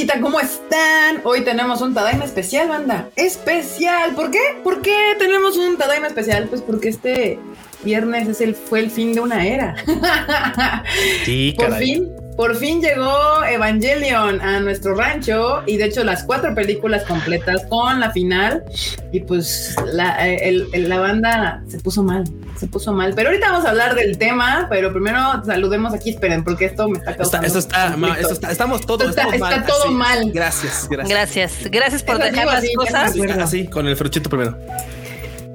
bandita? ¿Cómo están? Hoy tenemos un Tadaima especial, banda. Especial. ¿Por qué? ¿Por qué tenemos un Tadaima especial? Pues porque este viernes es el, fue el fin de una era. Sí, Por caray. fin, por fin llegó Evangelion a nuestro rancho y de hecho las cuatro películas completas con la final y pues la, eh, el- el- la banda se puso mal, se puso mal. Pero ahorita vamos a hablar del tema, pero primero saludemos aquí, esperen, porque esto me está Está, causando esto está, ma- esto está- estamos todos, Está- estamos está mal. todo así. mal. Gracias, gracias. Gracias, gracias por dejar digo las así, cosas. así, con el fruchito primero.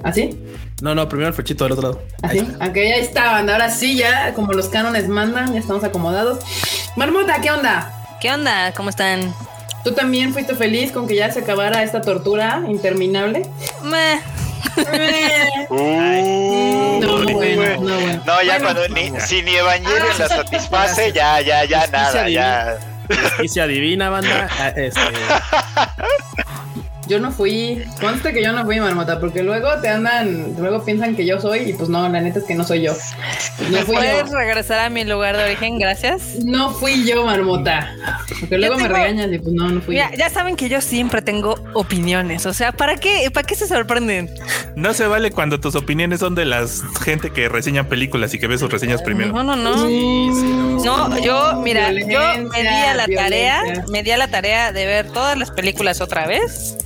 ¿Así? No, no, primero el fruchito del otro lado. Así, ok, ya está, banda. Ahora sí, ya como los cánones mandan, ya estamos acomodados. Marmota, ¿qué onda? ¿Qué onda? ¿Cómo están? ¿Tú también fuiste feliz con que ya se acabara esta tortura interminable? Meh. No, bueno, no, bueno. No, ya Bueno, cuando ni, si ni Evangelion Ah, la satisface, ya, ya, ya nada, ya. Justicia divina, banda. Ah, Este, Yo no fui, conste que yo no fui marmota, porque luego te andan, luego piensan que yo soy y pues no, la neta es que no soy yo. No fui ¿Puedes yo. regresar a mi lugar de origen? Gracias. No fui yo, marmota. Porque luego me regañas y pues no, no fui Mira, yo. ya saben que yo siempre tengo opiniones. O sea, ¿para qué? ¿Para qué se sorprenden? No se vale cuando tus opiniones son de las gente que reseña películas y que ve sus reseñas primero. No, no, no. sí, sí, no. No, yo, mira, yo me di a la Violencia, tarea, me di a la tarea de ver todas las películas otra vez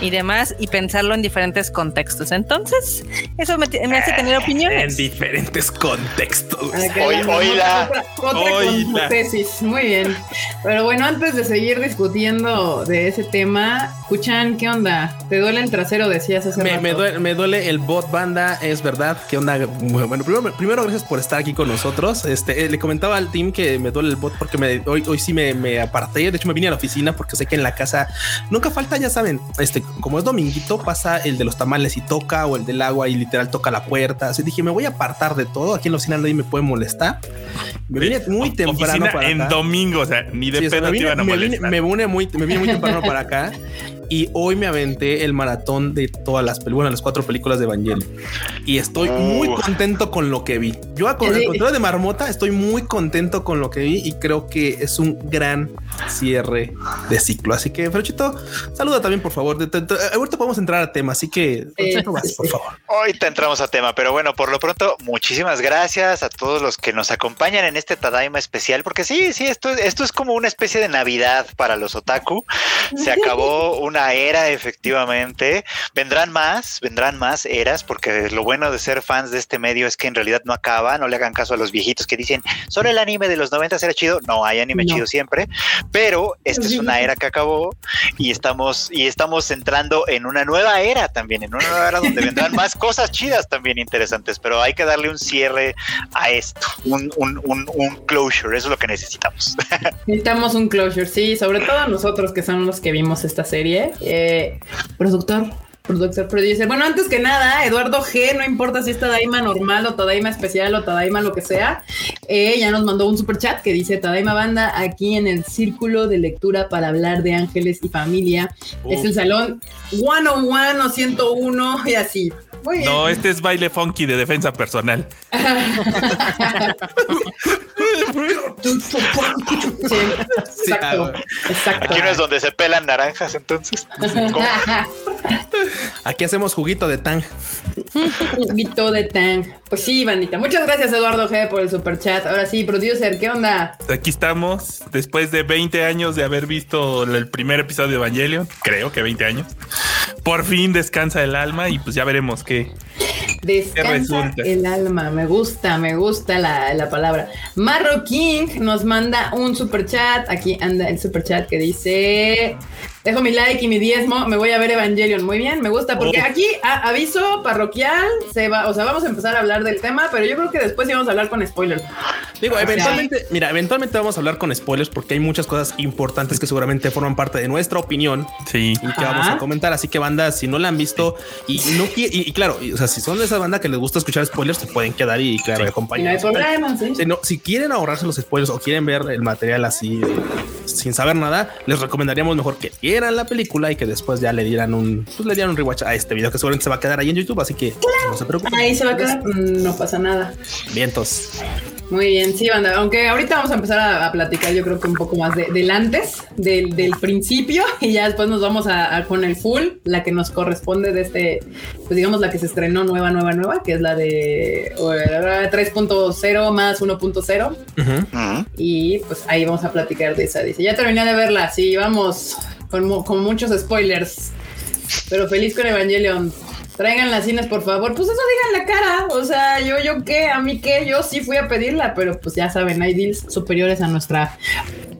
y demás y pensarlo en diferentes contextos. Entonces, eso me, me hace tener En opiniones. diferentes contextos. Que Hoy- la. Otra, otra con tesis. Muy bien. Pero bueno, antes de seguir discutiendo de ese tema, Kuchan, ¿qué onda? ¿Te duele el trasero? Decías hace Me, rato. me duele, me duele el bot banda, es verdad. ¿Qué onda? Bueno, primero, primero gracias por estar aquí con nosotros. Este, eh, le comentaba al team que me duele el bot porque me, hoy, hoy sí me, me aparté. De hecho, me vine a la oficina porque sé que en la casa nunca falta, ya saben, este, como es dominguito, pasa el de los tamales y toca, o el del agua y literal toca la puerta. Así dije, me voy a apartar de todo. Aquí en la oficina nadie me puede molestar. Me vine muy temprano para en acá. domingo, o sea, ni de Sí, o sea, pedo me, te vine, iban a me vine- me vine muy, me vine muy temprano para acá y hoy me aventé el maratón de todas las películas, bueno, las cuatro películas de Evangelion y estoy muy contento con lo que vi. Yo, a con el Sí. contrario de Marmota, estoy muy contento con lo que vi y creo que es un gran cierre de ciclo. Así que, Ferochito, saluda también, por favor. De- de- de- ahorita podemos entrar a tema, así que, Ferochito, vas, por favor. Ahorita entramos a tema, pero bueno, por lo pronto, muchísimas gracias a todos los que nos acompañan en este Tadaima especial, porque sí, sí, esto, esto es como una especie de Navidad para los otaku. Se acabó una era, efectivamente. Vendrán más, vendrán más eras, porque lo bueno de ser fans de este medio es que en realidad no acaba, no le hagan caso a los viejitos que dicen, solo el anime de los 90 era chido. No, hay anime No. chido siempre, pero esta es una era que acabó y estamos, y estamos entrando en una nueva era también, en una nueva era donde vendrán más cosas chidas también interesantes, pero hay que darle un cierre a esto, un, un, un, un closure, eso es lo que necesitamos. Necesitamos un closure, sí, sobre todo nosotros que son los que vimos esta serie. Eh, productor, productor, producer. Bueno, antes que nada, Eduardo G, no importa si es Tadaima normal o Tadaima especial o Tadaima lo que sea, eh, ya nos mandó un super chat que dice Tadaima Banda aquí en el círculo de lectura para hablar de ángeles y familia. Es el salón 101 o 101 y así. Muy bien. No, este es baile funky de defensa personal. Sí, exacto, exacto. Aquí no es donde se pelan naranjas, entonces. ¿cómo? Aquí hacemos juguito de tang. Juguito de Tang. Pues sí, bandita. Muchas gracias, Eduardo G, por el super chat. Ahora sí, producer, ¿qué onda? Aquí estamos, después de 20 años de haber visto el primer episodio de Evangelion, creo que 20 años. Por fin descansa el alma y pues ya veremos qué. Descansa resulta? el alma. Me gusta, me gusta la, la palabra. Marro King nos manda un super chat. Aquí anda el super chat que dice: Dejo mi like y mi diezmo. Me voy a ver Evangelion. Muy bien, me gusta. Porque aquí, a- aviso parroquial, se va, o sea, vamos a empezar a hablar del tema, pero yo creo que después íbamos a hablar con spoilers. Digo, eventualmente, mira, eventualmente vamos a hablar con spoilers porque hay muchas cosas importantes que seguramente forman parte de nuestra opinión Sí. y que Ajá. vamos a comentar. Así que banda, si no la han visto y no y, y claro, y, o sea, si son de esa banda que les gusta escuchar spoilers, se pueden quedar y claro, no hay acompañar. problema, ¿sí? Si, no- si quieren ahorrarse los spoilers o quieren ver el material así eh, sin saber nada, les recomendaríamos mejor que vieran la película y que después ya le dieran un, pues le dieran un rewatch a este video que seguramente se va a quedar ahí en YouTube. Así que no se preocupen. Ahí se va a quedar. No pasa nada. Vientos. Muy bien, sí, banda. Aunque ahorita vamos a empezar a, a platicar, yo creo que un poco más de, del antes, del, del principio, y ya después nos vamos a, a con el full, la que nos corresponde de este, pues digamos la que se estrenó nueva, nueva, nueva, que es la de eh, 3.0 más 1.0. Ujú. Ujú. Y pues ahí vamos a platicar de esa. Dice, ya terminé de verla, sí, vamos con, con muchos spoilers. Pero feliz con Evangelion. Traigan las cines, por favor. Pues eso digan la cara. O sea, yo, yo qué, a mí qué, yo sí fui a pedirla, pero pues ya saben, hay deals superiores a nuestra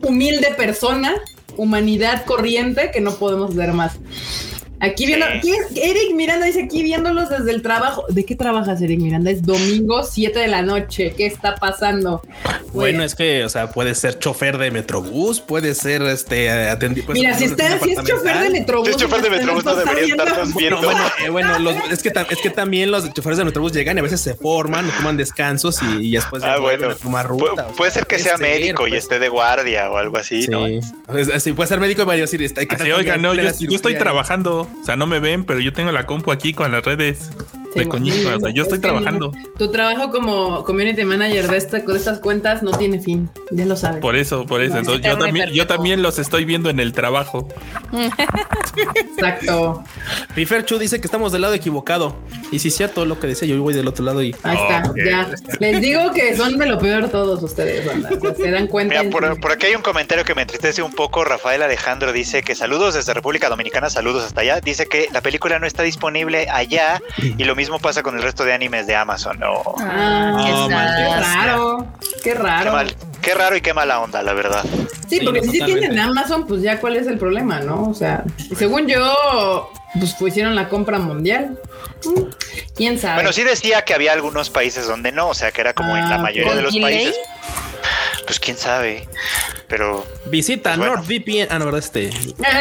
humilde persona, humanidad corriente, que no podemos ver más. Aquí viendo, Sí. Eric Miranda dice aquí viéndolos desde el trabajo. ¿De qué trabajas, Eric Miranda? Es domingo 7 de la noche. ¿Qué está pasando? Bueno, es que, o sea, puede ser chofer de Metrobús, puede ser este atendido. Mira, si está, si es chofer de Metrobús. Si es chofer de Metrobús, no debería. No, bueno, eh, bueno, los- es, que es que también los choferes de Metrobús llegan y a veces se forman, toman descansos y, y después Ah, bueno. a tomar ruta. puede ser que sea ser, médico y pues. esté de guardia o algo así, Sí, ¿no? Es- sí, puede ser médico y va a decir, está, hay que Así, oiga, no, yo, yo estoy cirugía. O sea, no me ven, pero yo tengo la compu aquí con las redes de Sí, coñito. O sea, yo estoy es trabajando. Tu trabajo como community manager de, esta, de estas cuentas no tiene fin. Ya lo sabes. Por eso, por eso. No, Entonces, es yo también, yo también los estoy viendo en el trabajo. Exacto. Piferchu dice que estamos del lado equivocado. Y si es cierto lo que decía, yo voy del otro lado y Ahí está, ya. Les digo que son de lo peor todos ustedes, banda. O sea, se dan cuenta. Mira, por, por aquí hay un comentario que me entristece un poco. Rafael Alejandro dice que saludos desde República Dominicana, saludos hasta allá. Dice que la película no está disponible allá y lo mismo pasa con el resto de animes de Amazon. No. Ah, qué Oh, sad. qué raro. Qué Qué, raro. mal, qué raro y qué mala onda, la verdad. Sí, porque si sí totalmente. tienen Amazon, pues ya cuál es el problema, ¿no? O sea, según yo, pues hicieron la compra mundial. Mm, ¿Quién sabe? Bueno, sí decía que había algunos países donde no, o sea, que era como en la Ah, mayoría de los ¿Con delay? Pues quién sabe, pero visita Pues bueno. NordVPN. Ah, no, verdad, este.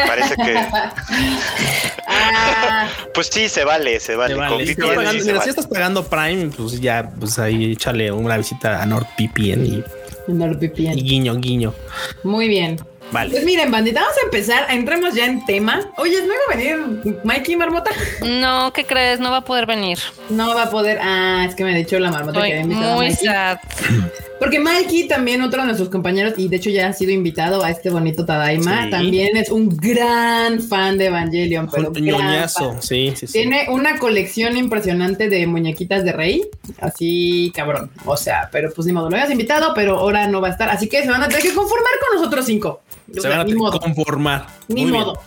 parece que, Ah, pues sí, se vale, se vale. Con vale. Si, estás VPN sí pagando, se mira, vale. si estás pagando Prime, pues ya, pues ahí échale una visita a NordVPN y, y NordVPN. guiño, guiño. Muy bien. Vale. Pues miren, bandita, vamos a empezar. Entremos ya en tema. Oye, ¿no iba a venir Mikey Marmota? No, ¿qué crees? No va a poder venir. No va a poder. Ah, es que me ha dicho la marmota que había invitado a muy sad. Porque Mikey, también otro de nuestros compañeros, y de hecho ya ha sido invitado a este bonito Tadaima, Sí. también es un gran fan de Evangelion. Pero ñoñazo. Sí, sí, sí. Tiene una colección impresionante de muñequitas de rey, así cabrón. O sea, pero pues ni modo, lo habías invitado, pero ahora no va a estar. Así que se van a tener que conformar con nosotros cinco. O Se sea, van a ni tener modo, que conformar. ni Muy bien. modo.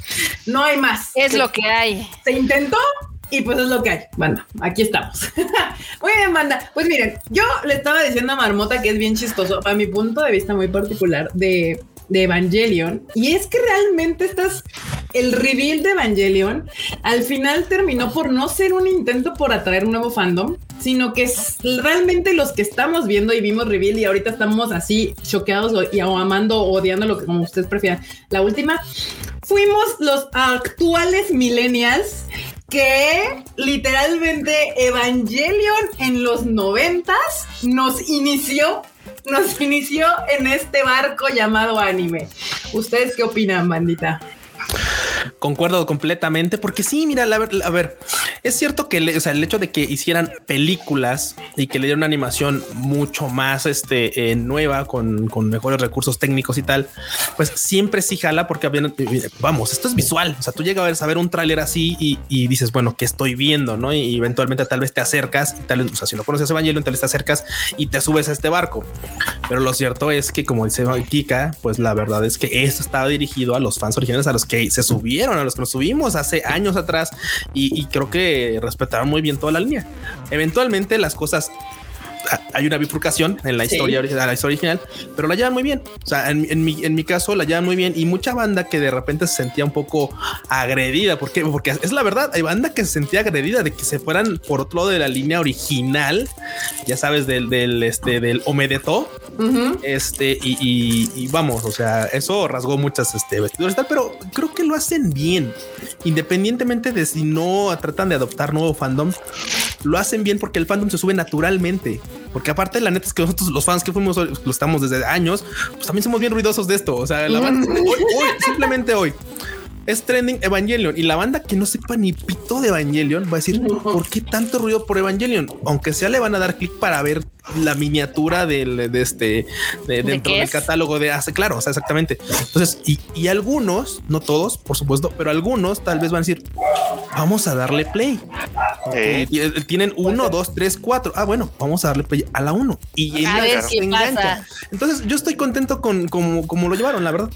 No hay más. Es lo que hay. se intentó y pues es lo que hay. Banda, aquí estamos. muy bien, banda. Pues miren, yo le estaba diciendo a Marmota que es bien chistoso, a mi punto de vista muy particular de, de Evangelion. Y es que realmente estás. El reveal de Evangelion al final terminó por no ser un intento por atraer un nuevo fandom, sino que es realmente los que estamos viendo y vimos reveal y ahorita estamos así choqueados y, o amando o odiando lo que como ustedes prefieran. La última fuimos los actuales millennials que literalmente Evangelion en los noventas nos inició, nos inició en este barco llamado anime. ¿Ustedes qué opinan, bandita? Concuerdo completamente, porque sí, mira, la a ver, es cierto que le- o sea, el hecho de que hicieran películas y que le dieran una animación mucho más este, eh, nueva, con, con mejores recursos técnicos y tal, pues siempre sí jala, porque habían- eh, vamos, esto es visual. O sea, tú llegas a ver un tráiler así y, y dices, bueno, ¿qué estoy viendo? No? Y eventualmente tal vez te acercas y tal vez, o sea, si no conoces Evangelion, tal vez te acercas y te subes a este barco. Pero lo cierto es que, como dice Kika, pues la verdad es que esto estaba dirigido a los fans originales, a los que se subieron, a los que nos subimos hace años atrás y, y creo que respetaron muy bien toda la línea. Eventualmente las cosas hay una bifurcación en la Sí. historia original, la historia original, pero la llevan muy bien. O sea, en, en mi, en mi caso la llevan muy bien y mucha banda que de repente se sentía un poco agredida. ¿Por qué? Porque es la verdad. Hay banda que se sentía agredida de que se fueran por otro lado de la línea original, ya sabes, del, del, este, del Omedeto. Ujú. Este, y, y- y vamos, o sea, eso rasgó muchas este, vestiduras tal, pero creo que lo hacen bien. Independientemente de si no tratan de adoptar nuevo fandom, lo hacen bien porque el fandom se sube naturalmente. Porque aparte, la neta es que nosotros, los fans que fuimos, lo estamos desde años, pues también somos bien ruidosos de esto. O sea, la verdad, hoy, hoy, simplemente hoy. Es trending Evangelion y la banda que no sepa ni pito de Evangelion va a decir por qué tanto ruido por Evangelion, aunque sea le van a dar clic para ver la miniatura del, de este de, dentro del catálogo de hace claro, o sea, exactamente. Entonces, y, y, algunos, no todos, por supuesto, pero algunos tal vez van a decir vamos a darle play. Eh. Tienen uno, dos, tres, cuatro. Ah, bueno, vamos a darle play a la uno y a ver qué pasa. Entonces, yo estoy contento con cómo lo llevaron, la verdad.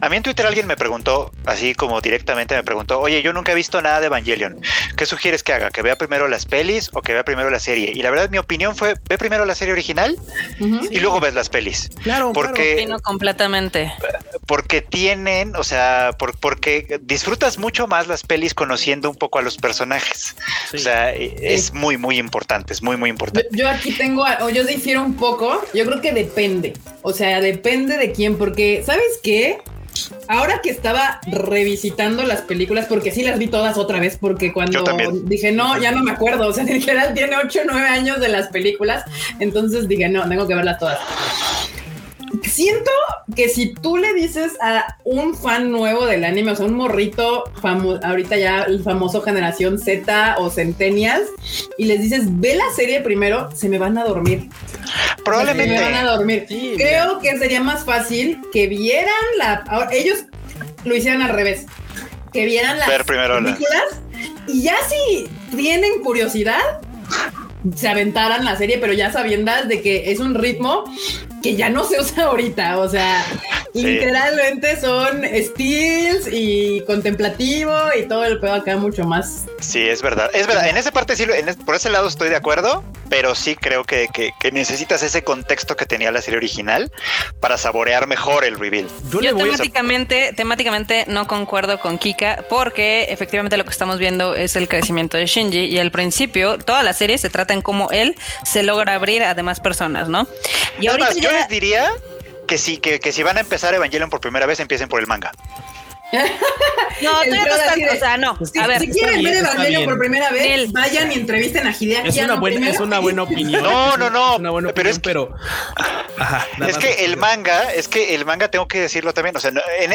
A mí en Twitter alguien me preguntó, así como directamente me preguntó, oye, yo nunca he visto nada de Evangelion. ¿Qué sugieres que haga? ¿Que vea primero las pelis o que vea primero la serie? Y la verdad, mi opinión fue, ve primero la serie original y luego ves las pelis. Claro, porque completamente. Porque tienen, o sea, porque disfrutas mucho más las pelis conociendo un poco a los personajes. O sea, es muy, muy importante, es muy, muy importante. Yo, aquí tengo, o yo difiero un poco, yo creo que depende. O sea, depende de quién, porque, ¿sabes qué? Ahora que estaba revisitando las películas, porque sí las vi todas otra vez, porque cuando dije, no, ya no me acuerdo, o sea, literal tiene 8 o 9 años de las películas, entonces dije, no, tengo que verlas todas. Siento que si tú le dices a un fan nuevo del anime, o sea, un morrito famoso, ahorita ya el famoso generación Z o Centennials, y les dices, ve la serie primero, se me van a dormir. Probablemente. Se me van a dormir. Creo que sería más fácil que vieran la. ellos lo hicieran al revés. Que vieran las películas y ya si tienen curiosidad, se aventaran la serie, pero ya sabiendo de que es un ritmo que ya no se usa ahorita. O sea, literalmente son steals y contemplativo y todo el pedo acá mucho más. Sí, es verdad. Es verdad. En esa parte sí, por ese lado estoy de acuerdo, pero sí creo que, necesitas ese contexto que tenía la serie original para saborear mejor el reveal. Yo, temáticamente, temáticamente no concuerdo con Kika porque efectivamente lo que estamos viendo es el crecimiento de Shinji y al principio toda la serie se trata en cómo él se logra abrir a demás personas, ¿no? Y ahorita yo les diría que si, que, que si van a empezar Evangelion por primera vez, empiecen por el manga. No, todavía no está, o sea, no. Si, a ver, si quieren ver por primera vez, vayan y entrevisten a Hideaki. Es una, buena, es una buena opinión. No, no, no. Es una buena pero es que, pero Ajá, es que el manga, es que el manga tengo que decirlo también, o sea,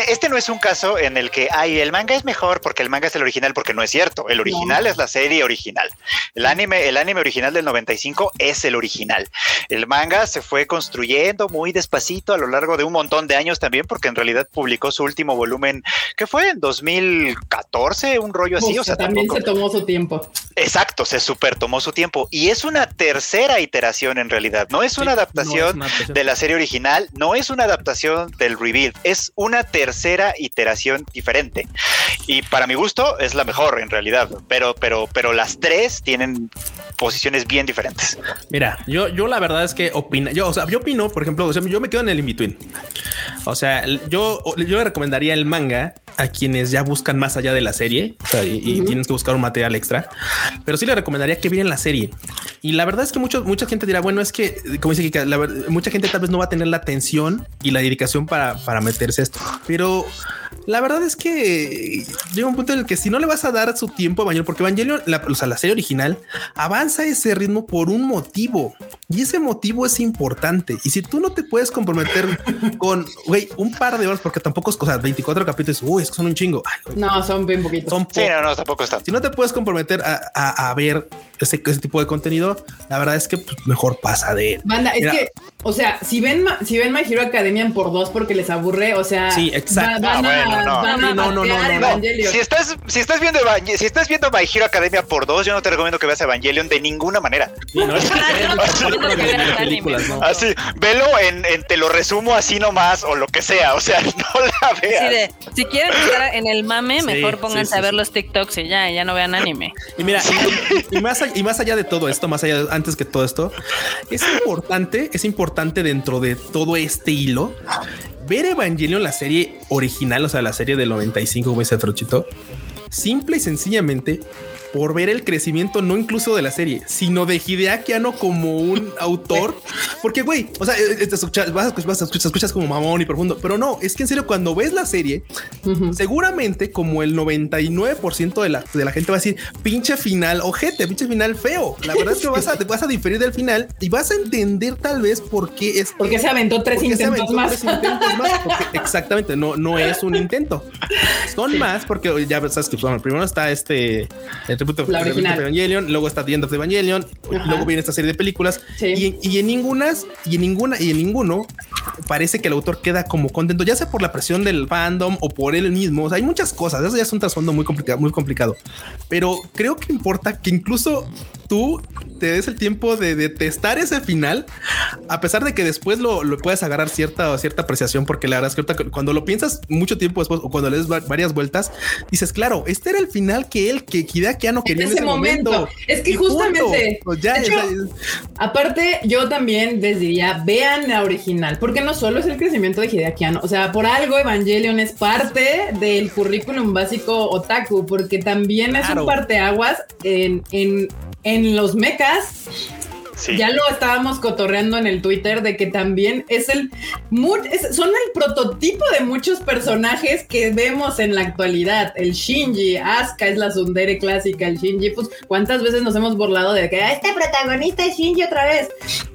este no es un caso en el que ay, el manga es mejor porque el manga es el original porque no es cierto. El original es la serie original. El anime, el anime original del 95 es el original. El manga se fue construyendo muy despacito a lo largo de un montón de años también porque en realidad publicó su último volumen que fue en 2014, un rollo así. o sea, también se tomó su tiempo. Exacto, se super tomó su tiempo. Y es una tercera iteración en realidad. No es una adaptación de la serie original, no es una adaptación del reveal, es una tercera iteración diferente. Y para mi gusto es la mejor en realidad. Pero, pero, pero las tres tienen posiciones bien diferentes. Mira, yo, yo la verdad es que opina, yo, o sea, yo opino, por ejemplo, o sea, yo me quedo en el in-between. O sea, yo, yo le recomendaría el manga a quienes ya buscan más allá de la serie y, tienen que buscar un material extra, pero sí le recomendaría que vieran la serie. Y la verdad es que mucho, mucha gente dirá, bueno, es que, como dice Kika, mucha gente tal vez no va a tener la atención y la dedicación para, para meterse esto, pero la verdad es que llega un punto en el que si no le vas a dar su tiempo a Evangelion, porque Evangelion, la, o sea, la serie original, avanza ese ritmo por un motivo y ese motivo es importante. Y si tú no te puedes comprometer con un par de horas, porque tampoco es cosa 24 capítulos, uy, es que son un chingo. no, son bien poquitos. Son sí, no, no, tampoco están. Si no te puedes comprometer a, ver ese, tipo de contenido, la verdad es que pues, mejor pasa de Banda, es que, o sea, si ven, si ven My Hero Academia por dos porque les aburre, o sea, sí, exacto. Ah, no, no, no, no, Si estás, si estás viendo si estás viendo My Hero Academia por dos, yo no te recomiendo que veas Evangelion de ninguna manera. así, velo en, te lo resumo así nomás o lo que sea, o sea, no la veas. si quieren estar en el mame, mejor pónganse a ver los TikToks y ya, ya no vean anime. Y mira, y, más, y más allá de todo esto, más allá antes que todo esto, es importante, es importante dentro de todo este hilo ver Evangelion, la serie original, o sea, la serie del 95, como dice Frochito, simple y sencillamente por ver el crecimiento, no incluso de la serie, sino de Hideaki Anno como un autor. Porque, güey, o sea, eh, te escuchas, vas, a escuchar- vas a escuchar- escuchas como mamón y profundo, pero no, es que en serio, cuando ves la serie, seguramente como el 99% de la, de la gente va a decir pinche final ojete, pinche final feo. La verdad es que vas a, te vas a diferir del final y vas a entender tal vez por qué es Porque se aventó tres porque se intentos aventó más. tres intentos más, porque exactamente, no, no es un intento. Son más porque ya sabes que bueno, primero está este el tributo original. de Evangelion, luego está The End of the Evangelion, Ajá. luego viene esta serie de películas Sí. y, y en ningunas y en ninguna y en ninguno parece que el autor queda como contento, ya sea por la presión del fandom o por él mismo. O sea, hay muchas cosas. Eso ya es un trasfondo muy complicado, muy complicado. Pero creo que importa que incluso tú te des el tiempo de detestar ese final, a pesar de que después lo, lo puedes agarrar cierta cierta apreciación, porque la verdad es que cuando lo piensas mucho tiempo después o cuando le va- varias vueltas, dices, claro, este era el final que él, que Hideaki no quería en ese ese momento. momento. Es que Y justamente, Pues ya, hecho, Aparte, yo también les diría, vean la original, porque no solo es el crecimiento de Hideaki Anno, o sea, por algo Evangelion es parte del currículum básico otaku, porque también es un parteaguas en, en, en los mechas. Sí. Ya lo estábamos cotorreando en el Twitter de que también es el son el prototipo de muchos personajes que vemos en la actualidad. El Shinji, Asuka es la Sundere clásica, el Shinji, pues cuántas veces nos hemos burlado de que "Ah, este protagonista es Shinji otra vez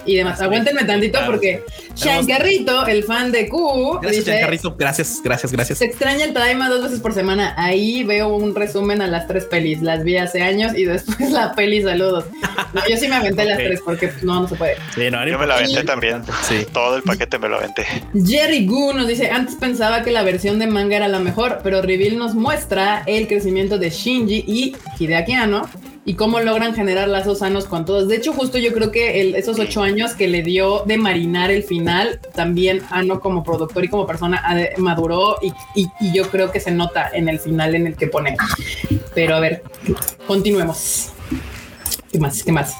y demás. Aguántenme tantito porque Shankarrito, el fan de Q, Gracias, dice. Gracias, gracias, gracias. se extraña el Tadaima dos veces por semana. Ahí veo un resumen a las tres pelis. Las vi hace años y después la peli, saludos. No, yo sí me aventé las Ok. tres porque no, no se puede. Sí, no, no Yo me la aventé también. Sí. Todo el paquete me lo aventé. Jerry Gu nos dice, antes pensaba que la versión de manga era la mejor, pero Reveal nos muestra el crecimiento de Shinji y Hideaki Anno y cómo logran generar lazos sanos con todos. De hecho, justo yo creo que el- esos ocho años que le dio de marinar el final, también Anno como productor y como persona maduró y, y- y yo creo que se nota en el final en el que pone. Pero a ver, continuemos. ¿Qué más? ¿Qué más?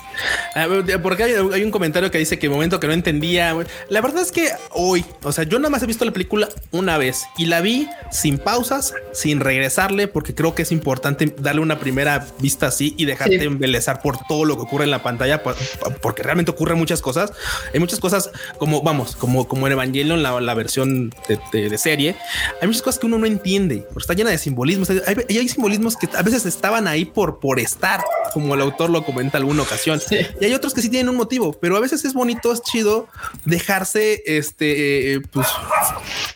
Ah, Porque hay, hay un comentario que dice que momento que no entendía. La verdad es que hoy, o sea, yo nada más he visto la película una vez y la vi sin pausas, sin regresarle, porque creo que es importante darle una primera vista así y dejarte Sí. embelezar por todo lo que ocurre en la pantalla, pa- pa- porque realmente ocurren muchas cosas. Hay muchas cosas como, vamos, como, como en Evangelion, la, la versión de, de- de serie. Hay muchas cosas que uno no entiende, porque está llena de simbolismos. Hay, hay- hay simbolismos que a veces estaban ahí por, por estar, como el autor lo comenta alguna ocasión. Y hay otros que sí tienen un motivo, pero a veces es bonito, es chido dejarse este, eh, pues,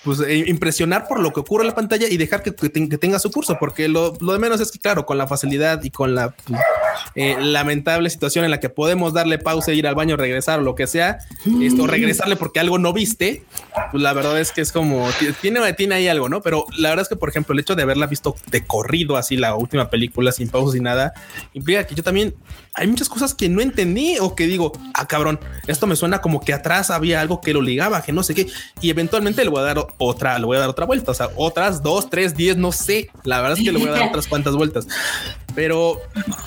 pues eh, impresionar por lo que ocurre en la pantalla y dejar que, que ten- que tenga su curso, porque lo, lo de menos es que, claro, con la facilidad y con la eh, lamentable situación en la que podemos darle pausa, ir al baño, regresar o lo que sea, esto, regresarle porque algo no viste, pues la verdad es que es como ti- tiene, tiene ahí algo, no? Pero la verdad es que, por ejemplo, el hecho de haberla visto de corrido así la última película sin pausas y nada implica que yo también hay muchas cosas que no entendí o que digo, ah, cabrón, esto me suena como que atrás había algo que lo ligaba, que no sé qué, y eventualmente le voy a dar otra, le voy a dar otra vuelta, o sea, otras dos, tres, diez, no sé, la verdad es que le voy a dar otras cuantas vueltas. Pero,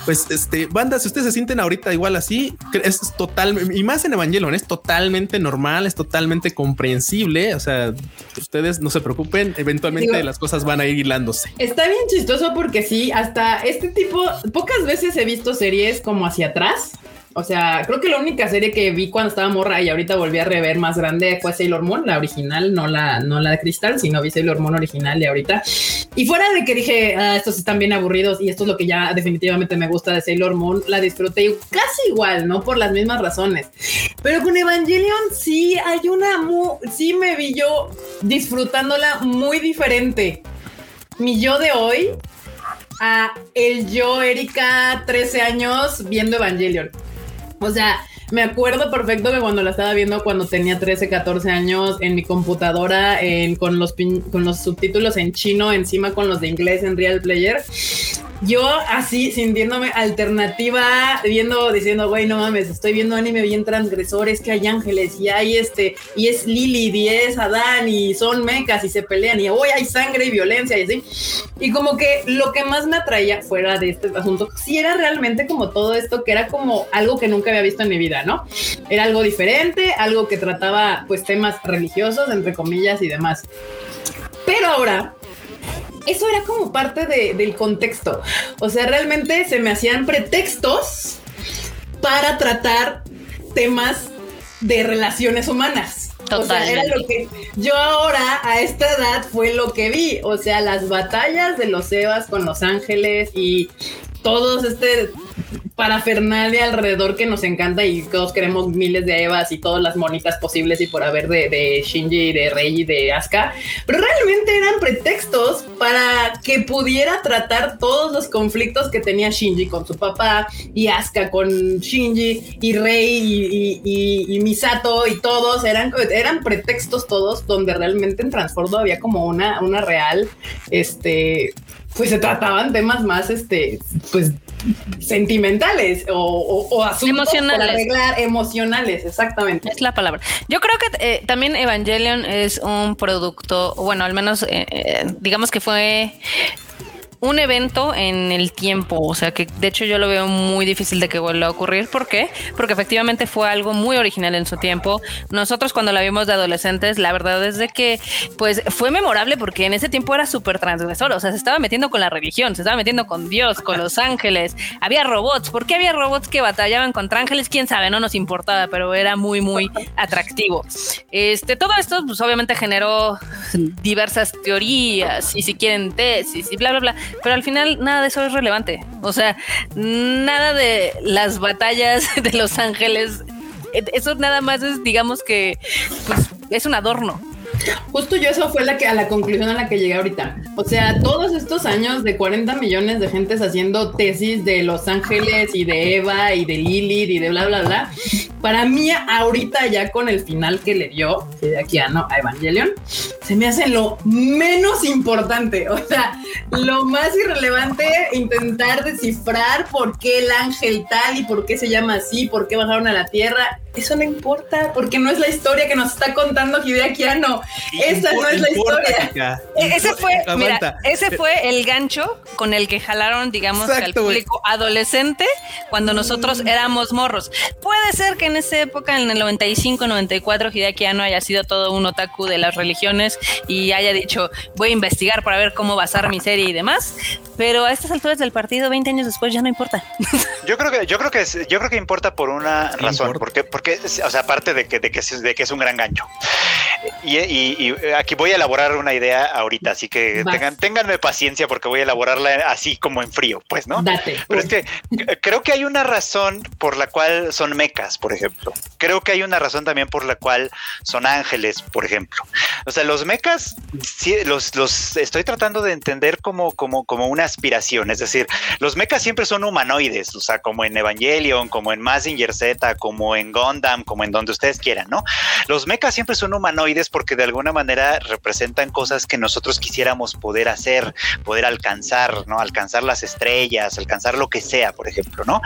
pues, este, banda, si ustedes se sienten ahorita igual así, es total, y más en Evangelion, es totalmente normal, es totalmente comprensible. O sea, ustedes no se preocupen, eventualmente Digo- las cosas van a ir hilándose. Está bien chistoso porque sí, hasta este tipo, pocas veces he visto series como hacia atrás. O sea, creo que la única serie que vi cuando estaba morra y ahorita volví a rever más grande fue Sailor Moon, la original, no la, no la de Cristal, sino vi Sailor Moon original de ahorita. Y fuera de que dije, ah, estos están bien aburridos y esto es lo que ya definitivamente me gusta de Sailor Moon, la disfruté casi igual, ¿no? Por las mismas razones. Pero con Evangelion sí hay una, sí me vi yo disfrutándola muy diferente. Mi yo de hoy a el yo Erika 13 años viendo Evangelion. O sea, me acuerdo perfecto que cuando la estaba viendo cuando tenía 13, 14 años en mi computadora en- con, los pin- con los subtítulos en chino encima con los de inglés en Real Player. Yo así sintiéndome alternativa, viendo, diciendo, güey, no mames, estoy viendo anime bien transgresor, es que hay ángeles y hay este, y es Lilith y es Adán y son mechas y se pelean y hoy hay sangre y violencia y así. Y como que lo que más me atraía fuera de este asunto, sí era realmente como todo esto que era como algo que nunca había visto en mi vida, ¿no? Era algo diferente, algo que trataba pues temas religiosos, entre comillas y demás. Pero ahora eso era como parte de, del contexto. O sea, realmente se me hacían pretextos para tratar temas de relaciones humanas. O sea, era lo que yo ahora a esta edad fue lo que vi. O sea, las batallas de los Evas con los ángeles y todos este parafernalia alrededor que nos encanta y todos queremos miles de Evas y todas las monitas posibles y por haber de, Shinji, de Rei y de Asuka, pero realmente eran pretextos para que pudiera tratar todos los conflictos que tenía Shinji con su papá y Asuka con Shinji y Rei y, Misato y todos. Eran, eran pretextos todos donde realmente en Transfordo había como una, una real, este, pues se trataban temas más, este, pues sentimentales o, o, asuntos emocionales. arreglar, emocionales, exactamente. Es la palabra. Yo creo que eh, también Evangelion es un producto, bueno, al menos eh, eh, digamos que fue un evento en el tiempo, o sea que de hecho yo lo veo muy difícil de que vuelva a ocurrir. ¿Por qué? Porque efectivamente fue algo muy original en su tiempo. Nosotros cuando la vimos de adolescentes, la verdad es de que pues fue memorable porque en ese tiempo era súper transgresor, o sea, se estaba metiendo con la religión, se estaba metiendo con Dios, con los ángeles, había robots. ¿Por qué había robots que batallaban contra ángeles? Quién sabe, no nos importaba, pero era muy, muy atractivo. Este, todo esto pues obviamente generó diversas teorías y si quieren tesis y bla, bla, bla pero al final nada de eso es relevante. O sea, nada de las batallas de Los Ángeles, eso nada más es, digamos que, pues, es un adorno. Justo yo eso fue la que a la conclusión a la que llegué ahorita. O sea, todos estos años de 40 millones de gentes haciendo tesis de Los Ángeles y de Eva y de Lilith y de bla bla bla. Para mí ahorita ya con el final que le dio de aquí a no a Evangelion, se me hace lo menos importante. O sea, lo más irrelevante intentar descifrar por qué el ángel tal y por qué se llama así, por qué bajaron a la tierra. Eso no importa, porque no es la historia que nos está contando Hideaki Anno. Esa no es la historia. E-, ese fue, mira, ese fue el gancho con el que jalaron, digamos, al público adolescente cuando nosotros éramos morros. Puede ser que en esa época, en el 95, 94, Hideaki Anno haya sido todo un otaku de las religiones y haya dicho, voy a investigar para ver cómo basar mi serie y demás. Pero a estas alturas del partido, 20 años después, ya no importa. Yo creo que, yo creo que, yo creo que importa por una razón, porque, porque, o sea, aparte de que, de que, de que es un gran gancho. Y, aquí voy a elaborar una idea ahorita, así que tengan, ténganme paciencia porque voy a elaborarla así como en frío, pues, ¿no? Pero es que creo que hay una razón por la cual son mecas, por ejemplo. Creo que hay una razón también por la cual son ángeles, por ejemplo. O sea, los mecas, sí, los, los estoy tratando de entender como, como, como una aspiración. Es decir, los mecas siempre son humanoides, o sea, como en Evangelion, como en Mazinger Z, como en Como en donde ustedes quieran, ¿no? Los mecas siempre son humanoides porque de alguna manera representan cosas que nosotros quisiéramos poder hacer, poder alcanzar, ¿no? Alcanzar las estrellas, alcanzar lo que sea, por ejemplo, ¿no?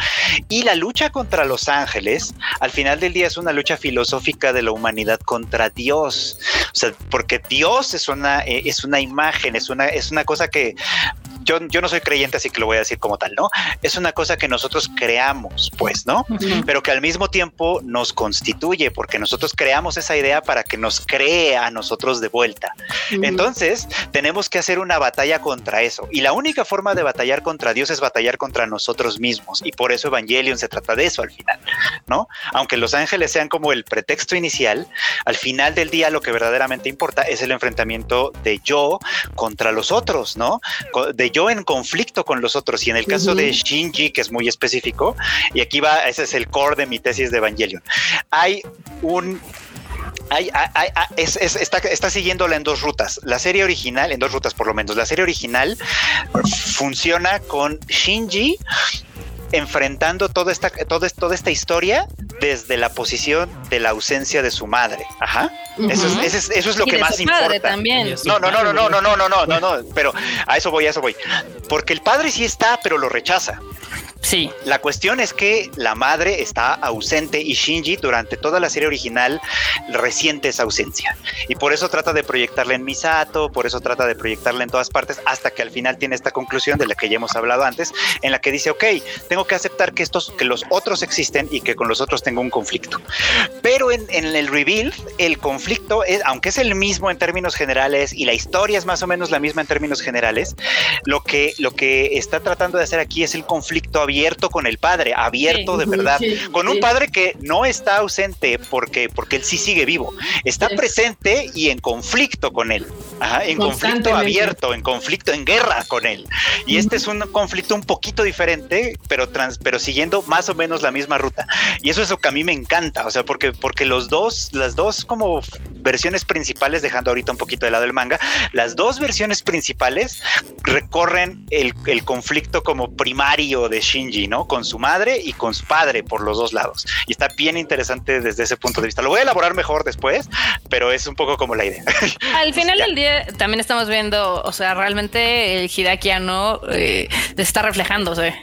Y la lucha contra los ángeles, al final del día es una lucha filosófica de la humanidad contra Dios. O sea, porque Dios es una, eh, es una imagen, es una, es una cosa que yo, yo no soy creyente, así que lo voy a decir como tal, ¿no? Es una cosa que nosotros creamos, pues, ¿no? Pero que al mismo tiempo nos constituye, porque nosotros creamos esa idea para que nos cree a nosotros de vuelta. Entonces, tenemos que hacer una batalla contra eso. Y la única forma de batallar contra Dios es batallar contra nosotros mismos. Y por eso Evangelion se trata de eso al final, ¿no? Aunque los ángeles sean como el pretexto inicial, al final del día lo que verdaderamente importa es el enfrentamiento de yo contra los otros, ¿no? De yo en conflicto con los otros. Y en el caso de Shinji, que es muy específico, y aquí va, ese es el core de mi tesis de Evangelion. Hay un hay, está, está, siguiéndola en dos rutas. La serie original, en dos rutas por lo menos, la serie original funciona con Shinji enfrentando toda esta, toda, toda esta historia desde la posición de la ausencia de su madre. Ajá. eso, es, eso, es, lo que más importa. También. No, no, no, no, no, no, no, no, no, no, pero a eso voy, a eso voy. Porque el padre sí está, pero lo rechaza. Sí. La cuestión es que la madre está ausente y Shinji durante toda la serie original resiente esa ausencia. Y por eso trata de proyectarla en Misato, por eso trata de proyectarla en todas partes, hasta que al final tiene esta conclusión de la que ya hemos hablado antes, en la que dice, ok, tengo que aceptar que estos, que los otros existen y que con los otros tengo un conflicto. Pero en, en el reveal, el conflicto, es, aunque es el mismo en términos generales y la historia es más o menos la misma en términos generales, lo que, lo que está tratando de hacer aquí es el conflicto abierto con el padre, abierto Sí, de verdad, sí, con un padre que no está ausente porque, porque él sí sigue vivo, está presente y en conflicto con él, Ajá, en conflicto abierto, en conflicto, en guerra con él. Y este es un conflicto un poquito diferente, pero, trans, pero siguiendo más o menos la misma ruta. Y eso es lo que a mí me encanta, o sea, porque, porque los dos, las dos como versiones principales, dejando ahorita un poquito de lado el manga, las dos versiones principales recorren el, el conflicto como primario de Shinji, ¿no? Con su madre y con su padre por los dos lados. Y está bien interesante desde ese punto de vista. Lo voy a elaborar mejor después, pero es un poco como la idea. Al final del día también estamos viendo, o sea, realmente el Hideaki Anno eh, está reflejándose.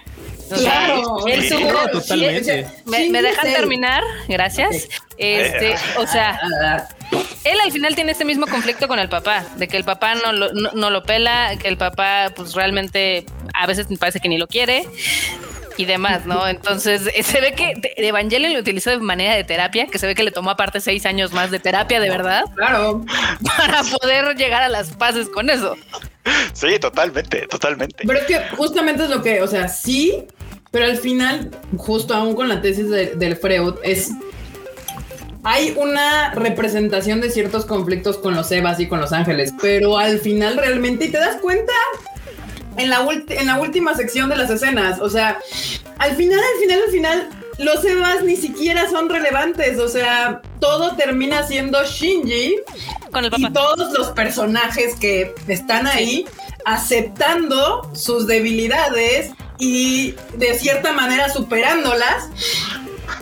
O sea, Claro, él sí, no, totalmente. me, me dejan terminar, gracias. Ok. Este, o sea, él al final tiene este mismo conflicto con el papá, de que el papá no lo, no, no lo pela, que el papá pues realmente a veces me parece que ni lo quiere y demás, ¿no? Entonces eh, se ve que Evangelion lo utilizó de manera de terapia, que se ve que le tomó aparte seis años más de terapia de verdad claro. para poder llegar a las paces con eso. Sí, totalmente, totalmente. Pero es que justamente es lo que, o sea, sí, pero al final, justo aún con la tesis de- del Freud, es. Hay una representación de ciertos conflictos con los Evas y con los ángeles, pero al final realmente, y te das cuenta en la, ulti- en la última sección de las escenas, o sea, al final, al final, al final, los Evas ni siquiera son relevantes, o sea, todo termina siendo Shinji Con el y todos los personajes que están ahí aceptando sus debilidades y de cierta manera superándolas,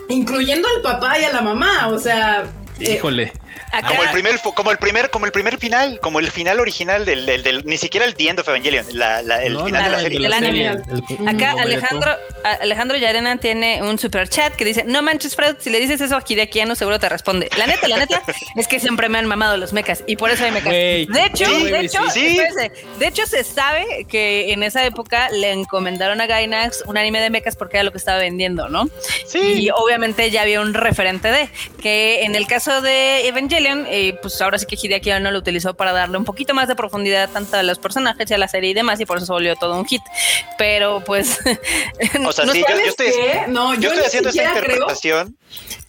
incluyendo al papá y a la mamá. O sea, eh, Híjole. Acá, Como el primer, como el primer, como el primer final, como el final original del, del, del- ni siquiera el The End of Evangelion, la- la- el No, final de la serie. del anime. El- Acá Alejandro, a- Alejandro Yarena tiene un super chat que dice, no manches Freud, si le dices eso a Hideaki Anno seguro te responde. La neta, la neta, es que siempre me han mamado los mechas y por eso hay mechas. Güey. De hecho, Sí, de hecho, sí, de hecho se sabe que en esa época le encomendaron a Gainax un anime de mechas porque era lo que estaba vendiendo, ¿no? Sí. Y obviamente ya había un referente de que en el caso de Evangelion, eh, pues ahora sí que Hideaki Anno lo utilizó para darle un poquito más de profundidad tanto a los personajes y a la serie y demás, y por eso se volvió todo un hit. Pero pues. O sea, no sí, yo, yo ¿sabes estoy? No, yo yo estoy ni haciendo creo- interpretación.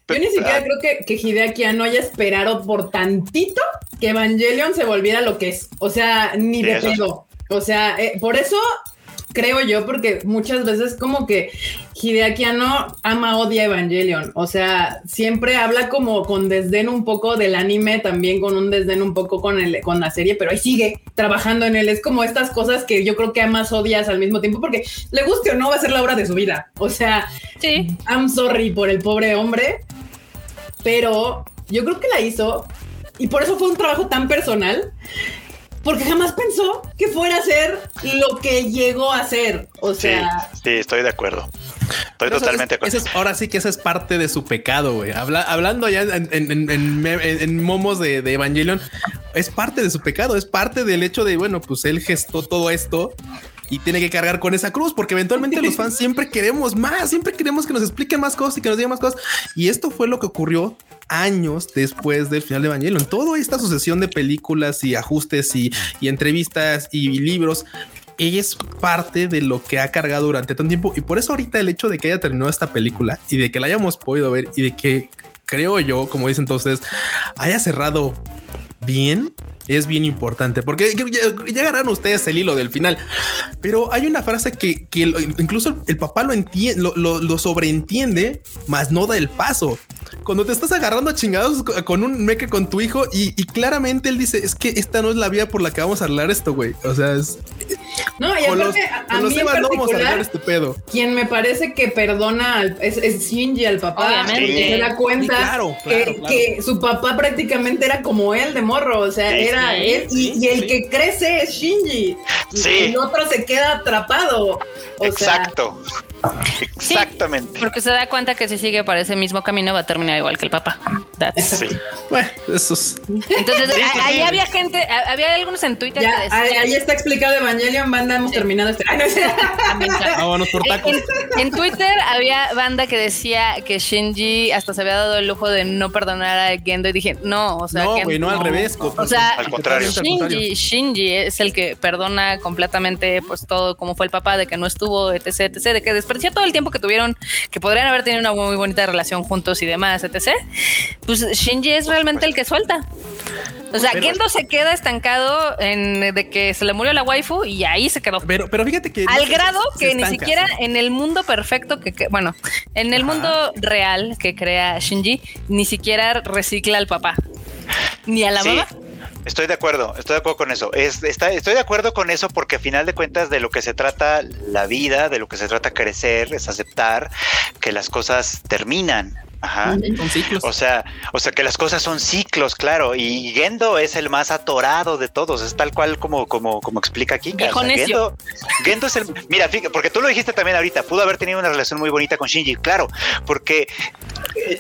yo ni siquiera Ah, creo que, que Hideaki Anno haya esperado por tantito que Evangelion se volviera lo que es. O sea, ni de pedo. O sea, eh, por eso creo yo, porque muchas veces como que Hideaki Anno ama, odia Evangelion. O sea, siempre habla como con desdén un poco del anime, también con un desdén un poco con, el, con la serie, pero ahí sigue trabajando en él. Es como estas cosas que yo creo que amas, odias al mismo tiempo, porque le guste o no va a ser la obra de su vida. O sea, Sí. I'm sorry por el pobre hombre, pero yo creo que la hizo y por eso fue un trabajo tan personal, porque jamás pensó que fuera a ser lo que llegó a ser. O sea, sí, estoy de acuerdo. Estoy Pero totalmente de acuerdo. es- ahora sí que esa es parte de su pecado, güey. Habla- hablando ya en, en- en- en me- en- en momos de, de Evangelion, es parte de su pecado, es parte del hecho de, bueno, pues él gestó todo esto y tiene que cargar con esa cruz, porque eventualmente los fans siempre queremos más, siempre queremos que nos expliquen más cosas y que nos digan más cosas. Y esto fue lo que ocurrió años después del final de Evangelion. Toda esta sucesión de películas y ajustes y, entrevistas y libros es parte de lo que ha cargado durante tanto tiempo y por eso ahorita el hecho de que haya terminado esta película y de que la hayamos podido ver y de que creo yo, como todos ustedes, haya cerrado bien es bien importante porque ya, ustedes el hilo del final, pero hay una frase que, que incluso el papá lo entiende, lo, lo- lo sobreentiende, más no da el paso. Cuando te estás agarrando a chingados co- con un meque con tu hijo y, y claramente él dice es que esta no es la vía por la que vamos a arreglar esto, güey. O sea, es, no, y con los, aparte, a, a mí en Evas no vamos a arreglar particular, este pedo. quien me parece que perdona al- es, es Shinji al papá, Obviamente. se da cuenta Sí, claro, que, claro, que su papá prácticamente era como él de morro, o sea, Sí, sí, y, sí, y el sí. que crece es Shinji. Sí. Y el otro se queda atrapado. O sea, Exacto. Exactamente. Porque se da cuenta que si sigue para ese mismo camino va a terminar igual que el papá. That's- Sí. Bueno, eso es. Entonces, Sí, a- sí, ahí había gente, había algunos en Twitter Ya, que decían... ahí, ahí está explicado Evangelion, banda, hemos terminado este. Ah, no, Vámonos por tacos. En, en Twitter había banda que decía que Shinji hasta se había dado el lujo de no perdonar a Gendo y dije, no, o sea, No, güey, no al revés. O sea, Al contrario. Shinji, Shinji es el que perdona completamente pues todo como fue el papá de que no estuvo, etc, etc, de que desperdició todo el tiempo que tuvieron, que podrían haber tenido una muy bonita relación juntos y demás, etc. Pues Shinji es realmente el que suelta. O sea, Pero- Gendo se queda estancado en de que se le murió la waifu y ahí se quedó. Pero, pero fíjate que. Al grado se que ni estanca. siquiera en el mundo perfecto que, que- bueno, en el mundo real que crea Shinji, ni siquiera recicla al papá. Ni a la Sí, mamá. Estoy de acuerdo, estoy de acuerdo con eso. Estoy de acuerdo con eso porque a final de cuentas de lo que se trata la vida, de lo que se trata crecer, es aceptar que las cosas terminan. Ajá. Son ciclos. O sea, o sea que las cosas son ciclos, claro, y Gendo es el más atorado de todos, es tal cual como, como, como explica aquí. Viejo necio. Gendo, Gendo es el, mira, fíjate, porque tú lo dijiste también ahorita, pudo haber tenido una relación muy bonita con Shinji, claro, porque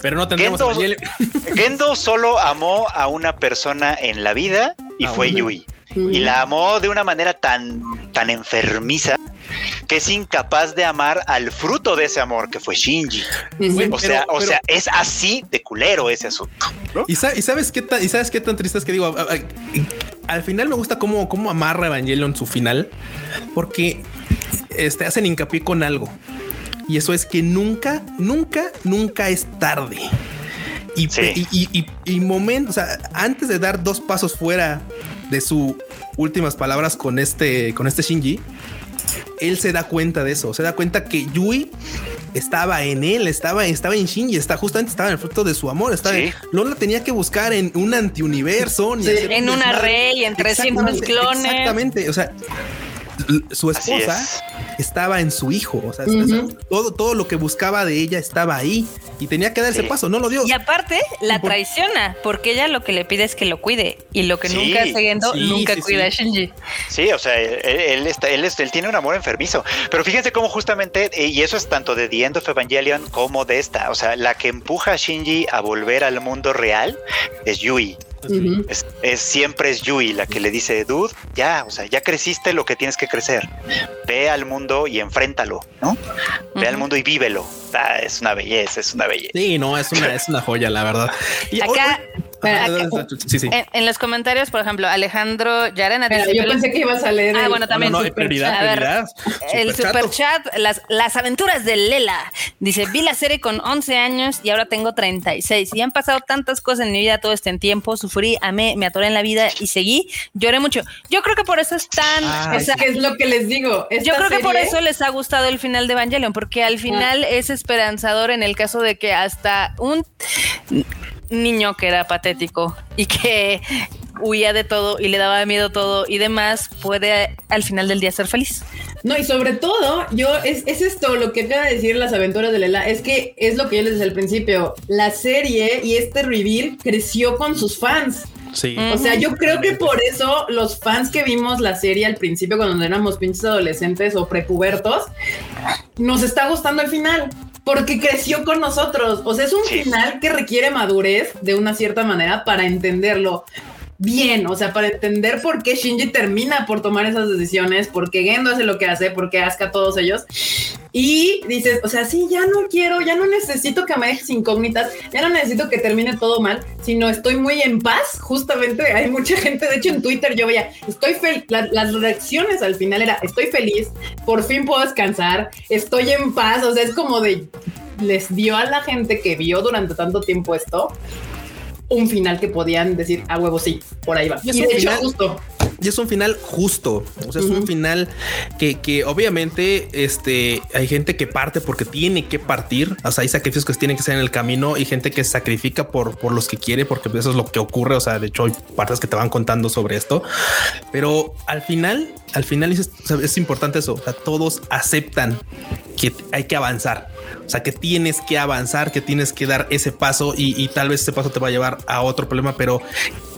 pero no Gendo- solo amó a una persona en la vida y fue. Yui. Y la amó de una manera tan, tan enfermiza que es incapaz de amar al fruto de ese amor que fue Shinji. O sea, pero- o pero- sea, es así de culero ese asunto. ¿no? ¿Y, sa- y sabes qué tan, y sabes qué tan triste es que digo, a- a- al final me gusta cómo, cómo amarra Evangelion su final, porque este, hacen hincapié con algo. Y eso es que nunca, nunca, nunca es tarde. Y, Sí. y, y, y- y momento, o sea, antes de dar dos pasos fuera de sus últimas palabras con este, con este Shinji, él se da cuenta de eso, se da cuenta que Yui estaba en él, estaba, estaba en Shinji, está justamente estaba en el fruto de su amor, estaba Sí. no la tenía que buscar en un antiuniverso Sí, un en un desmadre. array, en 300 Exactamente, clones. Exactamente, o sea, su esposa es. estaba en su hijo, o sea, todo, todo lo que buscaba de ella estaba ahí y tenía que dar ese Sí. paso, no lo dio. Y aparte la por- traiciona, porque ella lo que le pide es que lo cuide. Y lo que Sí, nunca Gendo, sí, nunca sí, cuida sí. a Shinji. Sí, o sea, él, él está, él, es- él tiene un amor enfermizo. Pero fíjense cómo justamente, eh, y eso es tanto de The End of Evangelion como de esta. O sea, la que empuja a Shinji a volver al mundo real es Yui. Es, es- siempre es Yui la que le dice, dude, ya, o sea, ya creciste lo que tienes que crecer. Ve al mundo y enfréntalo, ¿no? Ve al mundo y vívelo. Ah, es una belleza, es una belleza. Sí, no, es una, es una joya, la verdad. Y hoy- Acá, hoy- Ah, sí, sí. En, en los comentarios, por ejemplo, Alejandro Yarena dice, yo pensé que ibas a leer. Ah, el- bueno, también. No, super- prioridad, a ver, prioridad. El Superchato. super chat, las, las aventuras de Lela. Dice, vi la serie con 11 años y ahora tengo 36. Y han pasado tantas cosas en mi vida todo este tiempo. Sufrí, amé, me atoré en la vida y seguí. Lloré mucho. Yo creo que por eso es tan... Ah, ¿Qué es lo que les digo? Esta yo creo que por eso les ha gustado el final de Evangelion, porque al final es esperanzador en el caso de que hasta un niño que era patético y que huía de todo y le daba miedo todo y demás, puede al final del día ser feliz. No, y sobre todo, yo, es, es esto lo que acaba de decir las aventuras de Lela, es que es lo que yo les decía al principio, la serie y este reveal creció con sus fans. Sí. O sea, yo creo que por eso los fans que vimos la serie al principio cuando éramos pinches adolescentes o prepubertos, nos está gustando el final. Porque creció con nosotros. O sea, es un Sí. final que requiere madurez de una cierta manera para entenderlo bien. O sea, para entender por qué Shinji termina por tomar esas decisiones, por qué Gendo hace lo que hace, por qué Asuka todos ellos. Y dices, o sea, sí, ya no quiero, ya no necesito que me dejes incógnitas, ya no necesito que termine todo mal, sino estoy muy en paz. Justamente hay mucha gente, de hecho en Twitter yo veía, estoy feliz, las reacciones al final era, estoy feliz, por fin puedo descansar, estoy en paz, o sea, es como de, les dio a la gente que vio durante tanto tiempo esto un final que podían decir a huevo sí, por ahí va. Y Y, de hecho final- justo, Y es un final justo. O sea, es un final que, que obviamente este, hay gente que parte porque tiene que partir. O sea, hay sacrificios que tienen que hacer en el camino y gente que sacrifica por, por los que quiere, porque eso es lo que ocurre. O sea, de hecho, hay partes que te van contando sobre esto. Pero al final, al final sea, es importante eso. O sea, todos aceptan que hay que avanzar. O sea, que tienes que avanzar, que tienes que dar ese paso y, y tal vez ese paso te va a llevar a otro problema, pero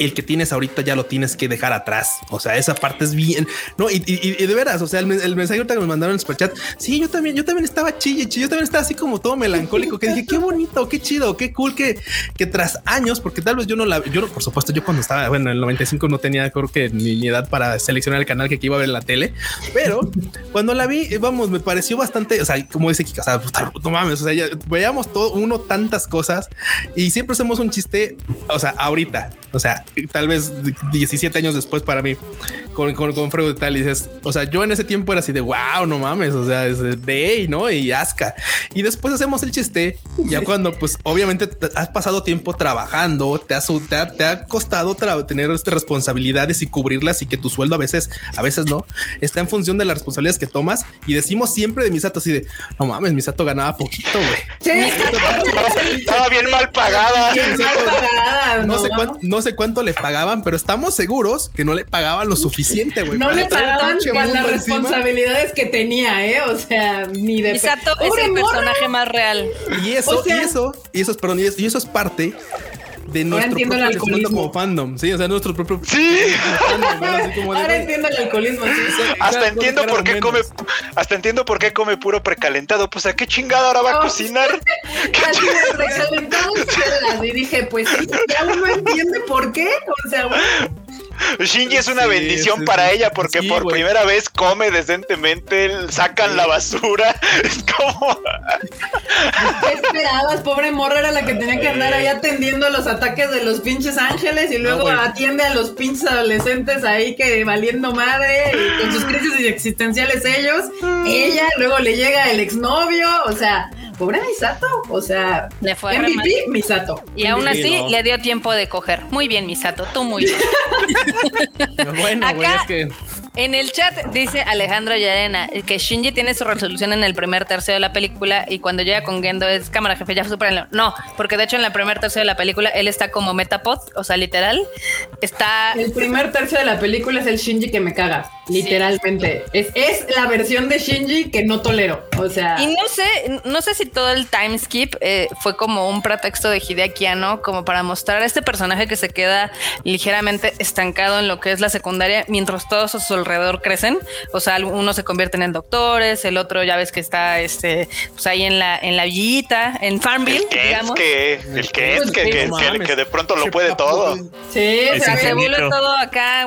el que tienes ahorita ya lo tienes que dejar atrás. O sea, esa parte es bien, no? Y, y- y de veras, o sea, el, el mensaje que me mandaron en el superchat, sí, yo también, yo también estaba chille, chille, yo también estaba así como todo melancólico, que dije, qué bonito, qué chido, qué cool que, que tras años, porque tal vez yo no la, yo no, por supuesto, yo cuando estaba, bueno, en el 95 no tenía, creo que ni, ni edad para seleccionar el canal que, iba a ver en la tele, pero cuando la vi, eh, vamos, me pareció bastante, o sea, como dice Kika, o sea, no mames, o sea, ya veíamos todo uno tantas cosas y siempre hacemos un chiste, o sea, ahorita, o sea, tal vez 17 años después para mí, con, con, con Freud y tal, y dices, o sea, yo en ese tiempo era así de wow, no mames, o sea, es de ¿no? Y Aska. Y después hacemos el chiste, ya cuando, pues, obviamente te- has pasado tiempo trabajando, te, has, te, ha, te ha costado tener este, responsabilidades y cubrirlas y que tu sueldo a veces, a veces no, está en función de las responsabilidades que tomas. Y decimos siempre de Misato así de no mames, Misato ganaba poquito, güey. Sí. Estaba bien mal pagada. Bien mal pagada, No ¿no? sé, cuánto, no sé cuánto le pagaban, pero estamos seguros que no le pagaban lo suficiente, güey. No le pagaban con las encima. responsabilidades que tenía, ¿eh? O sea, ni de... Misato es ¡Pobre el morra! personaje más real. Y eso, O sea- y eso, y eso es, perdón, y eso, y eso es parte de nuestro entiendo el propio crecimiento alcoholismo. como fandom. Sí, o sea, nuestro propio Sí. fandom. Así como de, Ahora entiendo el alcoholismo. sí. Hasta Ya, entiendo no por qué come, hasta entiendo por qué come puro precalentado. Pues a qué chingada ahora va a Oh, cocinar. Chelas. Y dije, pues sí, ya uno entiende por qué. O sea, bueno, Shinji es una Sí, bendición sí, para sí. ella porque Sí, por primera vez come decentemente, sacan la basura. Es como ¿qué esperabas? Pobre morra era la que tenía que andar ahí atendiendo los ataques de los pinches ángeles y luego atiende a los pinches adolescentes ahí que valiendo madre y con sus crisis existenciales ellos. Ella, luego le llega el exnovio. O sea, pobre Misato. O sea, Le fue MVP. Misato. Y aún Sí, así no. le dio tiempo de coger. Muy bien, Misato, tú muy bien. Bueno, güey, Acá- es que En el chat dice Alejandro Yarena que Shinji tiene su resolución en el primer tercio de la película y cuando llega con Gendo es cámara jefe, ya supérenlo. No, porque de hecho en la primer tercio de la película él está como Metapod, o sea, literal, está El primer tercio de la película es el Shinji que me caga, literalmente. Es, es la versión de Shinji que no tolero. O sea, Y no sé, no sé si todo el time skip eh, fue como un pretexto de Hideaki Anno, como para mostrar a este personaje que se queda ligeramente estancado en lo que es la secundaria, mientras todos a su alrededor crecen. O sea, unos se convierten en doctores, el otro ya ves que está este, pues ahí en la, en la villita, en Farmville, el que es digamos. que, el que es que, que, de pronto lo puede todo. sí, Es o sea, Se vuelve todo acá,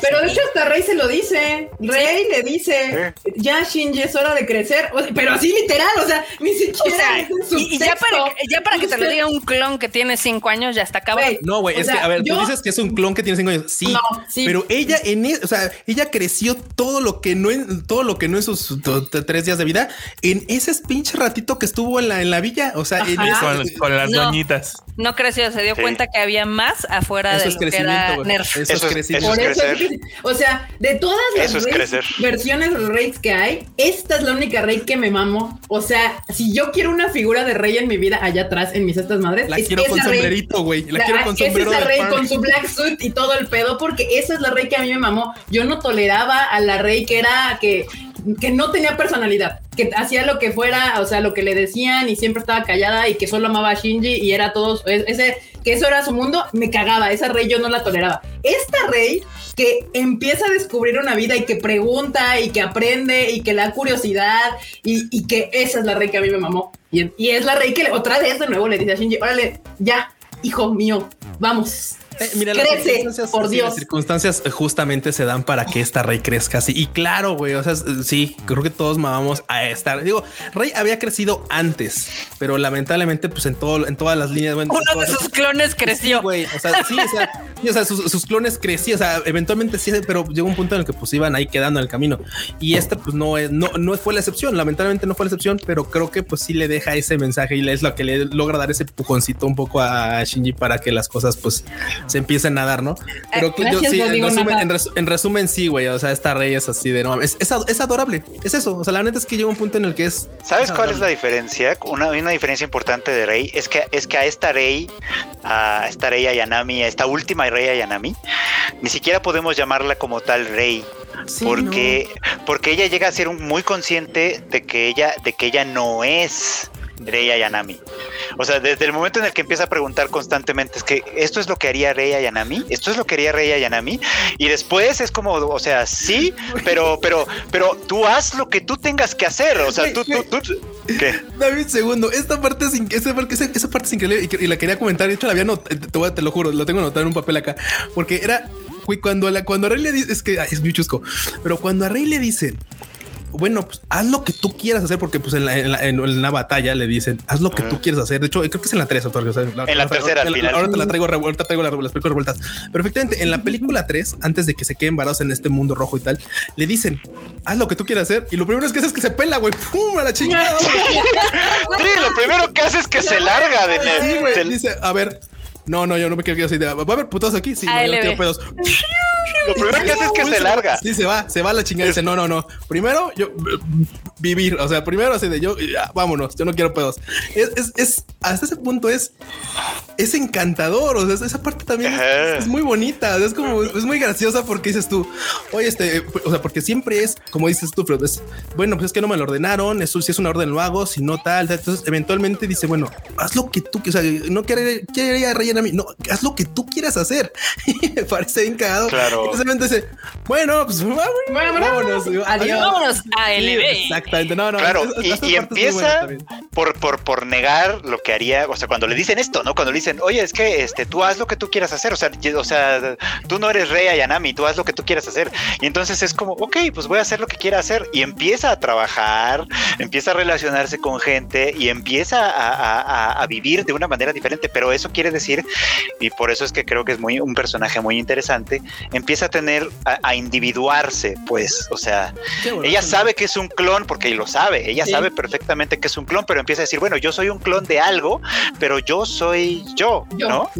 Pero de hecho hasta Rey se lo dice. Rey le dice, ya Shinji es hora de crecer. O sea, pero así literal, o sea, ni O siquiera sea, es en su y, y ya para, ya para que te lo diga un clon que tiene cinco años, ya está acabado. No, güey, es sea, que, a ver, yo- tú dices que es un clon que tiene cinco años. Sí, No, sí. pero ella en, e- o sea, ella creció todo lo que no en todo lo que no en sus tres días de vida en ese pinche ratito que estuvo en la en la villa. O sea, en ese- Con, con las No. doñitas. No creció, se dio Sí. cuenta que había más afuera eso de es lo que crecimiento, era güey. Nerf. Eso, Eso es es- crecimiento. Por es eso es crecer. que- o sea, de todas las Eso es raids- versiones de raids que hay, esta es la única raid que me mamo. O sea, si yo quiero una figura de rey en mi vida allá atrás en mis estas madres, La es quiero con esa sombrerito, güey. La La- quiero con es sombrero. esa de rey con su black suit y todo el pedo, porque esa es la rey que a mí me mamó. Yo no toleraba a la rey que era que, que no tenía personalidad, que hacía lo que fuera, o sea, lo que le decían y siempre estaba callada y que solo amaba a Shinji y era todo es- ese que eso era su mundo, me cagaba. Esa rey yo no la toleraba. Esta rey que empieza a descubrir una vida y que pregunta y que aprende y que le da curiosidad y, y que esa es la rey que a mí me mamó. Y, y es la rey que le- otra vez de nuevo le dice a Shinji, órale, ya, hijo mío, vamos. Eh, mira, las Crece, circunstancias- por Dios. Las circunstancias justamente se dan para que esta Rey crezca así. Y claro, güey, o sea, sí, creo que todos mamamos a estar. Digo, Rey había crecido antes, pero lamentablemente, pues en todo, en todas las líneas. bueno, en Uno de sus clones Sí, creció. güey. O sea, sí, o sea, sí, o sea, sus, sus clones crecían, o sea, eventualmente sí, pero llegó un punto en el que pues iban ahí quedando en el camino. Y esta pues no es, no, no fue la excepción, lamentablemente no fue la excepción, pero creo que pues sí le deja ese mensaje y es lo que le logra dar ese pujoncito un poco a Shinji para que las cosas pues se empiecen a dar, ¿no? Pero yo sí, en resumen, en, resu- en resumen, sí, güey, o sea, esta rey es así de no, es, es, ad- es adorable, es eso, o sea, la neta es que llega un punto en el que es... ¿Sabes cuál es la diferencia? Una, una diferencia importante de Rey es que es que a esta Rey, a esta Rey Ayanami, a esta última Rey Ayanami, ni siquiera podemos llamarla como tal Rey, Sí, porque, porque ella llega a ser un- muy consciente de que ella, de que ella no es Rei Ayanami. O sea, desde el momento en el que empieza a preguntar constantemente, es que esto es lo que haría Rei Ayanami, esto es lo que haría Rei Ayanami, y después es como, o sea, sí, pero, pero, pero tú haz lo que tú tengas que hacer. O sea, tú, tú, tú, ¿qué? Dame un segundo. Esta parte es, esa, parte, esa- parte es increíble y, la quería comentar. De hecho, la había not- te, te lo juro, lo tengo anotado en un papel acá. Porque era cuando, la, cuando a Rey le dice, es que ay, es muy chusco, pero cuando a Rey le dicen, bueno, pues haz lo que tú quieras hacer, porque pues en la, en la, en- en la batalla le dicen, haz lo que tú quieres hacer. De hecho, creo que es en la 3, autor, o sea, En la tercera, ahora- final. Ahora te la traigo, revuelta, traigo las, las películas revueltas. Pero efectivamente, en la película 3, antes de que se queden varados en este mundo rojo y tal, le dicen, haz lo que tú quieras hacer. Y lo primero es que hace es que se pela, güey, pum, a la chingada. Sí, lo primero que hace es que se larga de Sí, güey. del- Dice, a ver, no, no, yo no me quiero quedar así. de, ¿Va a haber putos aquí? Sí, no, yo pedos. Lo primero que hace es que se larga. Sí, se va, se va a la chingada. Dice, no, no, no. Primero, yo vivir. O sea, primero así de yo, ya, vámonos, yo no quiero pedos. Es, es, es- hasta ese punto es, es encantador. O sea, esa parte también es, muy bonita. es como, es muy graciosa porque dices tú, oye, este, o sea, porque siempre es, como dices tú, Fred, es, bueno, pues es que no me lo ordenaron. Eso si es una orden lo hago, si no tal. tal. Entonces, eventualmente dice, bueno, haz lo que tú, o sea, no quiere, quiere rellenar a mí, no, haz lo que tú quieras hacer. Y me parece bien cagado. Claro. Eventualmente dice, bueno, pues vámonos. Vámonos. Adiós. Vámonos a Sí, LB. exactamente. No, no. Claro, esa- y, empieza por, por, por negar lo que haría, o sea, cuando le dicen esto, ¿no? Cuando le dicen, oye, es que este, tú haz lo que tú quieras hacer, o sea, o sea, tú no eres rey Ayanami, tú haz lo que tú quieras hacer. Y entonces es como, ok, pues voy a hacer lo que quiera hacer. Y empieza a trabajar, empieza a relacionarse con gente y empieza a, a- a- a vivir de una manera diferente. Pero eso quiere decir, y por eso es que creo que es muy un personaje muy interesante, empieza a tener, a, a individuarse, pues, o sea, bueno. ella sabe que es un clon porque lo sabe, ella Sí. sabe perfectamente que es un clon, pero empieza a decir, bueno, yo soy un clon de algo, pero yo soy yo, Yo. ¿no?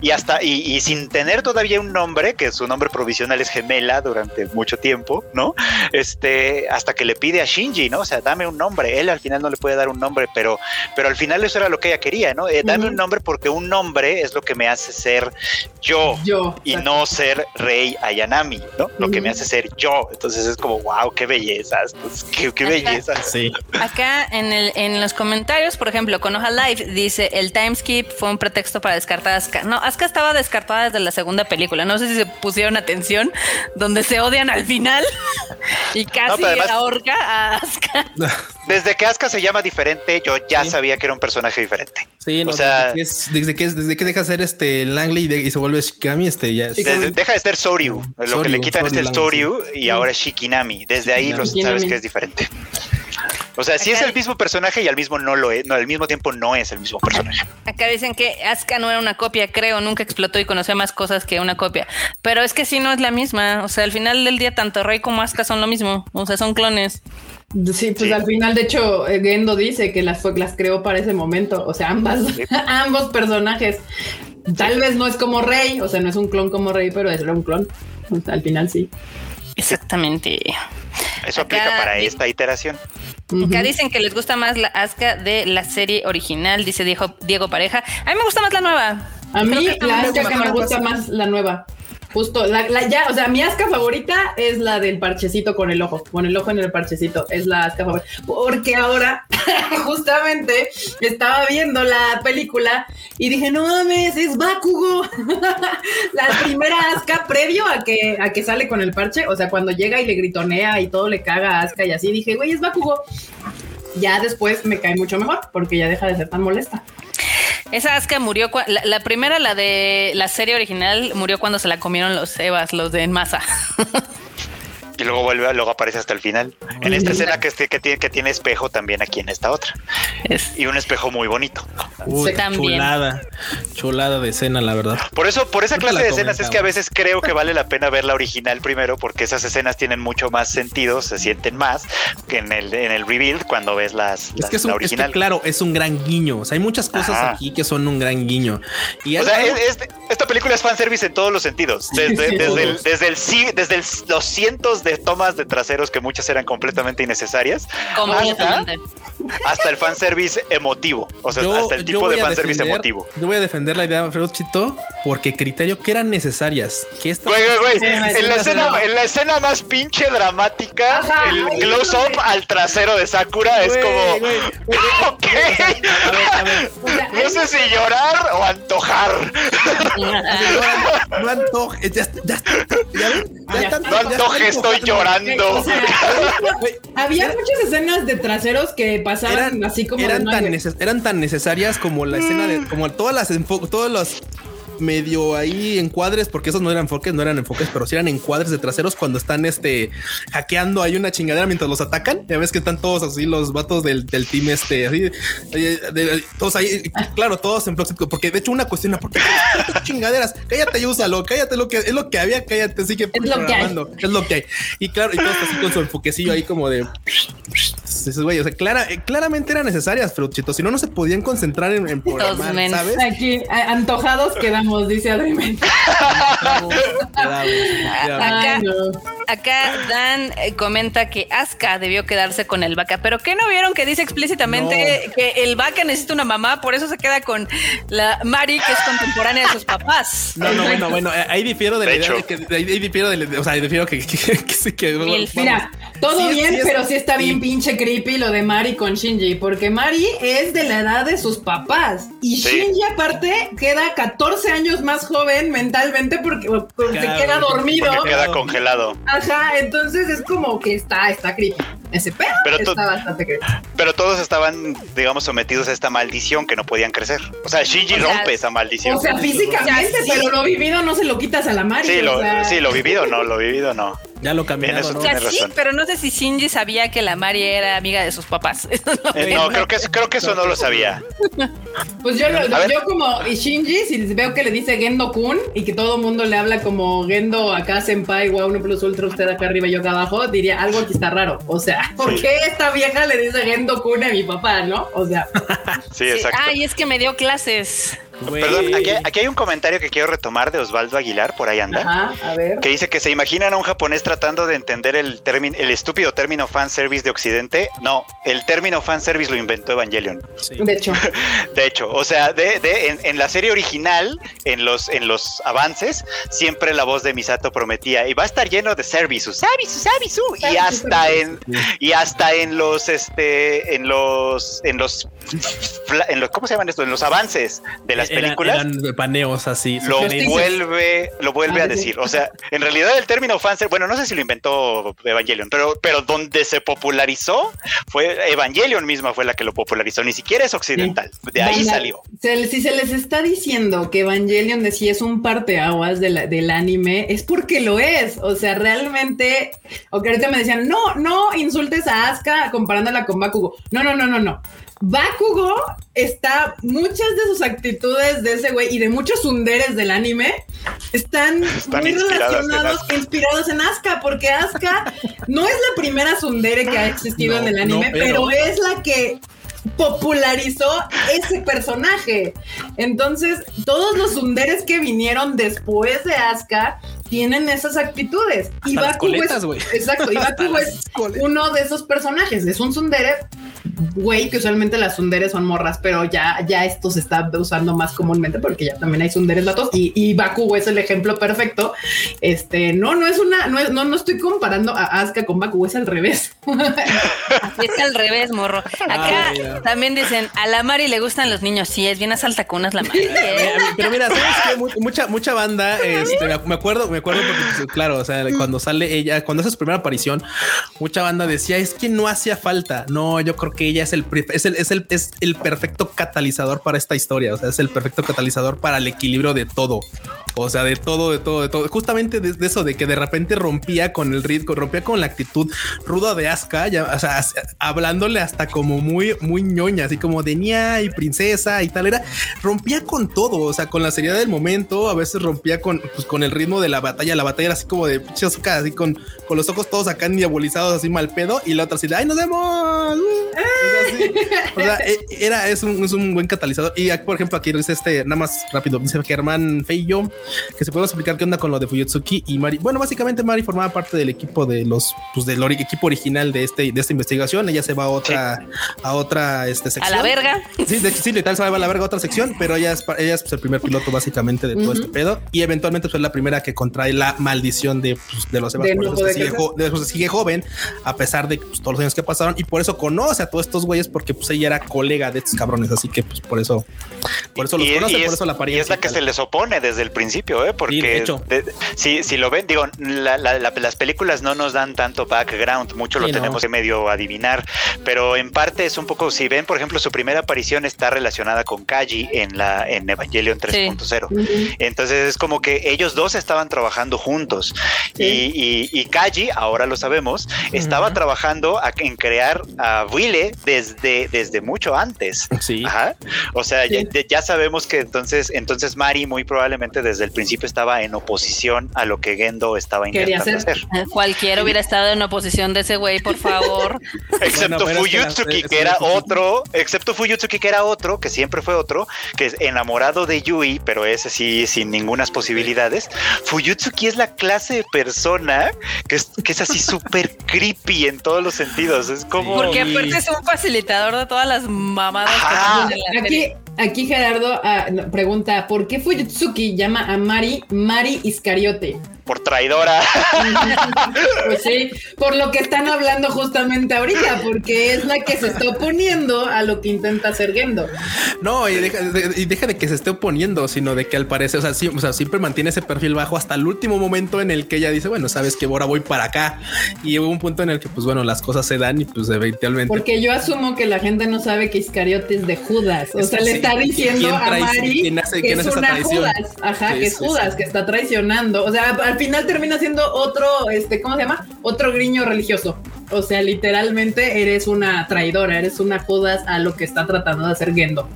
Y hasta, y, y sin tener todavía un nombre, que su nombre provisional es gemela durante mucho tiempo, ¿no? Este, hasta que le pide a Shinji, ¿no? O sea, dame un nombre. Él al final no le puede dar un nombre, pero, pero al final eso era lo que ella quería, ¿no? Eh, dame un nombre porque un nombre es lo que me hace ser yo. Yo. Y no ser rey Ayanami, ¿no? Lo que me hace ser yo. Entonces es como, wow, qué bellezas, pues, qué, qué bellezas. Sí. Acá en, el, en los comentarios, por ejemplo, Konoha Live dice el timeskip fue un pretexto para descartar a Asuka. No, Asuka estaba descartada desde la segunda película. No sé si se pusieron atención, donde se odian al final y casi además- ahorca a Asuka. Desde que Asuka se llama diferente, yo ya Sí. sabía que era un personaje diferente. Sí, no, O sea- desde, que es- desde que es- desde que deja de ser este Langley y, de- y se vuelve Shikami, este ya es- Desde- deja de ser Soryu. Lo que le Soryu, quitan es el Soryu y ahora es Shikinami. Desde ahí lo Shikinami. sabes que es diferente. O sea, sí es Acá- el mismo personaje y al mismo no lo es, no, al mismo tiempo no es el mismo personaje. Acá dicen que Asuka no era una copia, creo, nunca explotó y conoció más cosas que una copia. Pero es que sí no es la misma. O sea, al final del día, tanto Rey como Asuka son lo mismo. O sea, son clones. Sí, pues Sí. al final, de hecho, eh, Gendo dice que las, fue- las creó para ese momento. O sea, ambas, ambos personajes. Tal vez no es como Rey, o sea, no es un clon como Rey, pero es un clon. O sea, al final sí. Exactamente. Eso Acá aplica para esta iteración. Acá dicen que les gusta más la Asuka de la serie original, dice Diego, Diego Pareja. A mí me gusta más la nueva. A mí, la que me gusta más la nueva. Justo, la, la ya, o sea, mi Aska favorita es la del parchecito con el ojo, con el ojo en el parchecito, es la Aska favorita. Porque ahora, justamente, estaba viendo la película y dije, no mames, es Bakugo. la primera Aska previo a que, a que sale con el parche, o sea, cuando llega y le gritonea y todo le caga a Aska y así, dije, güey, es Bakugo. Ya después me cae mucho mejor porque ya deja de ser tan molesta. Esa Asuka murió, la, la primera, la de la serie original, murió cuando se la comieron los Evas, los de Masa. Y luego vuelve, luego aparece hasta el final. En esta escena que, que, tiene, que tiene espejo también aquí en esta otra. Es- Y un espejo muy bonito. Uy, Sí, también. chulada, chulada de escena, la verdad. Por eso, por esa clase la de escenas es que a veces creo que vale la pena ver la original primero, porque esas escenas tienen mucho más sentido, se sienten más que en el, en el reveal cuando ves las, Es las- que es, la un, es que, original. claro, es un gran guiño. O sea, hay muchas cosas Ajá. aquí que son un gran guiño. Y O sea, algo- es- es- esta película es fanservice en todos los sentidos. Desde, Sí, desde, el, todos. desde, el, sí- desde el- los cientos de tomas de traseros que muchas eran completamente innecesarias. Completamente. Hasta el fanservice emotivo. O sea, hasta el tipo de fanservice emotivo. Yo voy a defender la idea de Freudchito porque criterio que eran necesarias. Que esta Güey, güey, güey. En la, escena, en la escena más pinche dramática, Ajá. el close-up al trasero de Sakura es como. güey, güey, Ok. A ver, a ver. No sé si llorar o antojar. No antoje, ya, está- ya. No ya antoje, están estoy llorando. o sea, Güey, había muchas escenas de traseros que pasaban eran, así como eran tan eran tan necesarias como la escena de como todas las todos los medio ahí encuadres porque esos no eran enfoques no eran enfoques pero sí eran encuadres de traseros cuando están este hackeando ahí una chingadera mientras los atacan. Ya ves que están todos así los vatos del, del team este así eh, de- de- todos ahí claro todos en Proxy, porque de hecho una cuestión ¿por qué tantas chingaderas cállate y úsalo cállate lo que es lo que había cállate sigue Es lo que hay. programando es lo que hay. Y claro y todos así con su enfoquecillo ahí como de Dices, güey, o sea, clara, eh, claramente eran necesarias, Fruchito. Si no, no se podían concentrar en, en programar, men. ¿sabes? Aquí, a- antojados quedamos, dice quedamos. Acá- Dan eh, comenta que Asuka debió quedarse con el vaca, pero ¿qué no vieron que dice explícitamente que el vaca necesita una mamá? Por eso se queda con la Mari, que es contemporánea de sus papás. No, no, bueno, bueno, eh, ahí difiero de la De idea hecho. de que, ahí, ahí difiero de, o sea, difiero que, que, que. Mira, todo Sí, bien, sí es- pero sí está bien pinche creepy lo de Mari con Shinji, porque Mari es de la edad de sus papás y Sí. Shinji aparte queda 14 años más joven mentalmente porque, porque Claro, se queda dormido. Porque queda congelado. Ajá, entonces es como que está, está creepy. Ese pedo Pero está bastante creepy. Pero todos estaban, digamos, sometidos a esta maldición que no podían crecer. O sea, Shinji O sea, rompe esa maldición. O sea, físicamente, O sea, sí. pero lo vivido no se lo quitas a la Mari. sí, o lo, sea, sí, lo vivido no, lo vivido no. Ya lo eso ¿no? O sea, sí, pero no sé si Shinji sabía que la Mari era amiga de sus papás. Lo Eh, no, creo que, creo que eso no lo sabía. Pues yo, lo, ver. yo como Shinji, si veo que le dice Gendo Kun y que todo el mundo le habla como Gendo acá, Senpai, wow, uno plus ultra, usted acá arriba, yo acá abajo, diría algo aquí está raro. O sea, ¿por Sí. qué esta vieja le dice Gendo Kun a mi papá, no? O sea, Sí, Sí. exacto. Ay, es que me dio clases. Perdón, aquí, aquí hay un comentario que quiero retomar de Osvaldo Aguilar, por ahí anda. ajá, a ver. Que dice que se imaginan a un japonés tratando de entender el término, el estúpido término fanservice de Occidente. No, el término fanservice lo inventó Evangelion. Sí. De hecho, De hecho, o sea, de, de- en, en la serie original, en los, en los avances, siempre la voz de Misato prometía y va a estar lleno de servicios, servicios, servicios, y hasta en y hasta en los este en los en los en los ¿cómo se llaman esto? En los avances de las películas. Eran paneos así. lo vuelve, lo vuelve Ah, a decir. O sea, en realidad el término fanservice, bueno, no sé si lo inventó Evangelion, pero, pero donde se popularizó fue Evangelion misma fue la que lo popularizó, ni siquiera es occidental. De ahí salió. se- si se les está diciendo que Evangelion de sí es un parteaguas de la- del anime, es porque lo es. O sea, realmente, o que ahorita me decían, no, no insultes a Asuka comparándola con Bakugo. No, no, no, no, no. Bakugo está, muchas de sus actitudes de ese güey y de muchos sunderes del anime están, Están muy en relacionados, inspirados en Asuka, porque Asuka no es la primera sundere que ha existido No, en el no, anime, pero- pero es la que popularizó ese personaje. Entonces, todos los sunderes que vinieron después de Asuka tienen esas actitudes. y Hasta Bakugo coletas, es, exacto, y Bakugo es uno de esos personajes. Es un sundere, güey, que usualmente las sunderes son morras, pero ya, ya esto se está usando más comúnmente porque ya también hay sunderes latos y, y Bakugo es el ejemplo perfecto. Este, no, no es una, no, es, no, no estoy comparando a Asuka con Bakugo, es al revés. Es al revés, morro. Acá Ah, también dicen, a la Mari le gustan los niños. Sí, es bien asaltacunas la Mari. ¿eh? Pero mira, ¿sabes qué? Mucha, mucha banda, este, me- me acuerdo, me acuerdo porque, pues, claro, o sea, cuando sale ella, cuando hace su primera aparición, mucha banda decía, es que no hacía falta. No, yo creo que ella es el, es el, es el, es el perfecto catalizador para esta historia. O sea, es el perfecto catalizador para el equilibrio de todo. O sea, de todo, de todo, de todo. Justamente de, de eso, de que de repente rompía con el ritmo, rompía con la actitud ruda de Asuka, ya, o sea, hablándole hasta como muy, muy ñoña, así como de ña y princesa y tal. Era, rompía con todo, o sea, con la seriedad del momento, a veces rompía con, pues, con el ritmo de la batalla. La batalla era así como de pinche Asuka, así con, con los ojos todos acá diabolizados, así mal pedo, y la otra así de ay, nos vemos. Uh, o sea, e- era, es un, es un buen catalizador. Y por ejemplo, aquí dice este, nada más rápido, dice Germán Feyo, que se puede explicar qué onda con lo de Fuyutsuki y Mari. Bueno, básicamente Mari formaba parte del equipo de los, pues del ori- equipo original de este, de esta investigación. Ella se va a otra, a otra este, A sección. la verga. Sí, de sí, literal se va a la verga a otra sección, pero ella es, ella es pues, el primer piloto básicamente de todo este pedo y eventualmente pues, es la primera que contrae la maldición de, pues, de los Evas. De por eso se sigue, crecer. jo- de eso se sigue joven a pesar de pues, todos los años que pasaron y por eso conoce a todos estos güeyes porque pues ella era colega de estos cabrones, así que pues por eso, por eso los Y- conoce, y por es- eso la Y apariencia. es la que y se les opone desde el principio, ¿eh? Porque de hecho. de- si, si lo ven, digo, la- la- la- las películas no nos dan tanto background, mucho lo Sí, no. tenemos que medio adivinar, pero en parte es un poco, si ven, por ejemplo, su primera aparición está relacionada con Kaji en la en Evangelion 3.0. Entonces es como que ellos dos estaban trabajando juntos Sí. y, y, y Kaji, ahora lo sabemos, estaba trabajando a- en crear a Wille desde, desde mucho antes. Sí. Ajá. O sea, Sí. ya, ya sabemos que entonces, entonces Mari muy probablemente desde el principio estaba en oposición a lo que Gendo estaba Quería intentando hacer. hacer. Cualquiera hubiera estado en oposición de ese güey, por favor. Excepto pero es que las- Fuyutsuki, es- que era es- otro, excepto Fuyutsuki, que era otro, que siempre fue otro, que es enamorado de Yui, pero ese sí sin ninguna posibilidades. Fuyutsuki es la clase de persona que es, que es así súper creepy en todos los sentidos. Es como. Porque aparte es un facilitador de todas las mamadas que Ajá. pasan en la Aquí, serie. Aquí Gerardo ah, pregunta, ¿por qué Fuyutsuki llama a Mari Mari Iscariote? por traidora. Pues sí, por lo que están hablando justamente ahorita, porque es la que se está oponiendo a lo que intenta hacer Gendo. No, y deja, de, y deja de que se esté oponiendo, sino de que al parecer, o sea, sí- o sea, siempre mantiene ese perfil bajo hasta el último momento en el que ella dice, bueno, sabes que ahora voy para acá. Y hubo un punto en el que, pues bueno, las cosas se dan y pues eventualmente. Porque yo asumo que la gente no sabe que Iscariote es de Judas. O Es sea, le. Está diciendo ¿Quién a Mari hace- que es una? Judas. Ajá, Sí, que es sí, Judas, sí. que está traicionando. O sea, al final termina siendo otro, este, ¿cómo se llama? Otro griño religioso. O sea, literalmente eres una traidora, eres una Judas a lo que está tratando de hacer Gendo.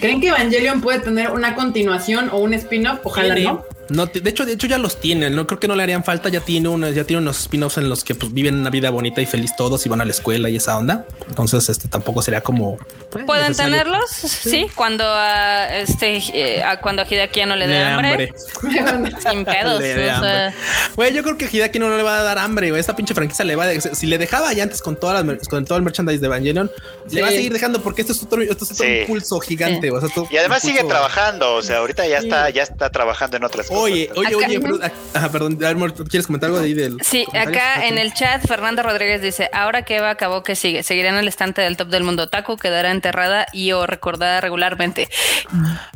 ¿Creen que Evangelion puede tener una continuación o un spin-off? Ojalá no. No, de hecho, de hecho ya los tienen. No creo que no le harían falta. Ya tiene unos, ya tiene unos spin-offs en los que pues, viven una vida bonita y feliz todos y van a la escuela y esa onda. Entonces, este tampoco sería como pues, ¿Pueden necesario. tenerlos? Sí, cuando a este eh, a cuando a Hideaki ya no le dé hambre. Sin pedos. Le dé o sea, hambre. Güey, yo creo que Hideaki no le va a dar hambre, güey. Esta pinche franquicia le va a... Si le dejaba ya antes con, todas las, con todo el merchandise de Evangelion, le va a Sí. seguir dejando porque esto es otro, esto es otro Sí. impulso gigante. o sea, todo- Y además sigue trabajando, o sea, ahorita ya está, ya está trabajando en otras cosas. Oye, oye, Acá- oye, perdón, ajá, perdón, a ver, Mor, ¿quieres comentar algo de ahí del? Sí, acá en el chat Fernanda Rodríguez dice, ahora que Eva acabó que sigue, seguirá en el estante del top del mundo Taku, quedará enterrada y o recordada regularmente.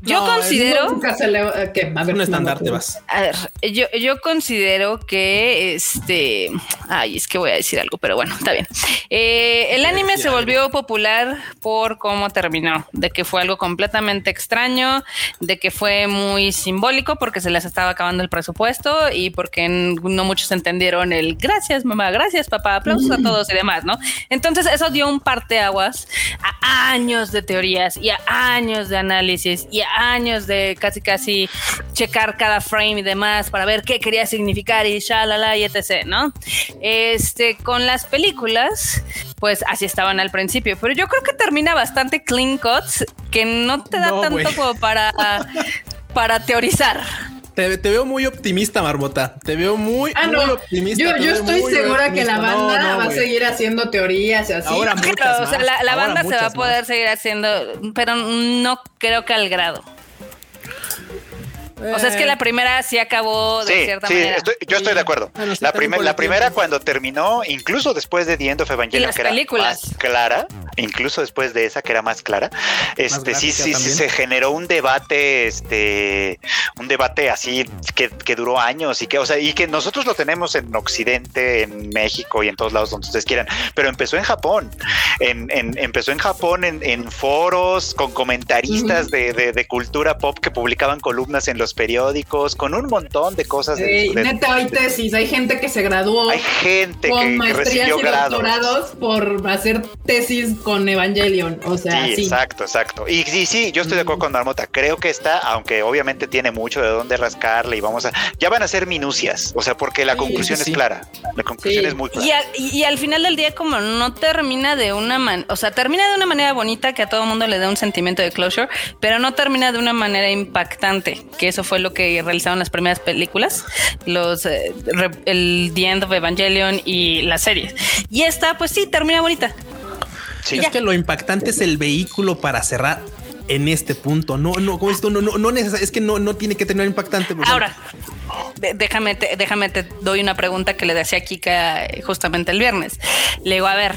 Yo No, considero, le que a Es ver, un estandarte, vas. a ver, yo, yo considero que este, ay, es que voy a decir algo, pero bueno, está bien. Eh, el anime se volvió popular por cómo terminó, de que fue algo completamente extraño, de que fue muy simbólico porque se les estaba acabando el presupuesto y porque no muchos entendieron el gracias mamá, gracias papá, aplausos a todos y demás, ¿no? Entonces eso dio un parteaguas a años de teorías y a años de análisis y a años de casi casi checar cada frame y demás para ver qué quería significar y shalala y etc, ¿no? Este, con las películas, pues así estaban al principio, pero yo creo que termina bastante clean cuts que no te da No, tanto güey. como para para teorizar. Te, te veo muy optimista, Marmota. Te veo muy, Ah, muy no. optimista. Yo, estoy segura que la. No, banda no, va a seguir haciendo teorías y así. Ahora Claro, muchas o sea, la, la Ahora banda se va a poder más. seguir haciendo, pero no creo que al grado. O sea, es que la primera sí acabó de Sí, cierta sí, manera. estoy- yo estoy de acuerdo. Bueno, la, primer- la primera cuando terminó, incluso después de The End of Evangelion, que era películas. más clara, incluso después de esa que era más clara, este sí, gráfica sí, sí también. se generó un debate, este, un debate así que, que duró años y que, o sea, y que nosotros lo tenemos en Occidente, en México y en todos lados donde ustedes quieran, pero empezó en Japón, en, en- empezó en Japón en, en foros con comentaristas de, de- de cultura pop que publicaban columnas en los periódicos, con un montón de cosas. de- Ey, de- neta, hay tesis, hay gente que se graduó hay gente con que, que maestrías recibió y grados. doctorados por hacer tesis con Evangelion. O sea, Sí, sí. exacto, exacto. Y sí, sí, yo estoy de acuerdo con Marmota. Creo que está, aunque obviamente tiene mucho de dónde rascarle y vamos a. Ya van a ser minucias. O sea, porque la Sí, conclusión sí, es clara. La conclusión Sí. es muy clara. Y, a- y- al final del día, como no termina de una manera, o sea, termina de una manera bonita que a todo mundo le da un sentimiento de closure, pero no termina de una manera impactante, que eso fue lo que realizaron las primeras películas, los eh, re- el The End of Evangelion y las series. Y esta, pues sí, termina bonita. Sí. Es que lo impactante es el vehículo para cerrar en este punto. No, no, esto no, no, no es que no, no tiene que tener impactante. Ahora, déjame, te, déjame, te doy una pregunta que le decía a Kika eh, justamente el viernes. Le digo, a ver,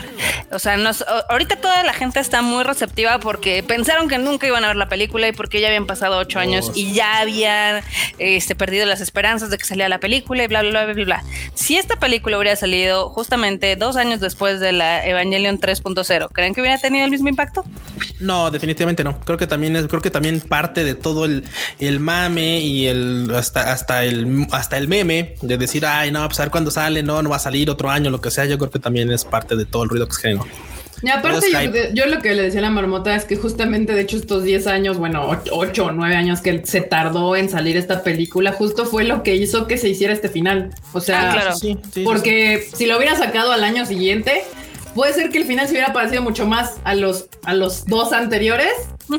o sea, nos, ahorita toda la gente está muy receptiva porque pensaron que nunca iban a ver la película y porque ya habían pasado ocho años y ya habían este, perdido las esperanzas de que saliera la película y bla, bla, bla, bla, bla, bla. Si esta película hubiera salido justamente dos años después de la Evangelion 3.0, ¿creen que hubiera tenido el mismo impacto? No, definitivamente no. Creo que también es, creo que también parte de todo el, el mame y el hasta, hasta el hasta el meme de decir ay no, pues a ver cuándo sale, no, no va a salir otro año, lo que sea. Yo creo que también es parte de todo el ruido que se generó. Y aparte, yo, lo que le decía a la marmota es que justamente, de hecho, estos 10 años, bueno, 8 o 9 años que se tardó en salir esta película, justo fue lo que hizo que se hiciera este final. O sea, Ah, claro. Sí, sí, sí, porque si lo hubiera sacado al año siguiente, puede ser que el final se hubiera parecido mucho más a los, a los dos anteriores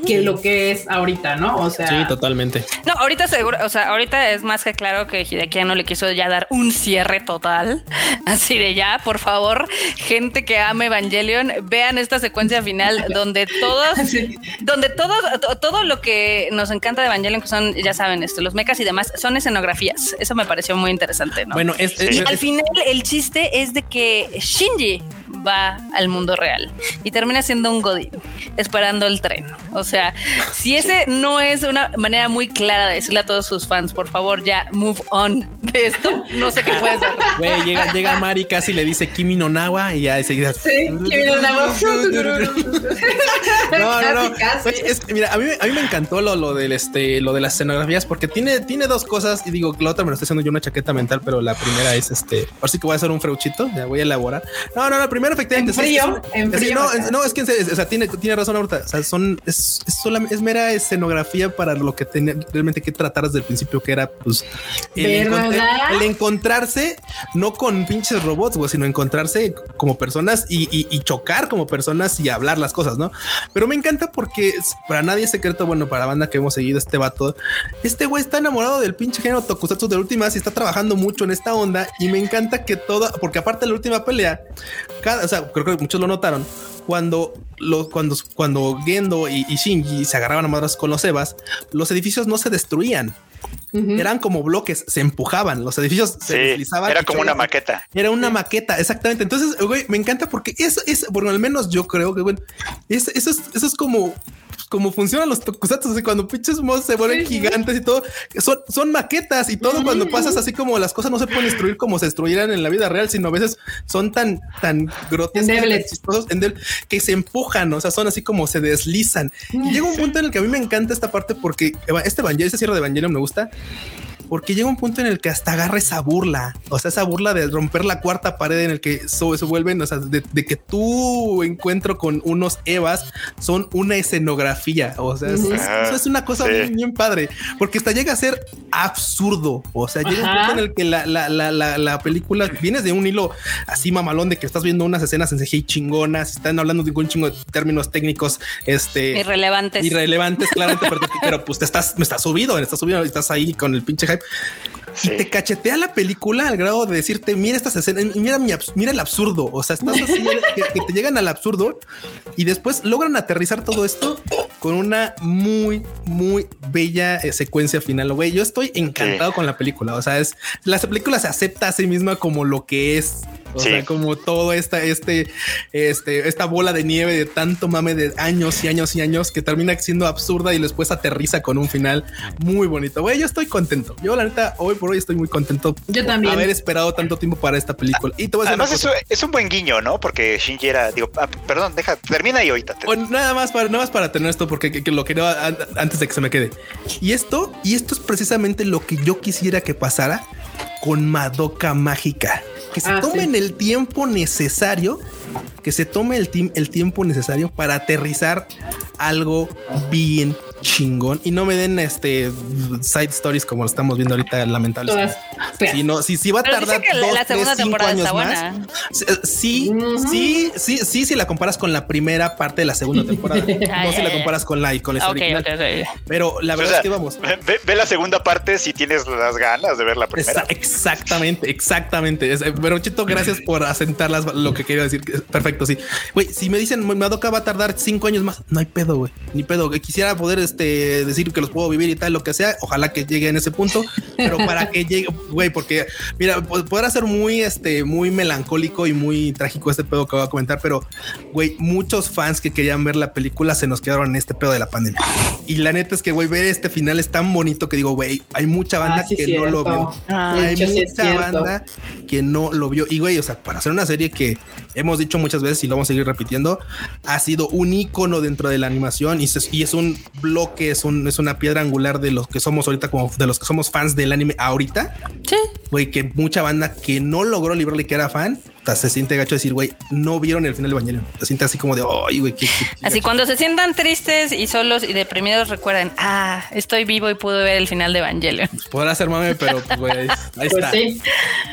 que lo que es ahorita, ¿no? O sea, Sí, totalmente. No, ahorita seguro, o sea, ahorita es más que claro que Hideaki no le quiso ya dar un cierre total. Así de ya, por favor, gente que ame Evangelion, vean esta secuencia final donde todos, Sí. donde todo, to- todo lo que nos encanta de Evangelion, que son, ya saben, esto, los mechas y demás, son escenografías. Eso me pareció muy interesante, ¿no? Bueno, es, es- Y al es- final el chiste es de que Shinji va al mundo real y termina siendo un godín esperando el tren. O sea, si ese no es una manera muy clara de decirle a todos sus fans, por favor, ya move on de esto, no sé qué puede ser. güey, llega, llega Mari casi le dice Kimi no Nawa y ya enseguida. Sí, Kimi no Nawa. No, no, no. Casi, casi. Pues, es- mira, a mí, a mí me encantó lo, lo del este, lo de las escenografías, porque tiene, tiene dos cosas. Y digo, la otra me lo estoy haciendo yo una chaqueta mental, pero la primera es este. Ahora sí que voy a hacer un freuchito, ya voy a elaborar. No, no, no, primero efectivamente. En frío, es- en frío. No, es, no, es que o sea, tiene, tiene razón ahorita. O sea, son, es, es, es mera escenografía para lo que tenía realmente que tratar desde el principio, que era pues el, encontrarse no con pinches robots, güey, sino encontrarse como personas y, y- y chocar como personas y hablar las cosas, ¿no? Pero me encanta porque es- para nadie es secreto, bueno, para la banda que hemos seguido este vato, este güey está enamorado del pinche género tokusatsu de últimas y está trabajando mucho en esta onda y me encanta que todo, porque aparte de la última pelea, cada, o sea, creo que muchos lo notaron, cuando lo, cuando, cuando Gendo y, y Shinji se agarraban a madras con los Evas, los edificios no se destruían. Eran como bloques, se empujaban, los edificios se deslizaban. era como una maqueta. Era una maqueta, exactamente. Entonces, güey, me encanta porque eso es, bueno, al menos yo creo que, bueno, es, eso es, eso es como, como funcionan los tokusatsu. Así cuando pinches monstruos se vuelven Sí, sí. gigantes y todo, son, son maquetas y todo. Cuando pasas así como las cosas no se pueden destruir como se destruyeran en la vida real, sino a veces son tan, tan grotescos, chistosos, que se empujan. O sea, son así como se deslizan. Y llega un punto en el que a mí me encanta esta parte porque este Evangelion, este cierre de Evangelion me gusta porque llega un punto en el que hasta agarra esa burla, o sea, esa burla de romper la cuarta pared en el que se, se vuelven, o sea, de, de que tu encuentro con unos Evas son una escenografía, o sea, es- Ujú. es- eso es una cosa Sí. bien, bien padre, porque hasta llega a ser absurdo, o sea, llega un punto en el que la, la, la, la, la película vienes de un hilo así mamalón de que estás viendo unas escenas en CGI chingonas, están hablando de un chingo de términos técnicos, este Irrelevantes. irrelevantes, claramente, pero, pero, pues te estás, me estás subido, estás subido, estás ahí con el pinche hype. Sí. Y te cachetea la película al grado de decirte, mira estas escenas, mira, mira el absurdo. O sea, estás así que, que te llegan al absurdo y después logran aterrizar todo esto con una muy, muy bella eh, secuencia final. Güey, yo estoy encantado con la película. O sea, es la película se acepta a sí misma como lo que es. O Sí. sea, como todo esta, este, este, esta bola de nieve de tanto mame de años y años y años que termina siendo absurda y después aterriza con un final muy bonito. Güey, yo estoy contento. Yo, la neta, hoy por hoy estoy muy contento. Yo por también. Haber esperado tanto tiempo para esta película. Y te voy a Además, es, un- es un buen guiño, ¿no? Porque Shinji era, digo, ah, perdón, deja, termina y ahorita. te- O nada más para nada más para tener esto porque que- que lo quería an- antes de que se me quede. Y esto y esto es precisamente lo que yo quisiera que pasara con Madoka Mágica, que se Ah, tomen sí. el tiempo necesario que se tome el, el tiempo necesario para aterrizar algo bien chingón y no me den este side stories como lo estamos viendo ahorita lamentablemente. Todas. Si no, si, si va a tardar dos, la segunda tres, cinco temporada años está más. buena. Sí, sí, sí, sí, si la comparas con la primera parte de la segunda temporada. no si la comparas con la con la Ah, Ok, original. ok, ok. Pero la O verdad sea, es que vamos. Ve, ve la segunda parte si tienes las ganas de ver la primera. Exactamente, exactamente. Pero Chito, gracias por asentar las- lo que quería decir. Perfecto, sí. Güey, si me dicen Madoka va a tardar cinco años más, no hay pedo, güey. Ni pedo. Quisiera poder este, decir que los puedo vivir y tal, lo que sea. Ojalá que llegue en ese punto. Pero para que llegue, güey, porque mira, po- podrá ser muy, este, muy melancólico y muy trágico este pedo que voy a comentar, pero güey, muchos fans que querían ver la película se nos quedaron en este pedo de la pandemia. Y la neta es que, güey, ver este final es tan bonito que digo, güey, hay mucha banda Ah, sí, que no lo vio. Ah, hay sí mucha banda que no lo vio. Y güey, o sea, para hacer una serie que hemos dicho muchas veces y lo vamos a seguir repitiendo, ha sido un icono dentro de la animación y, se- y es un bloque, es, un, es una piedra angular de los que somos ahorita, como de los que somos fans del anime ahorita. Sí. Güey, que mucha banda que no logró librarle que era fan, se siente gacho decir, güey, no vieron el final de Evangelion. Se siente así como de, ay, güey, qué, qué- Así cuando se sientan tristes y solos y deprimidos, recuerden, ah, estoy vivo y pude ver el final de Evangelion. Podrá ser mame, pero pues, güey, ahí, Pues está. sí.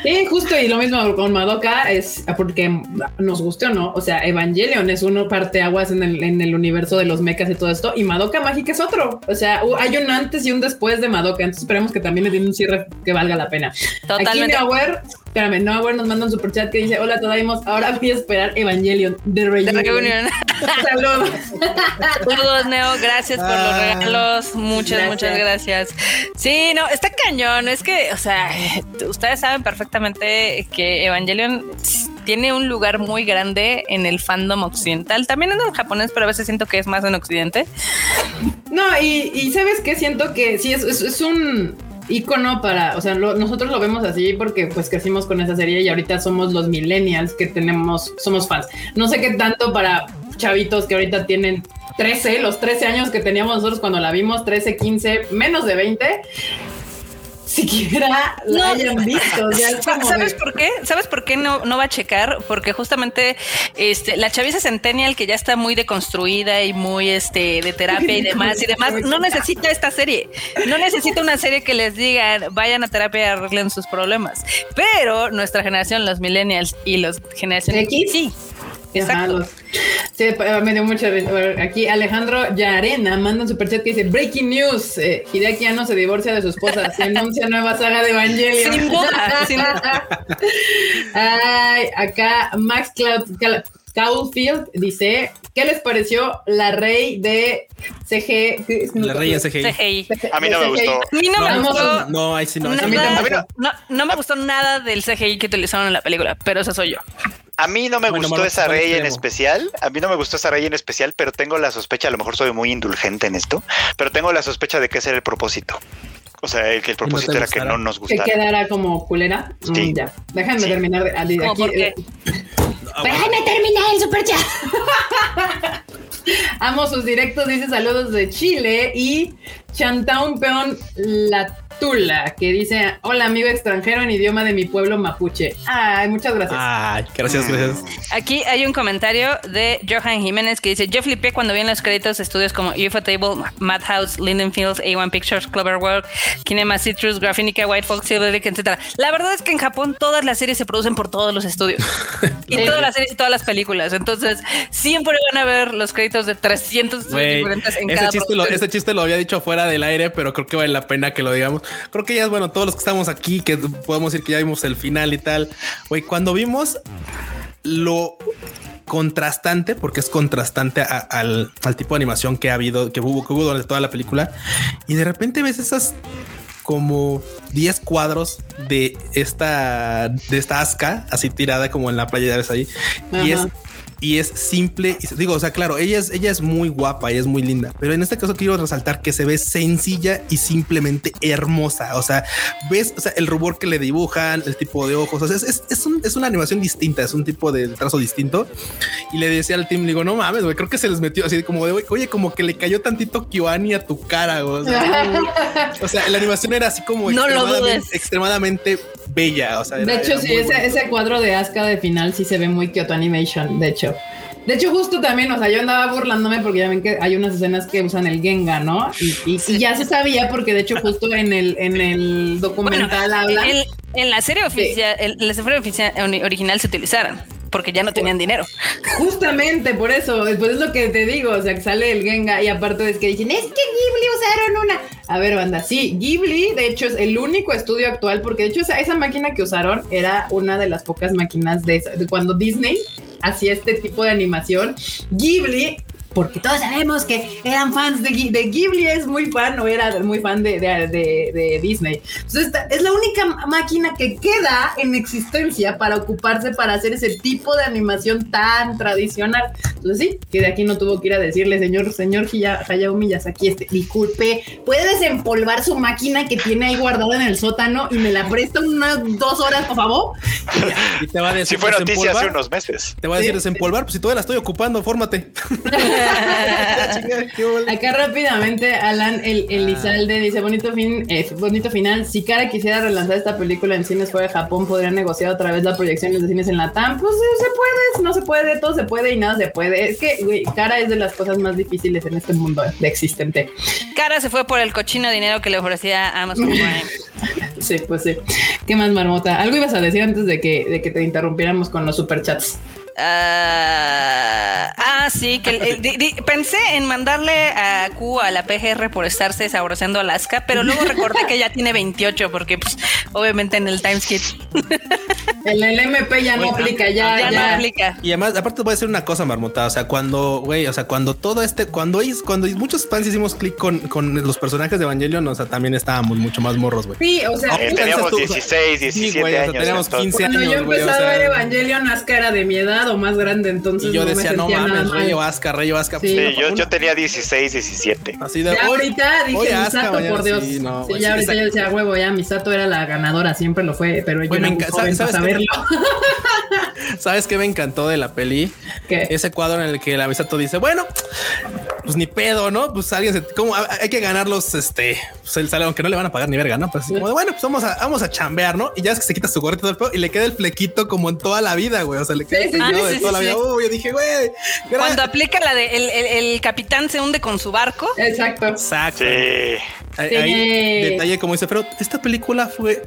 Sí, justo y lo mismo con Madoka es porque nos guste o no. O sea, Evangelion es uno parteaguas en el, en el universo de los mechas y todo esto. Y Madoka Mágica es otro. O sea, hay un antes y un después de Madoka. Entonces esperemos que también le den un cierre que valga la pena. Totalmente. Aquí espérame, Noaware nos manda un super chat que dice: Hola, Todaimos. Ahora voy a esperar Evangelion de De Reunion. reunión. Saludos. Saludos, Neo. Gracias por los Ah. regalos. Muchas, Gracias. muchas gracias. Sí, no, está cañón. Es que, o sea, ustedes saben perfectamente que Evangelion tiene un lugar muy grande en el fandom occidental. También en el japonés, pero a veces siento que es más en occidente. No, y, y sabes que siento que sí es, es, es un icono para, o sea, nosotros lo vemos así porque pues crecimos con esa serie y ahorita somos los millennials que tenemos, somos fans. No sé qué tanto para chavitos que ahorita tienen 13, los 13 años que teníamos nosotros cuando la vimos, 13, 15, menos de 20. Siquiera la No. hayan visto. o sea, es como ¿Sabes de- por qué? ¿Sabes por qué no, no va a checar? Porque justamente este, la chaviza centennial que ya está muy deconstruida y muy este de terapia y demás y demás, no necesita esta serie. No necesita una serie que les digan vayan a terapia y arreglen sus problemas. Pero nuestra generación, los millennials y los generación X. sí. Ajá, Exacto. los- sí, pa- me dio mucha Aquí Alejandro Yarena manda un superchat que dice Breaking News, eh, Hideaki Anno se divorcia de su esposa, se anuncia nueva saga de Evangelion. Sin duda, sin duda. Ay, acá Max Cloud, Cal- Caulfield dice, ¿qué les pareció la rey de CG? La rey en CGI. CGI. A mí no me gustó. A mí no, me Vamos gustó. No, ahí sí no. No, sí a mí no. no, no, no me gustó nada del CGI que utilizaron en la película, pero eso soy yo. A mí no me Bueno, gustó esa ¿cuál rey en especial. A mí no me gustó esa rey en especial, pero tengo la sospecha, a lo mejor soy muy indulgente en esto, pero tengo la sospecha de que ese era el propósito. O sea, el que el no te propósito era que no nos Que gustara. quedara como culera. Mm, Sí. ya, déjenme Sí. terminar de, ah, de ¿Cómo aquí. por qué? eh, Déjenme terminar el superchat. Amo sus directos, dice saludos de Chile y Chantaun Peón Latula, que dice hola amigo extranjero en idioma de mi pueblo mapuche. Ay, muchas gracias. Ay, gracias, gracias. Aquí hay un comentario de Johan Jiménez que dice: Yo flipé cuando vi en los créditos estudios como UFO Table, Madhouse, Lindenfields, A1 Pictures, Cloverwork, Kinema Citrus, Graphinica, White Fox, Silverlick, etc. La verdad es que en Japón todas las series se producen por todos los estudios y Sí. todas las series y todas las películas. Entonces, siempre van a ver los créditos de 300 Güey, diferentes en ese cada chiste, lo, ese chiste lo había dicho fuera del aire, pero creo que vale la pena que lo digamos. Creo que ya es bueno, todos los que estamos aquí, que podemos decir que ya vimos el final y tal. Güey, cuando vimos lo contrastante, porque es contrastante al, al tipo de animación que ha habido, que hubo, que hubo durante toda la película, y de repente ves esas como 10 cuadros de esta de esta asca así tirada como en la playa ya ves ahí y es. Y es simple. y- Digo, o sea, claro, ella es, ella es muy guapa y es muy linda, pero en este caso quiero resaltar que se ve sencilla y simplemente hermosa. O sea, ves o sea, el rubor que le dibujan, el tipo de ojos. O sea, es, es, es un- es una animación distinta, es un tipo de trazo distinto. Y le decía al team, digo, no mames, güey, creo que se les metió así como de, oye, como que le cayó tantito Kyoani a tu cara. güey". O sea, o sea, la animación era así como No lo extremadamente, dudes. extremadamente bella. O sea, De era- hecho, era sí, ese, bonito. ese cuadro de Asuka de final sí se ve muy Kyoto Animation, de hecho. De hecho, justo también, o sea, yo andaba burlándome porque ya ven que hay unas escenas que usan el Genga, ¿no? Y, y- y ya se sabía porque de hecho justo en el, en el documental habla... En, en la serie oficial, en la serie oficial original se utilizaron porque ya no tenían dinero. Justamente por eso, pues es lo que te digo, o sea, que sale el Genga y aparte es que dicen, es que Ghibli usaron una. A ver, banda, sí, Ghibli, de hecho, es el único estudio actual, porque de hecho esa, esa máquina que usaron era una de las pocas máquinas de, esa- de cuando Disney hacía este tipo de animación. Ghibli. Porque todos sabemos que eran fans de, de Ghibli, es muy fan o era muy fan de, de- de- de Disney. Entonces, esta es la única máquina que queda en existencia para ocuparse para hacer ese tipo de animación tan tradicional. Entonces sí, que de aquí no tuvo que ir a decirle, señor, señor Hayao Miyazaki, este, disculpe, ¿puede desempolvar su máquina que tiene ahí guardada en el sótano y me la presta unas dos horas, por favor? Y te va a decir Sí fue noticia hace unos meses. Te va a decir Sí. desempolvar, pues si todavía la estoy ocupando, fórmate. Acá rápidamente, Alan el, Elizalde dice, bonito fin, eh, bonito final. Si Cara quisiera relanzar esta película en cines fuera de Japón, podría negociar otra vez la proyección de cines en la TAM. Pues eh, se puede, no se puede, todo se puede y nada se puede. Es que, güey, Cara es de las cosas más difíciles en este mundo de existente. Cara se fue por el cochino dinero que le ofrecía Amazon Prime. Sí, pues sí. ¿Qué más, Marmota? Algo ibas a decir antes de que, de que te interrumpiéramos con los superchats. Ah, ah, sí, que eh, di- di- pensé en mandarle a Q a la PGR por estarse saboreando Alaska, pero luego recordé que ya tiene 28 porque pues obviamente en el timeskip El, el MP ya no aplica, ya, ya, ya. no aplica. Y además, aparte te voy a decir una cosa, Marmota. O sea, cuando, güey, o sea, cuando todo este, cuando, cuando muchos fans hicimos clic con, con los personajes de Evangelion, o sea, también estábamos mucho más morros, güey. Sí, o sea, Eh, teníamos tú- 16, 17 Sí, güey, o sea, años. teníamos entonces. 15 cuando yo años, güey, empecé o a ver sea, Evangelion, Asuka era de mi edad más grande, entonces Y yo no me decía, no mames, mal. Rayo Vasca, Rayo Vasca. Sí. Sí, yo, yo tenía 16, 17. Así de Ya ahorita dije Asuka, Misato, por Dios. sí, no, Sí, ya sí, ahorita yo decía, huevo, ya Misato era la ganadora, siempre lo fue, pero yo joven ¿sabes- saberlo. ¿Sabes qué me encantó de la peli? ¿Qué? Ese cuadro en el que la Misato dice, bueno, pues ni pedo, ¿no? Pues alguien se, como hay que ganar los, este, pues el salario, aunque no le van a pagar ni verga, ¿no? Pues así como de, bueno, pues vamos a, vamos a chambear, ¿no? Y ya es que se quita su gorrito del pelo y le queda el flequito como en toda la vida, güey. O sea, le queda Sí, el sí, de sí, toda sí, la vida. sí. Uy, yo dije, güey, Cuando aplica la de el, el- el capitán se hunde con su barco. Exacto. Exacto. Sí. Ahí, Sí. ahí detalle como dice, pero esta película fue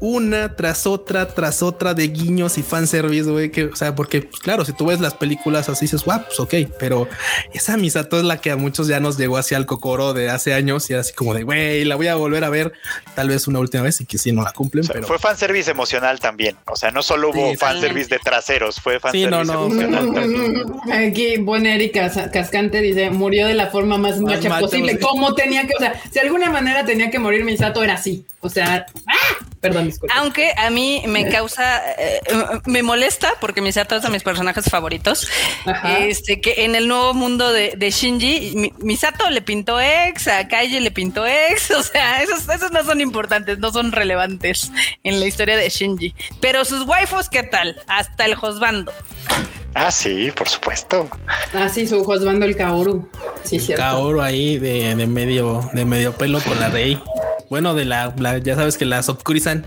una tras otra, tras otra de guiños y fanservice, güey, que, o sea, porque, pues, claro, si tú ves las películas así, dices, guau, pues ok, pero esa Misato es la que a muchos ya nos llegó hacia el cocoro de hace años y era así como de, güey, la voy a volver a ver tal vez una última vez y que sí no la cumplen, O sea, pero... Fue fanservice emocional también. O sea, no solo hubo Sí, fanservice de traseros, fue Sí, fanservice no, no. emocional también. Aquí buena Erika Cascante dice, murió de la forma más macha posible. Como tenía que, o sea, si de alguna manera tenía que morir Misato, era así. O sea, ¡ah! perdón, disculpa. Aunque a mí me causa, eh, me molesta porque Misato es de mis personajes favoritos. Ajá. Este que en el nuevo mundo de, de Shinji, Mi- Misato le pintó ex, a Kaiji le pintó ex. O sea, esos, esos no son importantes, no son relevantes en la historia de Shinji. Pero sus waifus, ¿qué tal? Hasta el Josbando. Ah, sí, por supuesto. Ah, sí, su Josbando el Kaoru. Sí, cierto. Kaoru ahí de, de medio, de medio pelo con la rey. Bueno, de la, la- ya sabes que la Sopkurizan.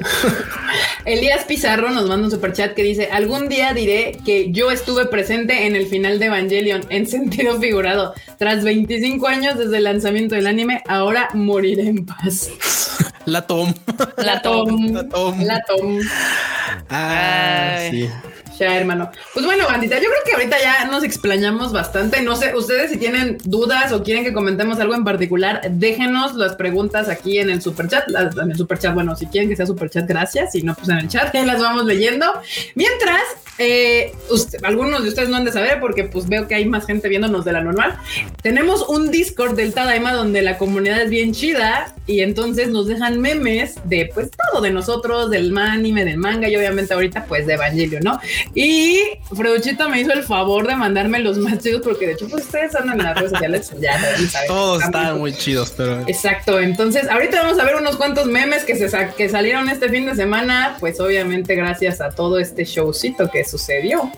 Elías Pizarro nos manda un superchat que dice: Algún día diré que yo estuve presente en el final de Evangelion en sentido figurado. Tras 25 años desde el lanzamiento del anime, ahora moriré en paz. La Tom. La Tom. La Tom. La Tom. Ah, Ay. sí. Ya, hermano. Pues bueno, bandita, yo creo que ahorita ya nos explayamos bastante. No sé, ustedes si tienen dudas o quieren que comentemos algo en particular, déjenos las preguntas aquí en el superchat. En el superchat, bueno, si quieren que sea superchat, gracias. Si no, pues en el chat, ya las vamos leyendo. Mientras, eh, algunos de ustedes no han de saber porque pues veo que hay más gente viéndonos de la normal. Tenemos un Discord del Tadaima donde la comunidad es bien chida y entonces nos dejan memes de pues todo de nosotros, del anime, del manga y obviamente ahorita pues de Evangelio, ¿no? Y Freuchito me hizo el favor de mandarme los más chidos porque de hecho pues ustedes andan en las redes sociales, ya saben, saben. Todos Están están muy chidos, pero Exacto, entonces ahorita vamos a ver unos cuantos memes que, se sa- que salieron este fin de semana, pues obviamente gracias a todo este showcito que sucedió.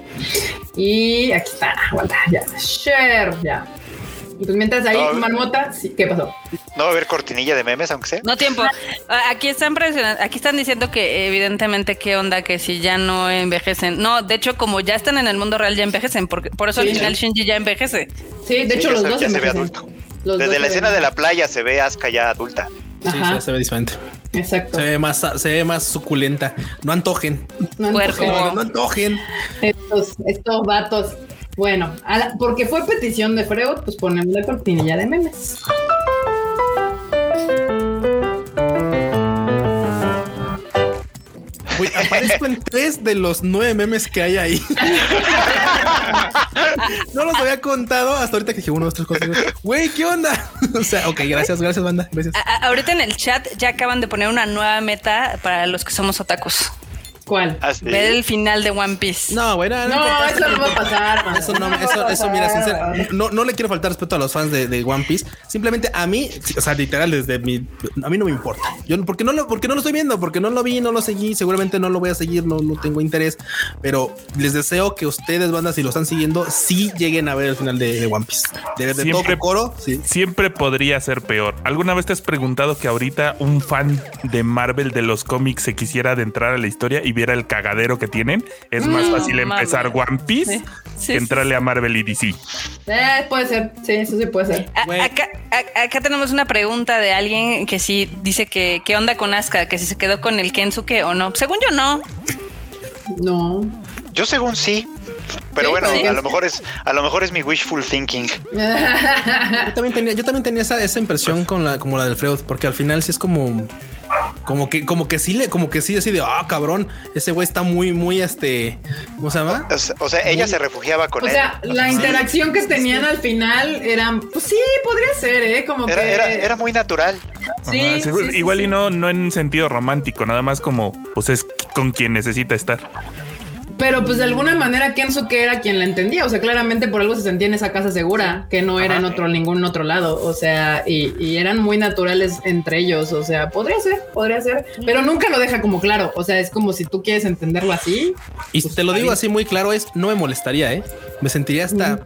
Y aquí está, aguanta, ya, share, ya. Entonces, mientras ahí, No. Marmota, sí, ¿qué pasó? No va a haber cortinilla de memes, aunque sea. No tiempo. Aquí están presionando, aquí están diciendo que evidentemente qué onda que si ya no envejecen. No, de hecho como ya están en el mundo real ya envejecen, porque por eso Sí. al final Shinji ya envejece. Sí, de hecho, ya los dos ya se ve adulto. Los Desde la escena ven- de la playa se ve Asuka ya adulta. Sí, Ajá, se, se ve diferente. exacto. Se ve más, se ve más suculenta. No antojen. No antojen. No, no antojen. Estos, estos vatos. Bueno, a la- porque fue petición de Freud, pues ponemos la cortinilla de memes. Güey, aparezco en tres de los nueve memes que hay ahí. no los había contado hasta ahorita que dije uno, dos, tres, cuatro. Güey, ¿qué onda? o sea, ok, gracias, gracias, banda. Gracias. A- ahorita en el chat ya acaban de poner una nueva meta para los que somos otakus. ¿Cuál? Así. Ver el final de One Piece. No, güey, no, no No, importa. eso no va a pasar. man. Eso no, eso, eso, mira, sincera, no, no le quiero faltar respeto a los fans de, de One Piece. Simplemente a mí, o sea, literal, desde mi, a mí no me importa. Yo, porque no lo, porque no lo estoy viendo, porque no lo vi, no lo seguí, seguramente no lo voy a seguir, no, no tengo interés. Pero les deseo que ustedes, bandas, si lo están siguiendo, sí lleguen a ver el final de, de One Piece. De, de todo Siempre- coro, sí. Siempre podría ser peor. ¿Alguna vez te has preguntado que ahorita un fan de Marvel de los cómics se quisiera adentrar a la historia y viera el cagadero que tienen? Es más Mm, fácil empezar Marvel. One Piece Sí, sí, que entrarle a Marvel y DC. Eh, puede ser. Sí, eso sí puede ser. A- acá, a- acá tenemos una pregunta de alguien que sí dice que qué onda con Asuka, que si se quedó con el Kensuke o no. Según yo no. No. Yo según sí. Pero bueno, a lo mejor es, a lo mejor es mi wishful thinking. Yo también tenía, yo también tenía esa, esa impresión con la, como la del Freud, porque al final sí es como, como que, como que sí le, como que sí así de, ah, cabrón, ese güey está muy, muy, este, ¿cómo se llama? O sea, o sea, ella se refugiaba con O él. sea, la interacción que tenían al final eran, pues sí, podría ser, ¿eh? Como Era, que. era, era muy natural. Sí, Ajá, Igual sí. y no, no en sentido romántico, nada más como pues es con quien necesita estar. Pero pues de alguna manera Kensuke era quien la entendía. O sea, claramente por algo se sentía en esa casa segura, que no era en otro, ningún otro lado. O sea, y, y eran muy naturales entre ellos. O sea, podría ser, podría ser, pero nunca lo deja como claro. O sea, es como si tú quieres entenderlo así. Y te lo digo así muy claro, es, no me molestaría, ¿eh? Me sentiría hasta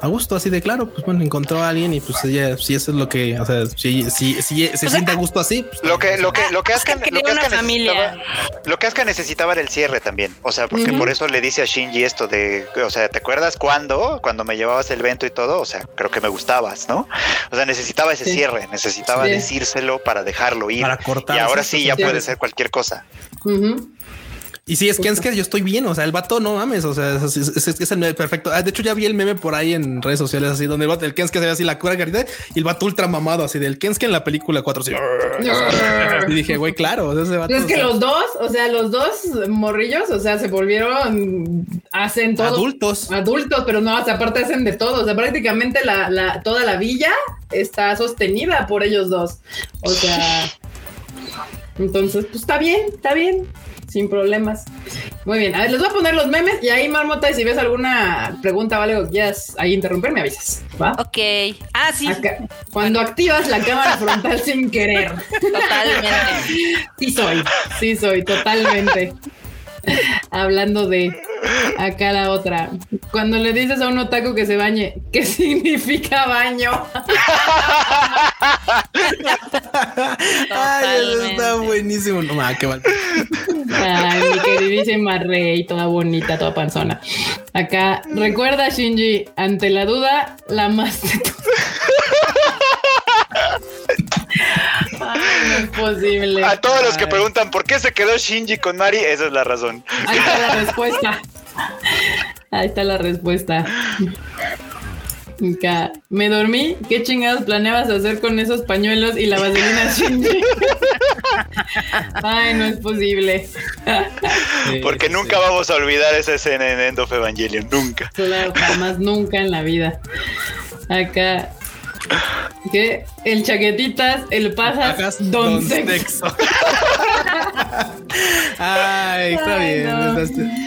a gusto, así de claro, pues bueno, encontró a alguien y pues ella, si eso es lo que, o sea, si, si, si se siente a gusto así, pues, Lo que, lo que, lo que quería lo que familia. necesitaba, lo que Asuka necesitaba era el cierre también. O sea, porque por eso le dice a Shinji esto de, o sea, ¿te acuerdas cuándo? Cuando me llevabas el evento y todo, o sea, creo que me gustabas, ¿no? O sea, necesitaba ese Sí. cierre, necesitaba Sí. decírselo para dejarlo ir. Para cortar y ahora sí ya puede ser cualquier cosa. Ujú. Y si es que es que yo estoy bien, o sea, el vato no mames, o sea, es, es, es- el perfecto. Ah, de hecho, ya vi el meme por ahí en redes sociales, así donde el, vato, el Kensuke se ve así la cura carita y el vato ultra mamado, así del Kensuke en la película 4. Así, y dije, güey, claro, ese vato. Es que o sea, los dos, o sea, los dos morrillos, o sea, se volvieron, hacen todo. adultos. Adultos, pero no, o sea, aparte hacen de todo. O sea, prácticamente la, la, toda la villa está sostenida por ellos dos. O sea, entonces, pues está bien, está bien, sin problemas. Muy bien, a ver, les voy a poner los memes y ahí, Marmota, si ves alguna pregunta o algo que quieras ahí interrumpir, me avisas. ¿va? Ok. Ah, sí, Acá, cuando activas la cámara frontal sin querer. totalmente. Sí soy, sí soy, totalmente. Hablando de acá la otra. Cuando le dices a un otaku que se bañe, ¿qué significa baño? Ay, eso está buenísimo. No, ma, qué mal. Ay, mi queridísima Rey, toda bonita, toda panzona. Acá, recuerda, Shinji, ante la duda, la más de todas. Ay, no es posible. A todos los que preguntan por qué se quedó Shinji con Mari, esa es la razón. Ahí está la respuesta. Ahí está la respuesta. Me dormí. ¿Qué chingados planeabas hacer con esos pañuelos y la vaselina Shinji? Ay, no es posible. Porque sí, nunca vamos a olvidar esa escena en End of Evangelion, nunca. Claro, jamás, nunca en la vida. Acá. ¿Qué? El chaquetitas, el Pajas, don, don sexo. sexo. Ay, está Ay, bien. no.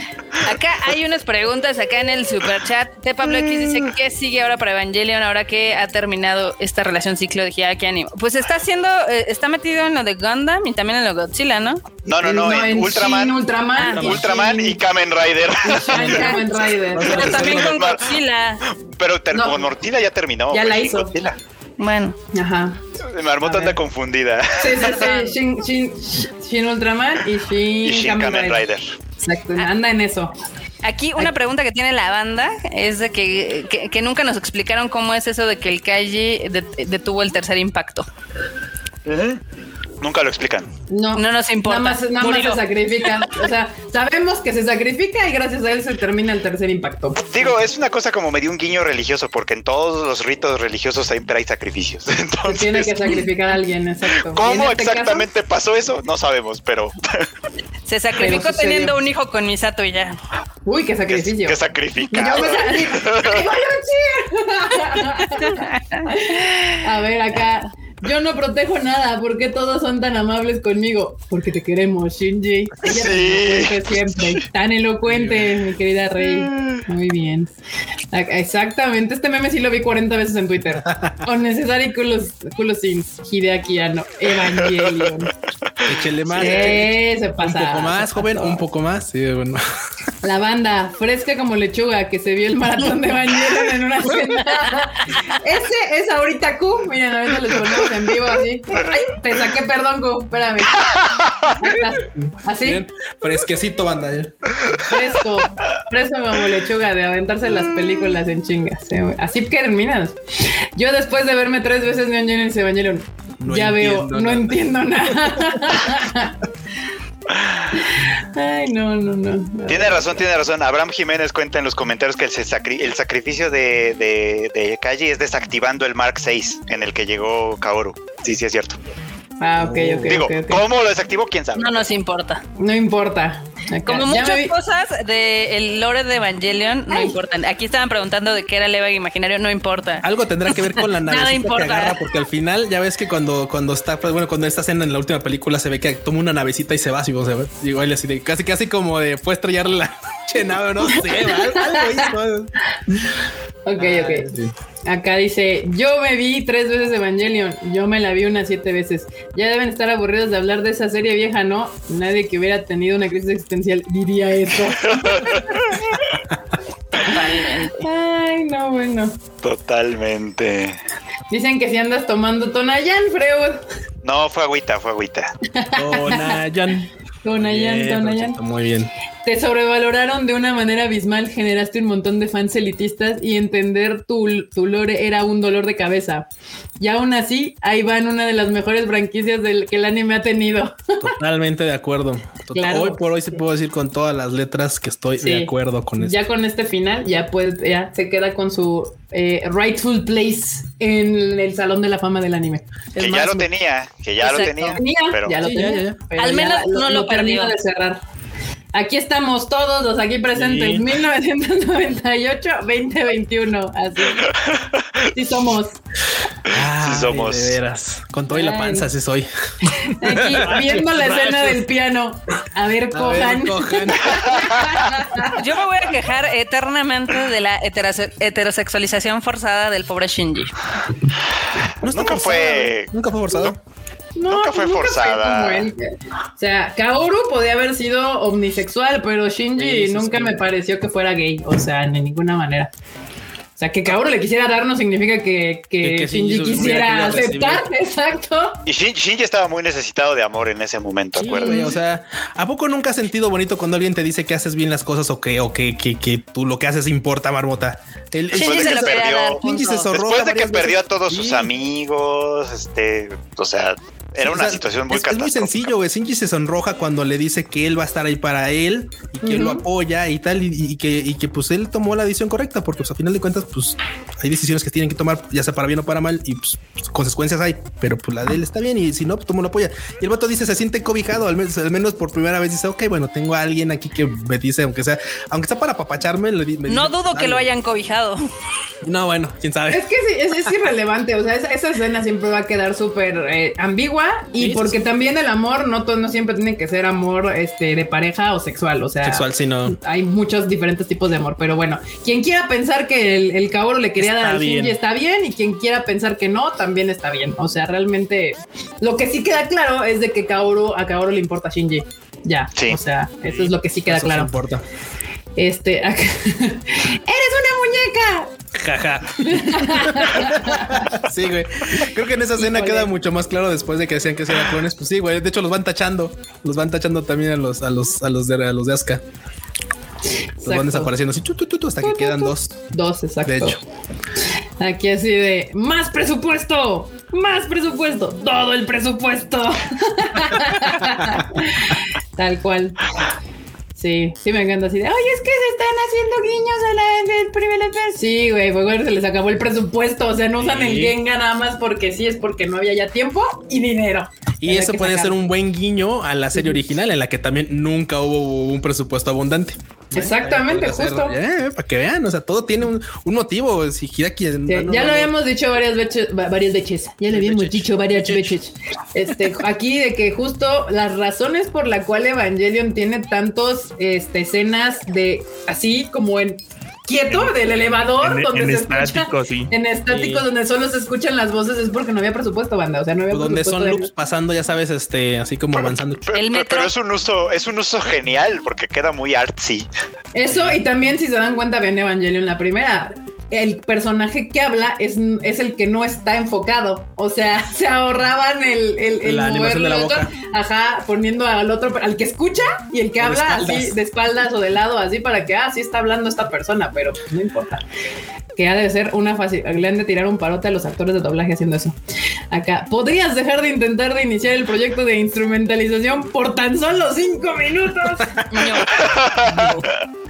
Acá hay unas preguntas acá en el super chat. T. Pablo X dice ¿qué sigue ahora para Evangelion ahora que ha terminado esta relación ciclo de Hideaki Anime? Pues está haciendo, eh, está metido en lo de Gundam y también en lo de Godzilla, ¿no? No, no, no, en, Ultraman. Shin, Ultraman. Ah, y Ultraman y Kamen Rider. y Shin Kamen Rider. Pero también con Godzilla. Pero ter- No. ya terminó. Ya la hizo. Godzilla. Bueno, Ajá. Marmota A anda confundida. Sí, sí, sí. Shin, Shin, Shin Ultraman y Shin, Y Shin Kamen Rider. Exacto, anda en eso. aquí una pregunta que tiene la banda es de que, que, que nunca nos explicaron cómo es eso de que el Kaiji det- detuvo el tercer impacto. Nunca lo explican. No, No nos importa. Nada más, nada más Murió. se sacrifica. O sea, sabemos que se sacrifica y gracias a él se termina el tercer impacto. Digo, es una cosa como me dio un guiño religioso, porque en todos los ritos religiosos siempre hay sacrificios. Se tiene que Entonces, sacrificar a alguien, exacto. ¿cómo este caso, exactamente pasó eso? No sabemos, pero Se sacrificó Pero teniendo un hijo con Misato y ya. uy, qué sacrificio. que Yo sacrificado. me salí. A ver, acá. Yo no protejo nada. ¿Por qué todos son tan amables conmigo? Porque te queremos, Shinji. Ella Sí. siempre. Tan elocuente, mi querida Rey. Muy bien. Exactamente. Este meme sí lo vi 40 veces en Twitter. Unnecessary culos, culos sins. Hideaki Anno. Evangelion. Échele más. Sí, se Un pasa. poco más, joven, un poco más. Sí, bueno. La banda, fresca como lechuga, que se vio el maratón de Evangelion en una sentada. Ese es ahorita Q. Miren, ahorita les ponemos en vivo así. Ay, te saqué perdón, Q. Espérame. Así, Bien. Fresquecito, banda. ¿eh? fresco. Fresco como lechuga de aventarse las películas en chingas. Así que terminas. Yo después de verme tres veces Neon Genesis Evangelion, No ya veo, no entiendo nada. Ay, no, no, no. Tiene razón, tiene razón. Abraham Jiménez cuenta en los comentarios que el, sacri- el sacrificio de, de, de es desactivando el Mark 6 en el que llegó Kaoru. Sí, sí, es cierto. Ah, ok, ok, Digo. ¿cómo lo desactivó? ¿Quién sabe? No nos importa. No importa. Acá. Como muchas vi- cosas del lore de Evangelion no Ay. importan. Aquí estaban preguntando de qué era el Eva imaginario, no importa. Algo tendrá que ver con la Nada nave que importa. agarra, porque al final ya ves que cuando, cuando está, pues, bueno, cuando esta escena en la última película se ve que toma una navecita y se va, así, o sea, digo, así de casi, casi como de puede estrellarle la nave, no sé, algo hizo. Ok, ok. Acá dice, yo me vi tres veces Evangelion, yo me la vi unas siete veces. Ya deben estar aburridos de hablar de esa serie vieja, ¿no? Nadie que hubiera tenido una crisis existencial diría eso. Ay, no, bueno. Totalmente. Dicen que si andas tomando Tonayan, Freud. No, fue agüita, fue agüita. Tonayan. Tonayan, Tonayan. Muy bien. Te sobrevaloraron de una manera abismal, generaste un montón de fans elitistas y entender tu, tu lore era un dolor de cabeza. Y aún así, ahí van una de las mejores franquicias del que el anime ha tenido. Totalmente de acuerdo. Claro. Hoy por hoy sí puedo decir con todas las letras que estoy Sí. de acuerdo con eso. Ya con este final, ya pues, ya se queda con su eh, rightful place en el salón de la fama del anime. Es Que más, ya lo tenía, que ya lo Exacto. tenía. tenía, Pero ya lo Sí, ya, tenía, ya, ya. pero Al ya menos no lo perdió. de cerrar. Aquí estamos todos los aquí presentes, Sí. 1998, 2021, así. Sí somos. Ay, Sí somos. De veras. Con todo y la Ay. panza, sí soy. Aquí viendo la escena del piano. A ver, A ver, cojan. Yo me voy a quejar eternamente de la heterose- heterosexualización forzada del pobre Shinji. No Nunca forzado. fue- Nunca fue forzado. No, Nunca fue forzada. como él. O sea, Kaoru podía haber sido omnisexual, pero Shinji Sí, nunca sí. me pareció que fuera gay. O sea, de ninguna manera. O sea, que Kaoru le quisiera dar no significa que, que Que- que Shinji Shinji quisiera aceptar. Exacto. Y Shin- Shinji estaba muy necesitado de amor en ese momento, Sí, o sea, ¿a poco nunca has sentido bonito cuando alguien te dice que haces bien las cosas o que, o que, que, que tú lo que haces importa, Marmota? El, Shinji Después de se que lo quería perdió- dar. Shinji se Después de que perdió a todos Sí. sus amigos, este, o sea, era una o sea, situación muy es, es muy sencillo, güey. Shinji se sonroja cuando le dice que él va a estar ahí para él y que lo apoya y tal, y, y que, y que pues él tomó la decisión correcta, porque pues a final de cuentas, pues hay decisiones que tienen que tomar, ya sea para bien o para mal, y pues, pues, consecuencias hay, pero pues la de él está bien, y si no, pues tú lo apoya. Y el vato dice, se siente cobijado, al menos, al menos por primera vez dice, ok, bueno, tengo a alguien aquí que me dice, aunque sea, aunque sea para papacharme, me No dice, dudo que lo hayan cobijado. No, bueno, quién sabe. Es que sí, es, es irrelevante. O sea, esa, esa escena siempre va a quedar súper eh, ambigua y Sí, porque sí. también el amor no, to- no siempre tiene que ser amor este, de pareja o sexual. O sea, Sexual, sí, no. hay muchos diferentes tipos de amor. Pero bueno, quien quiera pensar que el, el Kaoru le quería Está dar al bien. Shinji está bien y quien quiera pensar que no, también está bien. O sea, realmente lo que sí queda claro es de que Kaoru, a Kaoru le importa a Shinji. Ya, Sí. o sea, eso es lo que sí queda Eso claro. importa. Este, acá- eres una muñeca. Jaja. sí, güey. Creo que en esa escena Híjole. queda mucho más claro después de que decían que eran clones. Pues sí, güey. De hecho, los van tachando. Los van tachando también a los, a los, a los de, a los de Asuka. Los van desapareciendo así tu, tu, tu, tu, hasta que quedan dos. Dos, exacto. De hecho. Aquí así de más presupuesto, más presupuesto, todo el presupuesto. Tal cual. Sí, sí me encanta así de, oye, es que se están haciendo guiños a la del primer Sí, güey, pues bueno, se les acabó el presupuesto, o sea, no usan el. Genga nada más porque sí, es porque no había ya tiempo y dinero. Y eso sacar. ser un buen guiño a la serie original, en la que también nunca hubo un presupuesto abundante. Exactamente, Podría ser, justo. eh, para que vean, o sea, todo tiene un, un motivo. Si Hideaki- Sí, no, no, ya lo habíamos dicho varias veces, va- varias veces. Ya lo habíamos dicho varias veces. Este, aquí de que justo las razones por la cual Evangelion tiene tantos este, escenas de así como en quieto del elevador En- donde en se estático, escucha sí. en estático Sí. donde solo se escuchan las voces es porque no había presupuesto banda o sea no había donde son de- loops pasando, ya sabes, este, así como avanzando. Pero, El metro. pero es un uso, es un uso genial porque queda muy artsy. Eso, y también si se dan cuenta, ven Evangelion la primera. El personaje que habla es, es el que no está enfocado. O sea, se ahorraban el, el, el La animación de la boca. Ajá, poniendo al otro, al que escucha y el que O de habla espaldas. así de espaldas o de lado, así para que, ah, sí está hablando esta persona, pero pues, no importa. Que ha de ser una fácil. Le han de tirar un parote a los actores de doblaje haciendo eso. Acá, ¿podrías dejar de intentar de iniciar el proyecto de instrumentalización por tan solo cinco minutos?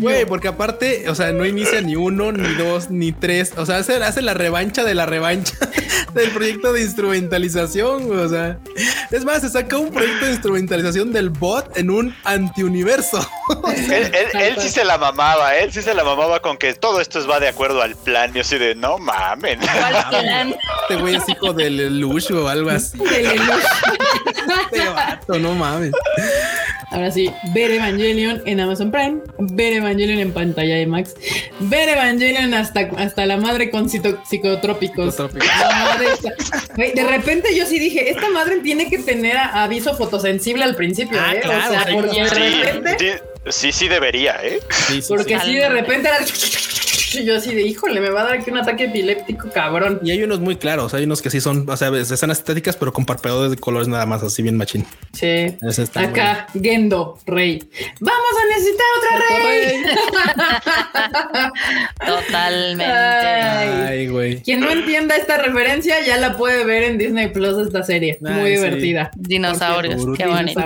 Güey, porque aparte, o sea, no inicia ni uno, ni dos, ni tres. O sea, hace, hace la revancha de la revancha del proyecto de instrumentalización. güey, O sea, es más, se saca un proyecto de instrumentalización del bot en un antiuniverso. Él, él- él sí se la mamaba, él sí se la mamaba con que todo esto va de acuerdo al plan. Yo así de no mamen. Este güey es hijo del Lush o algo así. Del. Este vato, no mames. Ahora sí, ver Evangelion en Amazon Prime, ver Evangelion en pantalla de Max, ver Evangelion hasta, hasta la madre con psicotrópicos. Psicotrópicos. La madre de repente yo sí dije, esta madre tiene que tener aviso fotosensible al principio, Ah, ¿eh? claro, o sea, sí, porque de Sí, repente, sí, sí, sí debería, ¿eh? Sí, sí, porque sí. sí, de repente era... yo así de híjole, me va a dar aquí un ataque epiléptico, cabrón. Y hay unos muy claros, hay unos que sí son, o sea, están estéticas, pero con parpadeos de colores nada más, así bien machín. Sí. Acá. Gendo, rey. Vamos a necesitar otra rey. Totalmente. Ay, güey. Quien no entienda esta referencia ya la puede ver en Disney Plus esta serie. Muy divertida. Dinosaurios. Qué bonito.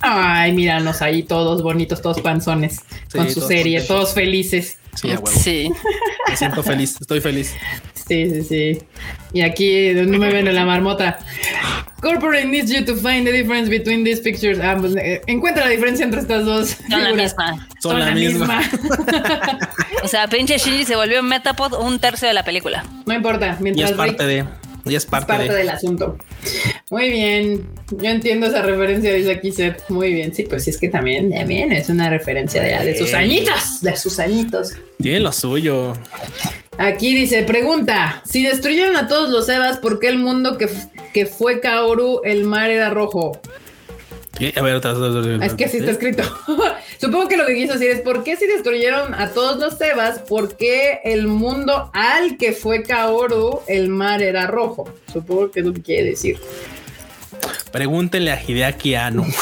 Ay, míranos ahí todos bonitos, todos panzones. Sí, con su serie, contentos. todos felices. Sí, a huevo. Sí. Me siento feliz, estoy feliz. Sí, sí, sí. Y aquí donde me ven en la marmota. Corporate needs you to find the difference between these pictures. Ah, pues, eh, encuentra la diferencia entre estas dos. Son la misma. Son la misma. O sea, pinche Shinji se volvió Metapod un tercio de la película. no importa, Y mientras es parte Rick- de. Y es Es parte, parte de. del asunto. Muy bien. Yo entiendo esa referencia, dice aquí Seth. Muy bien. Sí, pues sí, es que también, también es una referencia de, de sus añitos. De sus añitos. Tiene lo suyo. Aquí dice, pregunta, si destruyeron a todos los Evas, ¿por qué el mundo que, que fue Kaoru, el mar era rojo? ¿Qué? A ver, otra vez. Es que así está escrito. Supongo que lo que quiso decir es, ¿por qué si destruyeron a todos los Evas, por qué el mundo al que fue Kaoru, el mar era rojo? Supongo que es lo que quiere decir. Pregúntenle a Hideaki Anno.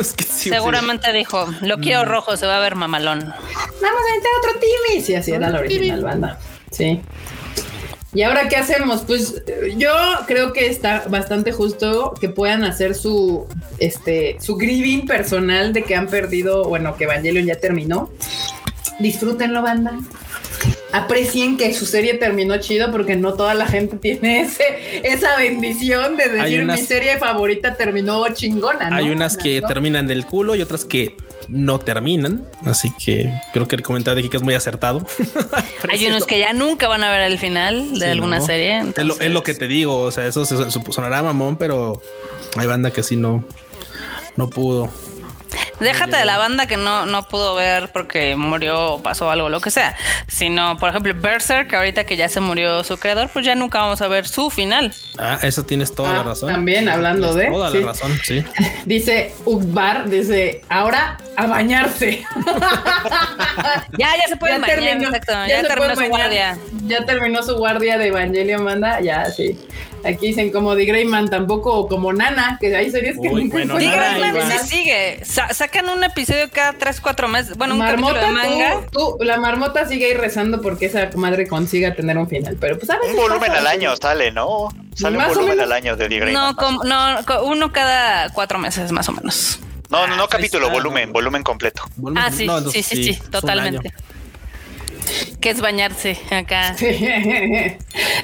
Es que sí, Seguramente dijo, lo quiero rojo, se va a ver mamalón. Vamos a meter otro Timmy. Sí, así era la original banda. Sí. ¿Y ahora qué hacemos? Pues yo creo que está bastante justo que puedan hacer su este su grieving personal de que han perdido, bueno, que Evangelion ya terminó. Disfrútenlo, banda. Aprecien que su serie terminó chido porque no toda la gente tiene ese, esa bendición de decir unas- mi serie favorita terminó chingona. ¿no? Hay unas que ¿No? terminan del culo y otras que no terminan. Así que creo que el comentario de Kika es muy acertado. Hay unos que ya nunca van a ver el final de Sí, alguna ¿no? serie. Es lo, es lo que te digo. O sea, eso se- sonará mamón, pero hay banda que sí no, no pudo. Déjate de la banda que no, no pudo ver porque murió o pasó algo, lo que sea. Sino, por ejemplo, Berserk, ahorita que ya se murió su creador, pues ya nunca vamos a ver su final. Ah, eso tienes toda Ah, la razón. También hablando de. Toda sí. la razón, sí. Dice Ugbar, dice ahora a bañarse. Ya, ya se pueden bañar, exacto. Ya, se terminó puede su bañar. guardia. Ya terminó su guardia de Evangelion Banda. Ya, sí. Aquí dicen como The Greyman tampoco, o como Nana, que hay series que Uy, nunca bueno, Nana sí sigue. Sa- sacan un episodio cada 3, 4 meses. Bueno, un Marmota, capítulo de manga. tú- tú- la marmota sigue ahí rezando porque esa madre consiga tener un final. Pero pues a veces Un volumen pasa al año sale, ¿no? Sale Más un volumen al año de Grey No, com- uno cada cuatro meses, más o menos. No, no, no ahí capítulo, volumen, ¿no? volumen completo. Volumen- Ah, sí, no, sí, entonces sí, totalmente. Que es bañarse acá.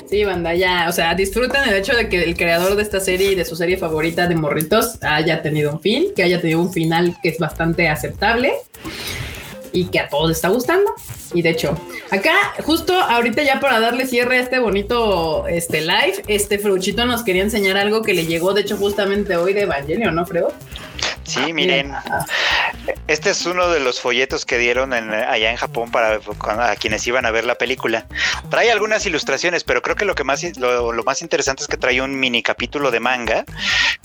Sí, banda, ya, o sea, disfruten el hecho de que el creador de esta serie y de su serie favorita de morritos haya tenido un fin, que haya tenido un final que es bastante aceptable y que a todos está gustando. Y de hecho, acá justo ahorita ya para darle cierre a este bonito este live, este Fruchito nos quería enseñar algo que le llegó de hecho justamente hoy de Evangelio, ¿no, Fredo? Sí, miren, Ah, este es uno de los folletos que dieron en- allá en Japón para a quienes iban a ver la película. Trae algunas ilustraciones, pero creo que lo que más lo, lo más interesante es que trae un mini capítulo de manga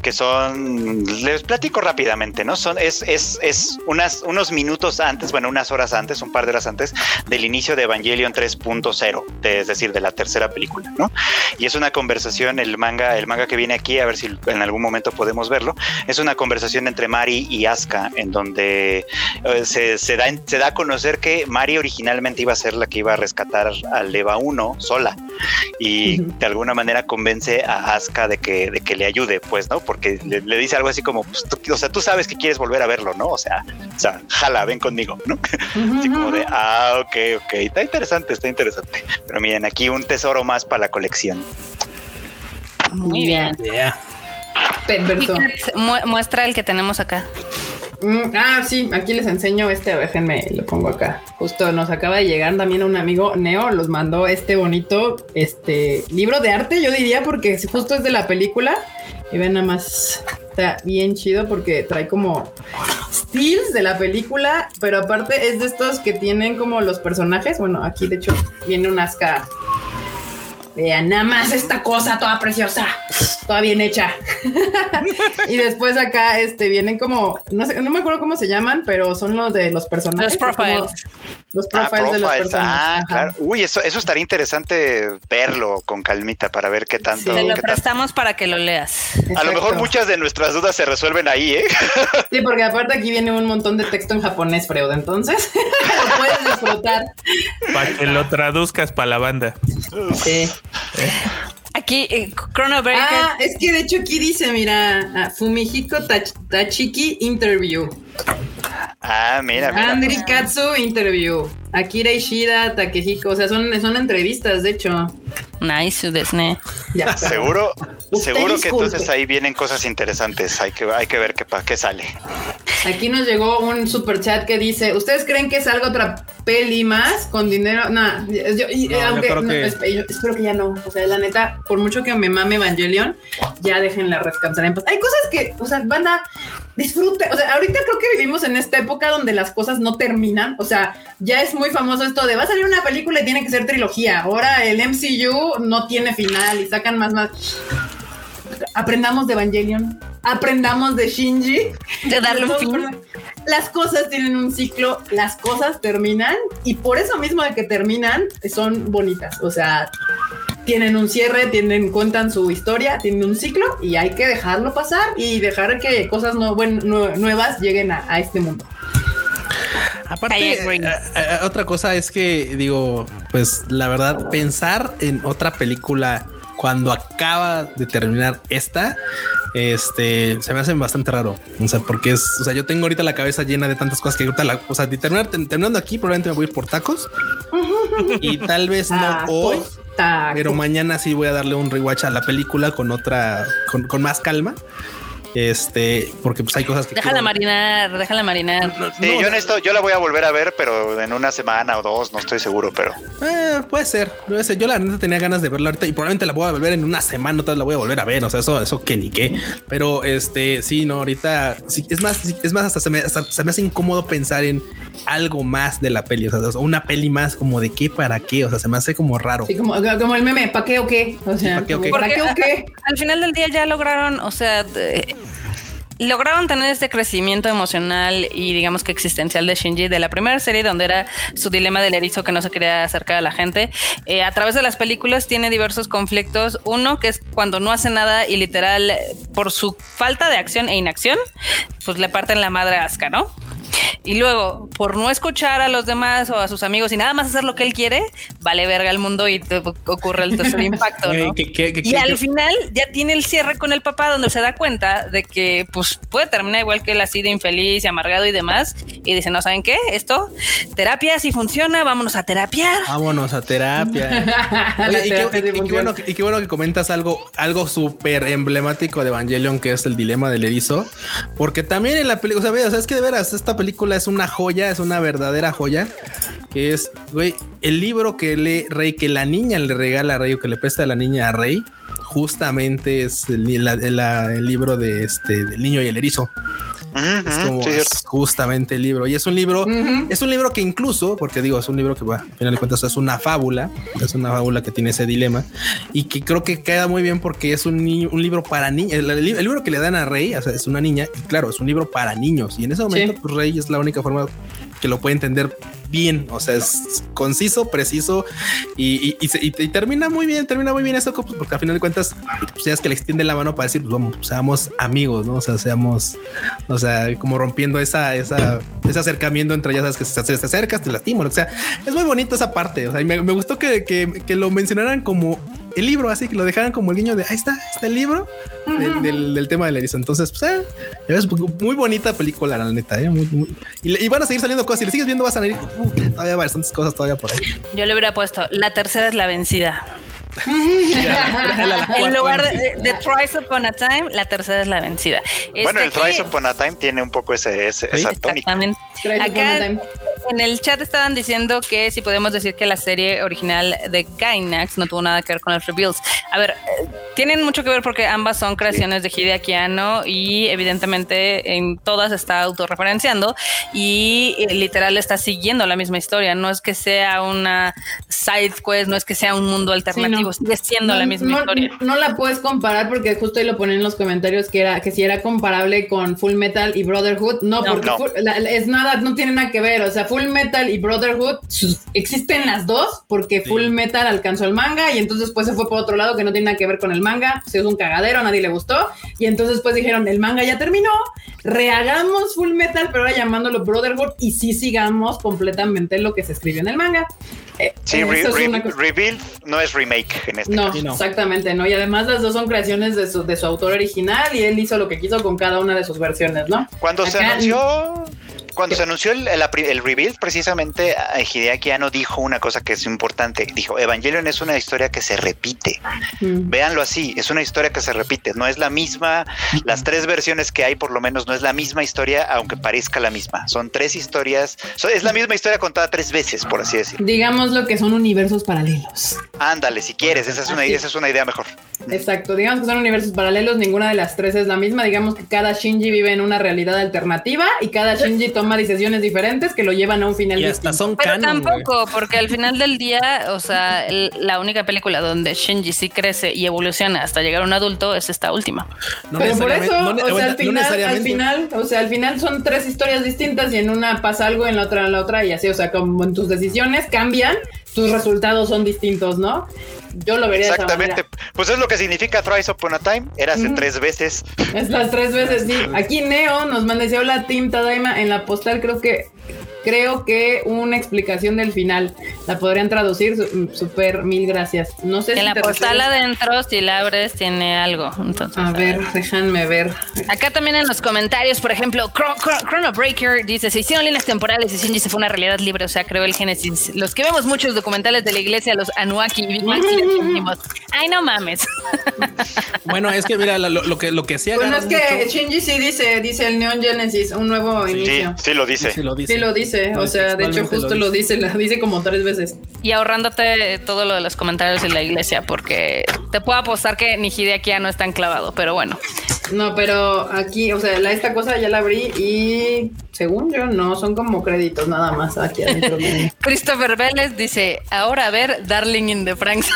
que son les platico rápidamente, ¿no? Son es es es unas unos minutos antes, bueno, unas horas antes, un par de horas antes del inicio de Evangelion 3.0, de- es decir, de la tercera película, ¿no? Y es una conversación el manga el manga que viene aquí, a ver si en algún momento podemos verlo. Es una conversación entre Mari y Asuka en donde eh, se, se da, se da a conocer que Mari originalmente iba a ser la que iba a rescatar al Eva 1 sola y de alguna manera convence a Asuka de que, de que le ayude, pues, ¿no? Porque le, le dice algo así como, pues, tú- o sea, tú sabes que quieres volver a verlo, ¿no? O sea, o sea, jala, ven conmigo, ¿no? Así como de, ah, ok, ok, está interesante, está interesante. Pero miren, aquí un tesoro más para la colección. Muy bien. Yeah. Perverso. Muestra el que tenemos acá. Mm, ah, sí, aquí les enseño este, a ver, déjenme, lo pongo acá. Justo nos acaba de llegar también un amigo Neo, los mandó este bonito este libro de arte, yo diría, porque justo es de la película. Y ven nada más, está bien chido porque trae como stills de la película, pero aparte es de estos que tienen como los personajes. Bueno, aquí de hecho viene un Aska. Vean, nada más esta cosa toda preciosa, toda bien hecha. y después acá este vienen como, no sé, no me acuerdo cómo se llaman, pero son los de los personajes. Los profiles. Los Ah, profiles de los profiles. personajes. Ah, Ajá. claro. Uy, eso, eso estaría interesante verlo con calmita para ver qué tanto. Te lo tanto- prestamos para que lo leas. A lo mejor muchas de nuestras dudas se resuelven ahí, ¿eh? Sí, porque aparte aquí viene un montón de texto en japonés, Freud, entonces lo puedes disfrutar. Para que lo traduzcas para la banda. Sí. Aquí, eh. Ah, es que de hecho aquí dice, mira, Fumihiko Tach- Tachiki Interview, Ah, mira, mira. Andri Katsu Interview, Akira Ishida, Takehiko, o sea, son, son entrevistas, de hecho. Nice, Disney. Ya. Seguro, Usted seguro que entonces ahí vienen cosas interesantes. Hay que, hay que ver qué, pa- qué sale. Aquí nos llegó un super chat que dice: ¿Ustedes creen que salga otra peli más con dinero? No, yo, y- No, yo aunque creo no, que- esp- yo espero que ya no. O sea, la neta, por mucho que me mame Evangelion, ya déjenla descansar en paz. Hay cosas que, o sea, van a disfrute. O sea, ahorita creo que vivimos en esta época donde las cosas no terminan. O sea, ya es muy famoso esto de va a salir una película y tiene que ser trilogía. Ahora el MCU no tiene final y sacan más, más. Aprendamos de Evangelion, aprendamos de Shinji. De darle un fin. Las cosas tienen un ciclo, las cosas terminan y por eso mismo de que terminan son bonitas. O sea, tienen un cierre, tienen, cuentan su historia, tienen un ciclo y hay que dejarlo pasar y dejar que cosas no, nuevas lleguen a, a este mundo. Aparte, eh, eh, otra cosa es que digo, pues la verdad, pensar en otra película cuando acaba de terminar esta, este se me hace bastante raro. O sea, porque es, o sea, yo tengo ahorita la cabeza llena de tantas cosas que ahorita la, o sea, de terminar, terminando aquí, probablemente me voy a ir por tacos y tal vez no Ah, hoy, pero mañana sí voy a darle un rewatch a la película con otra, con, con más calma. Este, porque pues hay cosas que. Déjala quiero- marinar, déjala marinar. Sí, No, yo, en esto, yo la voy a volver a ver, pero en una semana o dos, no estoy seguro, pero Eh, puede ser, puede ser. Yo la neta tenía ganas de verla ahorita y probablemente la voy a volver en una semana, otra vez la voy a volver a ver. O sea, eso, eso que ni qué. Pero este, sí, no, ahorita sí, es más, sí, es más, hasta se me, hasta se me hace incómodo pensar en algo más de la peli. O sea, una peli más como de qué para qué. O sea, se me hace como raro. Sí, como, como el meme, ¿para qué o qué? O sea, ¿pa' qué o qué? ¿para qué o qué? Al final del día ya lograron, o sea, de- lograron tener este crecimiento emocional y digamos que existencial de Shinji de la primera serie donde era su dilema del erizo que no se quería acercar a la gente. Eh, a través de las películas tiene diversos conflictos. Uno que es cuando no hace nada y literal por su falta de acción e inacción, pues le parten la madre a Asuka, ¿no? Y luego, por no escuchar a los demás o a sus amigos y nada más hacer lo que él quiere, vale verga el mundo y te ocurre el tercer impacto, ¿no? Que- que- que- Y al final ya tiene el cierre con el papá donde se da cuenta de que pues puede terminar igual que él así de infeliz y amargado y demás. Y dice, no, ¿saben qué? Esto, terapia si funciona, vámonos a terapiar. Vámonos a terapia. Oye, y, qué, y- y qué bueno, que- y qué bueno que comentas algo, algo súper emblemático de Evangelion, que es el dilema del erizo. Porque también en la película, o sea, es que de veras, esta película es una joya, es una verdadera joya. Que es, el libro que lee Rey, que la niña le regala a Rey o que le presta la niña a Rey, justamente es el, el libro de este del niño y el erizo. Es como sí, es cierto. justamente el libro. Y es un libro, es un libro que incluso, porque digo, es un libro que, bueno, al final de cuentas es una fábula, es una fábula que tiene ese dilema y que creo que queda muy bien porque es un, libro para niños. El, el- el libro que le dan a Rey, o sea, es una niña y claro, es un libro para niños. Y en ese momento, Sí. pues Rey es la única forma que lo puede entender bien. O sea, es conciso, preciso y, termina muy bien, termina muy bien eso, pues, porque al final de cuentas, pues ya es que le extiende la mano para decir, pues vamos, seamos amigos, ¿no? O sea, seamos, o sea, como rompiendo esa, esa, ese acercamiento entre ya sabes que se, se acercas, te lastimo, o sea, es muy bonito esa parte. O sea, me, gustó que, que lo mencionaran como el libro, así que lo dejaran como el guiño de ahí está, está el libro del, del- del tema del erizo. Entonces, pues eh, es muy bonita película, la neta. eh, muy- muy- y, y van a seguir saliendo cosas. Si le sigues viendo, vas a salir uh, todavía bastantes cosas todavía por ahí. Yo le hubiera puesto, la tercera es la vencida. En lugar de, de Thrice Upon a Time, la tercera es la vencida. Bueno, Este el Thrice aquí- Upon a Time tiene un poco ese, ese- Sí, esa tónica. Acá en el chat estaban diciendo que si podemos decir que la serie original de Gainax no tuvo nada que ver con los reveals. A ver, eh, tienen mucho que ver porque ambas son creaciones de Hideaki Anno y evidentemente en todas está autorreferenciando y eh, literal está siguiendo la misma historia. No es que sea una side quest, no es que sea un mundo alternativo, Sí, no. Sigue siendo la misma no, historia. no la puedes comparar porque justo ahí lo ponen en los comentarios que era que si era comparable con Full Metal y Brotherhood. No, No. porque No. Full- la- la- es nada, no tiene nada que ver. O sea, Full Metal y Brotherhood existen las dos porque Full Metal alcanzó el manga y entonces pues se fue por otro lado que no tiene nada que ver con el manga. Se hizo un cagadero, a nadie le gustó. Y entonces pues dijeron, el manga ya terminó, rehagamos Full Metal, pero ahora llamándolo Brotherhood y sí sigamos completamente lo que se escribió en el manga. Eh, Sí, re- es re- cosa- Rebuild no es remake en este no, caso. No. exactamente, ¿no? Y además las dos son creaciones de su, de su autor original y él hizo lo que quiso con cada una de sus versiones, ¿no? Cuando se anunció, cuando se anunció el, el, el rebuild, precisamente eh, Hideaki Anno dijo una cosa que es importante. Dijo, Evangelion es una historia que se repite. Mm. Véanlo así, es una historia que se repite. No es la misma, las tres versiones que hay por lo menos no es la misma historia, aunque parezca la misma. Son tres historias, so- es la misma historia contada tres veces, por así decirlo. Digamos lo que son universos paralelos. Ándale, si quieres, esa es una, Así. esa es una idea mejor. Exacto, digamos que son universos paralelos, ninguna de las tres es la misma, digamos que cada Shinji vive en una realidad alternativa y cada Shinji toma decisiones diferentes que lo llevan a un final Y hasta distinto. son Pero canon. tampoco, porque al final del día, o sea, el- la única película donde Shinji sí crece y evoluciona hasta llegar a un adulto es esta última. No Pero por eso, no o sea, al no final, al necesariamente. final, o sea, al final son tres historias distintas y en una pasa algo, en la otra en la otra y así, o sea, como en tus decisiones cambian, tus resultados son distintos, ¿no? Yo lo vería de esa Exactamente. manera. Pues es lo que significa Thrice Upon a Time. Eras Ujú. tres veces. Es las tres veces, sí. Aquí Neo nos manda, dice, hola Team Tadaima, en la postal creo que creo que una explicación del final la podrían traducir super mil gracias. No sé en si la postal adentro, si la abres, tiene algo. Entonces, A ver, déjenme ver. Acá también en los comentarios, por ejemplo, Chro- Chro- Chrono Breaker dice: se hicieron líneas temporales y Shinji se fue a una realidad libre, o sea, creó el Génesis. Los que vemos muchos documentales de la iglesia, los Anuaki y Big Mac, ay, no mames. Bueno, es que mira, lo, lo que lo que sí Bueno, es que mucho- Shinji sí dice, dice el Neon Genesis, un nuevo Sí, inicio. sí lo dice. sí lo dice. Sí lo dice, o No, sea, de hecho justo lo dice, lo dice como tres veces. y ahorrándote todo lo de los comentarios de la iglesia, porque te puedo apostar que ni Hideaki no está enclavado, pero bueno. No, pero aquí, o sea, la, esta cosa ya la abrí y según yo no, son como créditos nada más aquí adentro. de- Christopher Vélez dice: ahora a ver, Darling in the Franks.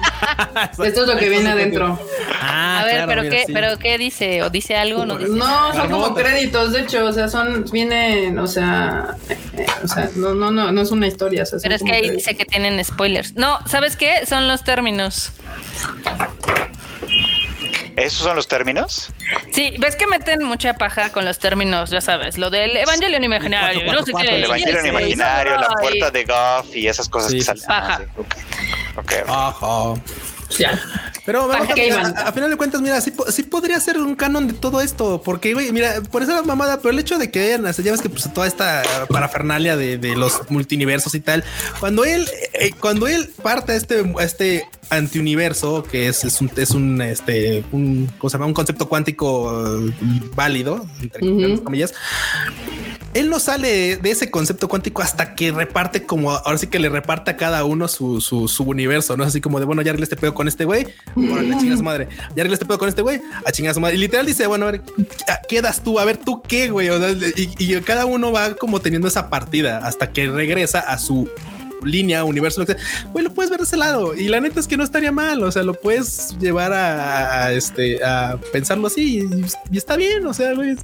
Esto es lo que viene adentro. Ah, a ver, claro, pero mira, qué, sí. pero qué dice, o dice algo, no dice. No, son como créditos, de hecho, o sea, son, vienen, o sea, eh, eh, o sea, no, no, no, no es una historia. o sea, son Pero es que ahí créditos. dice que tienen spoilers. No, ¿sabes qué? Son los términos. ¿Esos son los términos? Sí, ves que meten mucha paja con los términos, ya sabes, lo del Evangelion imaginario, Cuatro, no sé qué. El Evangelio sí, imaginario, la puerta de Goff y esas cosas Sí, que salen. Paja. Ah, sí, ok. Ok, ok. Ajá. Ya. Pero vamos, ¿Para qué a, final de cuentas, mira, sí, sí podría ser un canon de todo esto, porque, güey, mira, por esa mamada, pero el hecho de que hayan, ya ves que pues, toda esta parafernalia de, de los multiversos y tal, cuando él, eh, cuando él parte a este, a este antiuniverso, que es, es un, es un, este, un, ¿cómo se llama? Un concepto cuántico eh, válido, entre Ujú. comillas, él no sale de ese concepto cuántico hasta que reparte como ahora sí que le reparte a cada uno su, su, su universo, no es así como de bueno, ya arreglé este pedo con este güey, a su madre, ya arreglé este pedo con este güey, a su madre. Y literal dice, bueno, a ver, ¿a- quedas tú, a ver tú qué, güey. O sea, y, y cada uno va como teniendo esa partida hasta que regresa a su línea, universo, lo que sea. Güey, lo puedes ver de ese lado. Y la neta es que no estaría mal. O sea, lo puedes llevar a, a, este a pensarlo así y, y está bien. O sea, güey.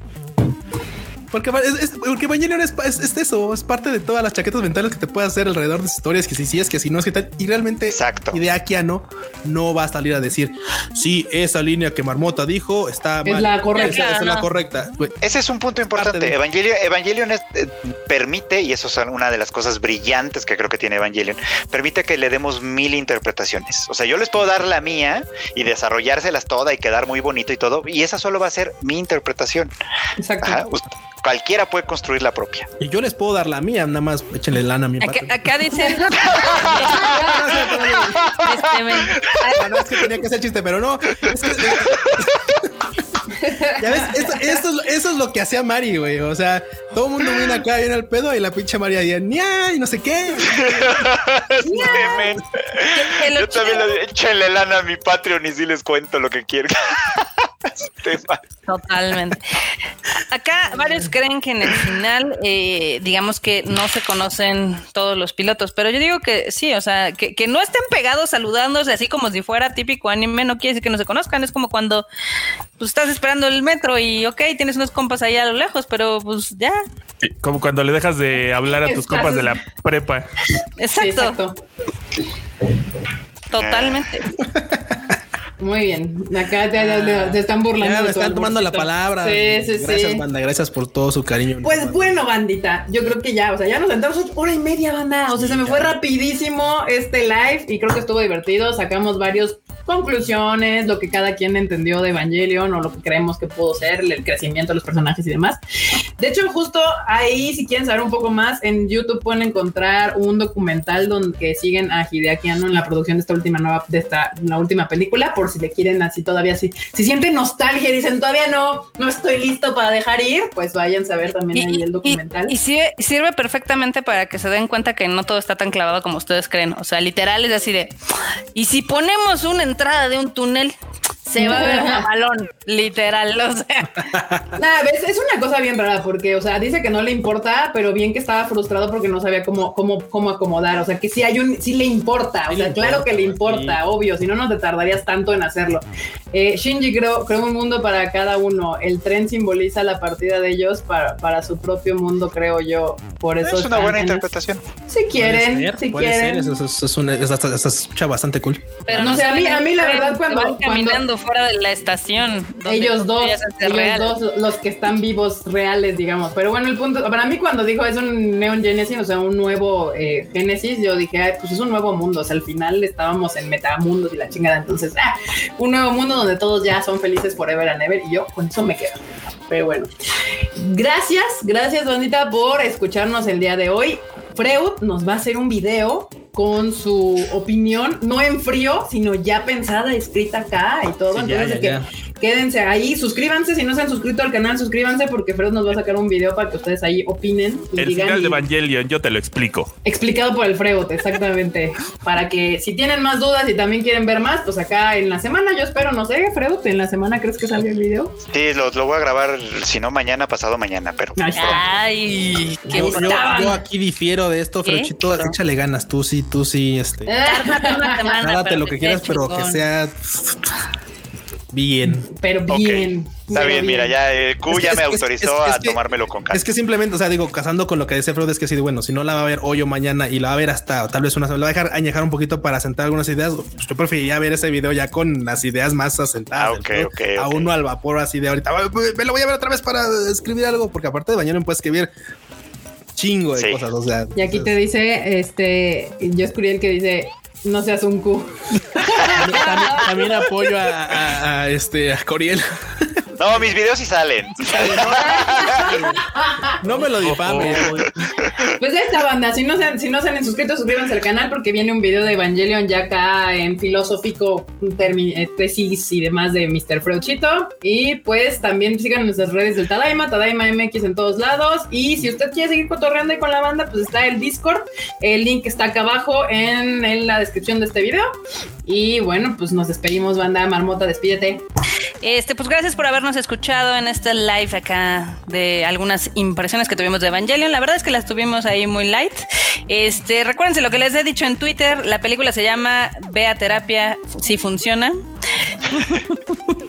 Porque, es, es- porque Evangelion es, es, es eso, es parte de todas las chaquetas mentales que te puede hacer alrededor de historias, que si sí es, que si no es, que tal. Y realmente, Exacto. Hideaki Anno no va a salir a decir, sí, esa línea que Marmota dijo está Es mal. la correcta. Esa, esa es la No. correcta. Ese es un punto importante. De- Evangelion, Evangelion es- eh, permite, y eso es una de las cosas brillantes que creo que tiene Evangelion, permite que le demos mil interpretaciones. O sea, yo les puedo dar la mía y desarrollárselas toda y quedar muy bonito y todo, y esa solo va a ser mi interpretación. Exacto. Ajá, Cualquiera puede construir la propia. Y yo les puedo dar la mía, nada más échenle lana a mi Acá, acá dice. este, me- Ah, no, es que tenía que hacer chiste, pero no. Es que, ya ves, eso, eso es, lo- eso es lo que hacía Mari, güey. O sea, todo el mundo viene acá, viene al pedo y la pinche Mari decía, ¡Nia! y no sé qué. Que lo Yo también lo échenle lana a mi Patreon y sí les cuento lo que quieren. Tema. Totalmente. Acá varios creen que en el final, eh, digamos que no se conocen todos los pilotos, pero yo digo que sí, o sea, que, que no estén pegados saludándose así como si fuera típico anime, no quiere decir que no se conozcan, es como cuando pues, estás esperando el metro y ok, tienes unos compas ahí a lo lejos, pero pues ya, Como cuando le dejas de hablar a tus compas de la prepa. Exacto. Totalmente. Muy bien. Acá te, te están burlando. Ya me están tomando la palabra. Sí, sí, Gracias, sí. banda. Gracias por todo su cariño. Pues bueno, bandita, yo creo que ya, o sea, ya nos sentamos hora y media, banda. O sea, se me fue rapidísimo este live y creo que estuvo divertido. Sacamos varios conclusiones, lo que cada quien entendió de Evangelion o lo que creemos que pudo ser, el crecimiento de los personajes y demás. De hecho, justo ahí, si quieren saber un poco más, en YouTube pueden encontrar un documental donde siguen a Hideaki Anno en la producción de esta última nueva, de esta, la última película, por si le quieren así todavía así, si sienten nostalgia y dicen todavía no, no estoy listo para dejar ir, pues vayan a ver también ahí el documental. y sirve, sirve perfectamente para que se den cuenta que no todo está tan clavado como ustedes creen. O sea, literal es así de. Y si ponemos una entrada de un túnel, se va a ver un balón, literal. O sea, Nada, ves, es una cosa bien rara porque, o sea, dice que no le importa, pero bien que estaba frustrado porque no sabía cómo, cómo, cómo acomodar. O sea, que sí hay un, sí le importa. O sea, claro que le importa, importa, sí. obvio. Si no, no te tardarías tanto en hacerlo. Eh, Shinji creó, creó un mundo para cada uno. El tren simboliza la partida de ellos para, para su propio mundo, creo yo. Por eso Es una buena en- interpretación. Si quieren, Puede ser, si quieren. ser. Eso, eso- eso es una, es hasta- hasta se escucha bastante cool. pero No sé, a mí- a mí la verdad cuando- caminando fuera de la estación. Ellos dos, ellos real. dos, los que están vivos reales, digamos. Pero bueno, el punto, para mí cuando dijo es un Neon Genesis, o sea, un nuevo eh, Genesis, yo dije, "Ay, pues es un nuevo mundo. O sea, al final estábamos en metamundos y la chingada. Entonces, ah, un nuevo mundo donde todos ya son felices forever and ever. Y yo con eso me quedo. Pero bueno, gracias, gracias, bandita, por escucharnos el día de hoy. Freud nos va a hacer un video con su opinión, no en frío, sino ya pensada, escrita acá y todo. Sí, Entonces, ya, que ya. Quédense ahí, suscríbanse. Si no se han suscrito al canal, suscríbanse porque Freud nos va a sacar un video para que ustedes ahí opinen y El digan. final de y- Evangelion, yo te lo explico. explicado por el Freud, exactamente. para que si tienen más dudas y también quieren ver más, pues acá en la semana, yo espero, no sé, Freud, en la semana crees que salga el video. Sí, lo, lo voy a grabar, si no mañana, pasado mañana, pero. Ay, qué Yo, yo- aquí difiero de esto, ¿Qué? Frechito. Échale ganas, tú sí, tú sí, este. Pero lo que quieras, pero que sea bien. Pero bien. está bien, mira, ya eh, Q Es que- ya es me es- autorizó es- es a que- tomármelo con calma. Es que simplemente, o sea, digo, casando con lo que dice Freud, es que sí, bueno, si no la va a ver hoy o mañana y la va a ver hasta tal vez una semana, la va a dejar añejar un poquito para asentar algunas ideas. Pues yo preferiría ver ese video ya con las ideas más asentadas. Ah, del ok, Freud, ok, A uno al vapor así de ahorita. "Ay, pues, Me lo voy a ver otra vez para escribir algo, porque aparte de mañana puedes escribir chingo de Sí. cosas. O sea, Y aquí te dice, este, yo es el que dice, no seas un Q. también, también- también apoyo a, a- a, este a Coriel. No, mis videos sí salen. No me lo difames. Pues esta banda, si no, se han, si no se han suscrito, suscríbanse al canal porque viene un video de Evangelion ya acá en filosófico, eh, tesis y demás de Mr. Freuchito. Y pues también sigan nuestras redes del Tadaima, Tadaima MX en todos lados. Y si usted quiere seguir cotorreando ahí con la banda, pues está el Discord. El link está acá abajo en, en la descripción de este video. Y bueno, pues nos despedimos, banda. Marmota, despídete. Este, pues gracias por habernos escuchado en este live acá de algunas impresiones que tuvimos de Evangelion. La verdad es que las tuvimos ahí muy light. Este, recuérdense lo que les he dicho en Twitter. La película se llama Ve a terapia si funciona.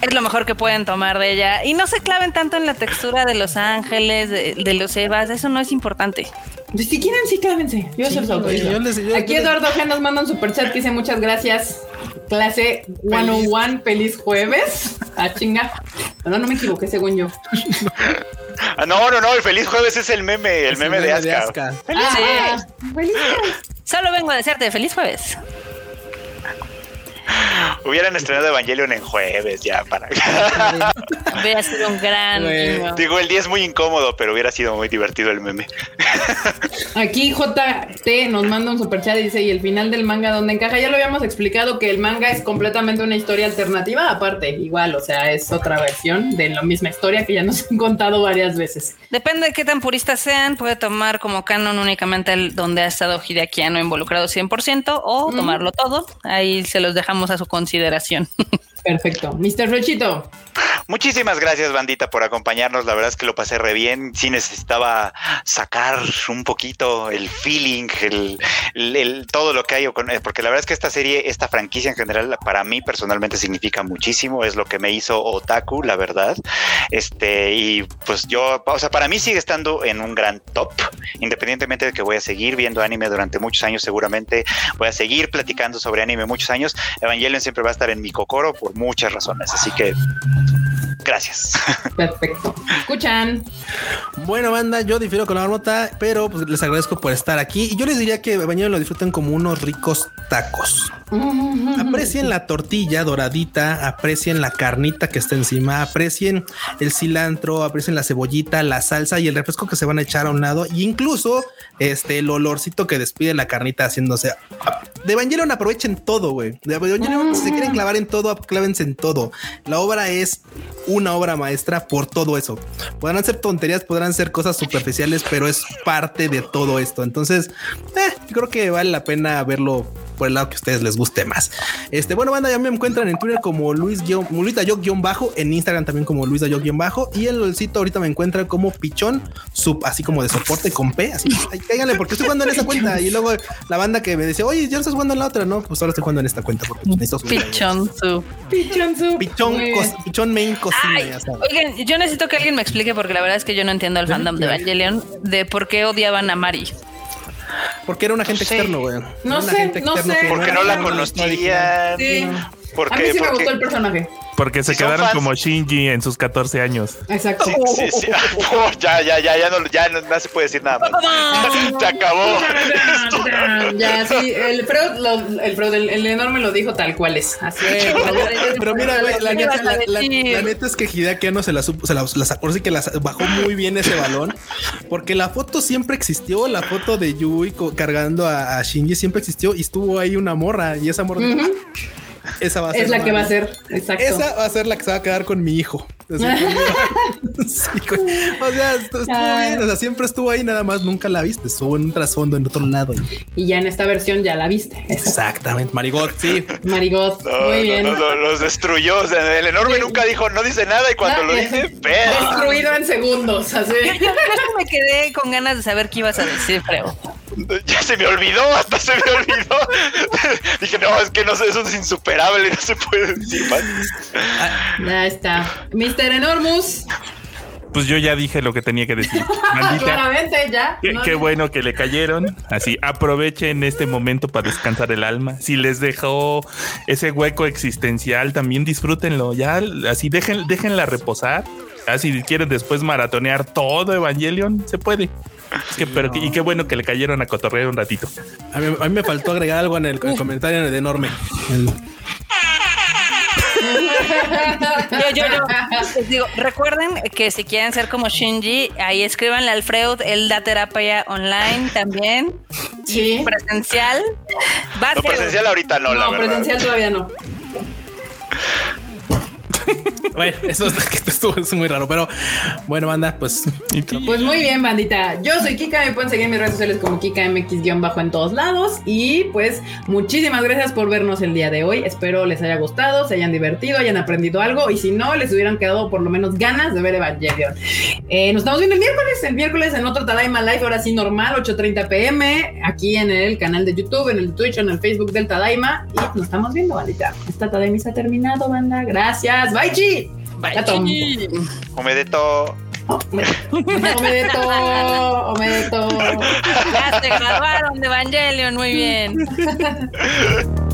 es lo mejor que pueden tomar de ella. Y no se claven tanto en la textura de los ángeles, de, de los Evas. Eso no es importante. Pues si quieren, sí, clávense. Yo se los autorizo. yo les- yo- Aquí Eduardo G nos manda un super chat que dice muchas gracias. Clase 101, feliz jueves. Ah, chinga. No, no me equivoqué, según yo. Ah, no, no, no, el feliz jueves es el meme, el Es meme de Aska. Ah, feliz jueves. Solo vengo a desearte feliz jueves. Hubieran estrenado Evangelion en jueves ya para. Hubiera sido un gran guiño. Digo, el día es muy incómodo, pero hubiera sido muy divertido el meme. Aquí JT nos manda un super chat y dice, ¿y el final del manga dónde encaja? Ya lo habíamos explicado que el manga es completamente una historia alternativa, aparte, igual, o sea, es otra versión de la misma historia que ya nos han contado varias veces. Depende de qué tan puristas sean, puede tomar como canon únicamente el donde ha estado Hideaki Anno involucrado 100% o tomarlo todo. Ahí se los dejamos a su consideración. Perfecto. Mr. Rochito. Muchísimas gracias, bandita, por acompañarnos. La verdad es que lo pasé re bien. Sí necesitaba sacar un poquito el feeling, el, el- el- todo lo que hay, con- eh, porque la verdad es que esta serie, esta franquicia en general, para mí personalmente significa muchísimo. Es lo que me hizo otaku, la verdad. Este, y pues yo, o sea, para mí sigue estando en un gran top, independientemente de que voy a seguir viendo anime durante muchos años, seguramente voy a seguir platicando sobre anime muchos años. Evangelion siempre va a estar en mi cocoro por muchas razones, así que gracias. Perfecto. Escuchan. Bueno, banda, yo difiero con la marmota, pero pues les agradezco por estar aquí. Y yo les diría que bañero lo disfruten como unos ricos tacos. Aprecien la tortilla doradita, aprecien la carnita que está encima, aprecien el cilantro, aprecien la cebollita, la salsa y el refresco que se van a echar a un lado, y incluso este el olorcito que despide la carnita haciéndose. De Evangelion aprovechen todo, güey. De Evangelion, si se quieren clavar en todo, clávense en todo. La obra es una obra maestra por todo eso. Podrán ser tonterías, podrán ser cosas superficiales, pero es parte de todo esto. Entonces, eh, creo que vale la pena verlo por el lado que a ustedes les guste más. Este, bueno, banda, ya me encuentran en Twitter como Luis Luis guion bajo, en Instagram también como Luis guion bajo, y en el sitio ahorita me encuentran como Pichón, sub, así como de soporte con P, así, ay, cáiganle, porque estoy jugando en esa cuenta. Y luego la banda que me dice, oye, ya no estás jugando en la otra, no, pues ahora estoy jugando en esta cuenta porque pues, necesito. Pichonzu. Pichonzu. Pichón, cos- bien. pichón main cocina, Ay, ya sabes. oigan, yo necesito que alguien me explique porque la verdad es que yo no entiendo el fandom de Evangelion de por qué odiaban a Mari. Porque era un agente Sí. externo, güey. No sé, no sé. que Porque no la conocían. Sí. Porque, a mí sí me porque- gustó el personaje. Porque se Si quedaron fans- como Shinji en sus 14 años. Exacto. Sí, sí, sí. Oh, ya, ya, ya, ya no, ya no, no se puede decir nada más. Se acabó. ya, sí, el Freud, lo- el, Freud el, el enorme lo dijo tal cual es. Así es. Pero mira, güey, la, ¿Qué neta, la, la- la neta es que Hideaki Anno se la supo, se la, la sacó, así que la bajó muy bien ese balón, porque la foto siempre existió, la foto de Yui cargando a, a Shinji siempre existió y estuvo ahí una morra y esa morra, esa va a ser Es la que va a ser. Exacto. Esa va a ser la que se va a quedar con mi hijo. Así Sí, o sea, estu- estuvo bien, o sea, siempre estuvo ahí, nada más nunca la viste, estuvo en un trasfondo en otro lado. Y ya en esta versión ya la viste. Exactamente, Marigot, sí. Marigot. No, Muy bien. no, no, los destruyó. O sea, el enorme nunca dijo, no dice nada y cuando lo dice, ¡pero! Destruido en segundos. Así. Me quedé con ganas de saber qué ibas a decir, Freo. Ya se me olvidó, hasta se me olvidó. Dije, no, es que no sé, eso es insuperable, no se puede decir más. Ya está. Mr. Enormous. Pues yo ya dije lo que tenía que decir. Maldita. Claramente ya. Qué, No- qué bueno que le cayeron. Así aprovechen este momento para descansar el alma. Si les dejó ese hueco existencial, también disfrútenlo. Ya así dejen, déjenla reposar. Así si quieren después maratonear todo Evangelion, se puede. Es que, pero, y qué bueno que le cayeron a cotorrear un ratito. A mí, a mí me faltó agregar algo en el, el comentario de enorme. El- Yo, yo, yo. Les digo, recuerden que si quieren ser como Shinji, ahí escríbanle al Freud, él da terapia online también, Sí. presencial. Va No, presencial ahorita no, la No, verdad. presencial todavía no. Bueno, eso es, que estuvo es muy raro, pero bueno, banda, pues Pues muy bien, bandita. Yo soy Kika, me pueden seguir en mis redes sociales como KikaMX-bajo en todos lados. Y pues muchísimas gracias por vernos el día de hoy. Espero les haya gustado, se hayan divertido, hayan aprendido algo. Y si no, les hubieran quedado por lo menos ganas de ver Evangelion. Eh, nos estamos viendo el miércoles, el miércoles en otro Tadaima Live, ahora sí normal, 8.30 pm, aquí en el canal de YouTube, en el Twitch, en el Facebook del Tadaima. Y nos estamos viendo, bandita. Esta Tadaima se ha terminado, banda. Gracias. Bye, chi. Bye, Tom. Humedeto. Omedeto, Omedeto. Ya se graduaron de Evangelion, muy bien.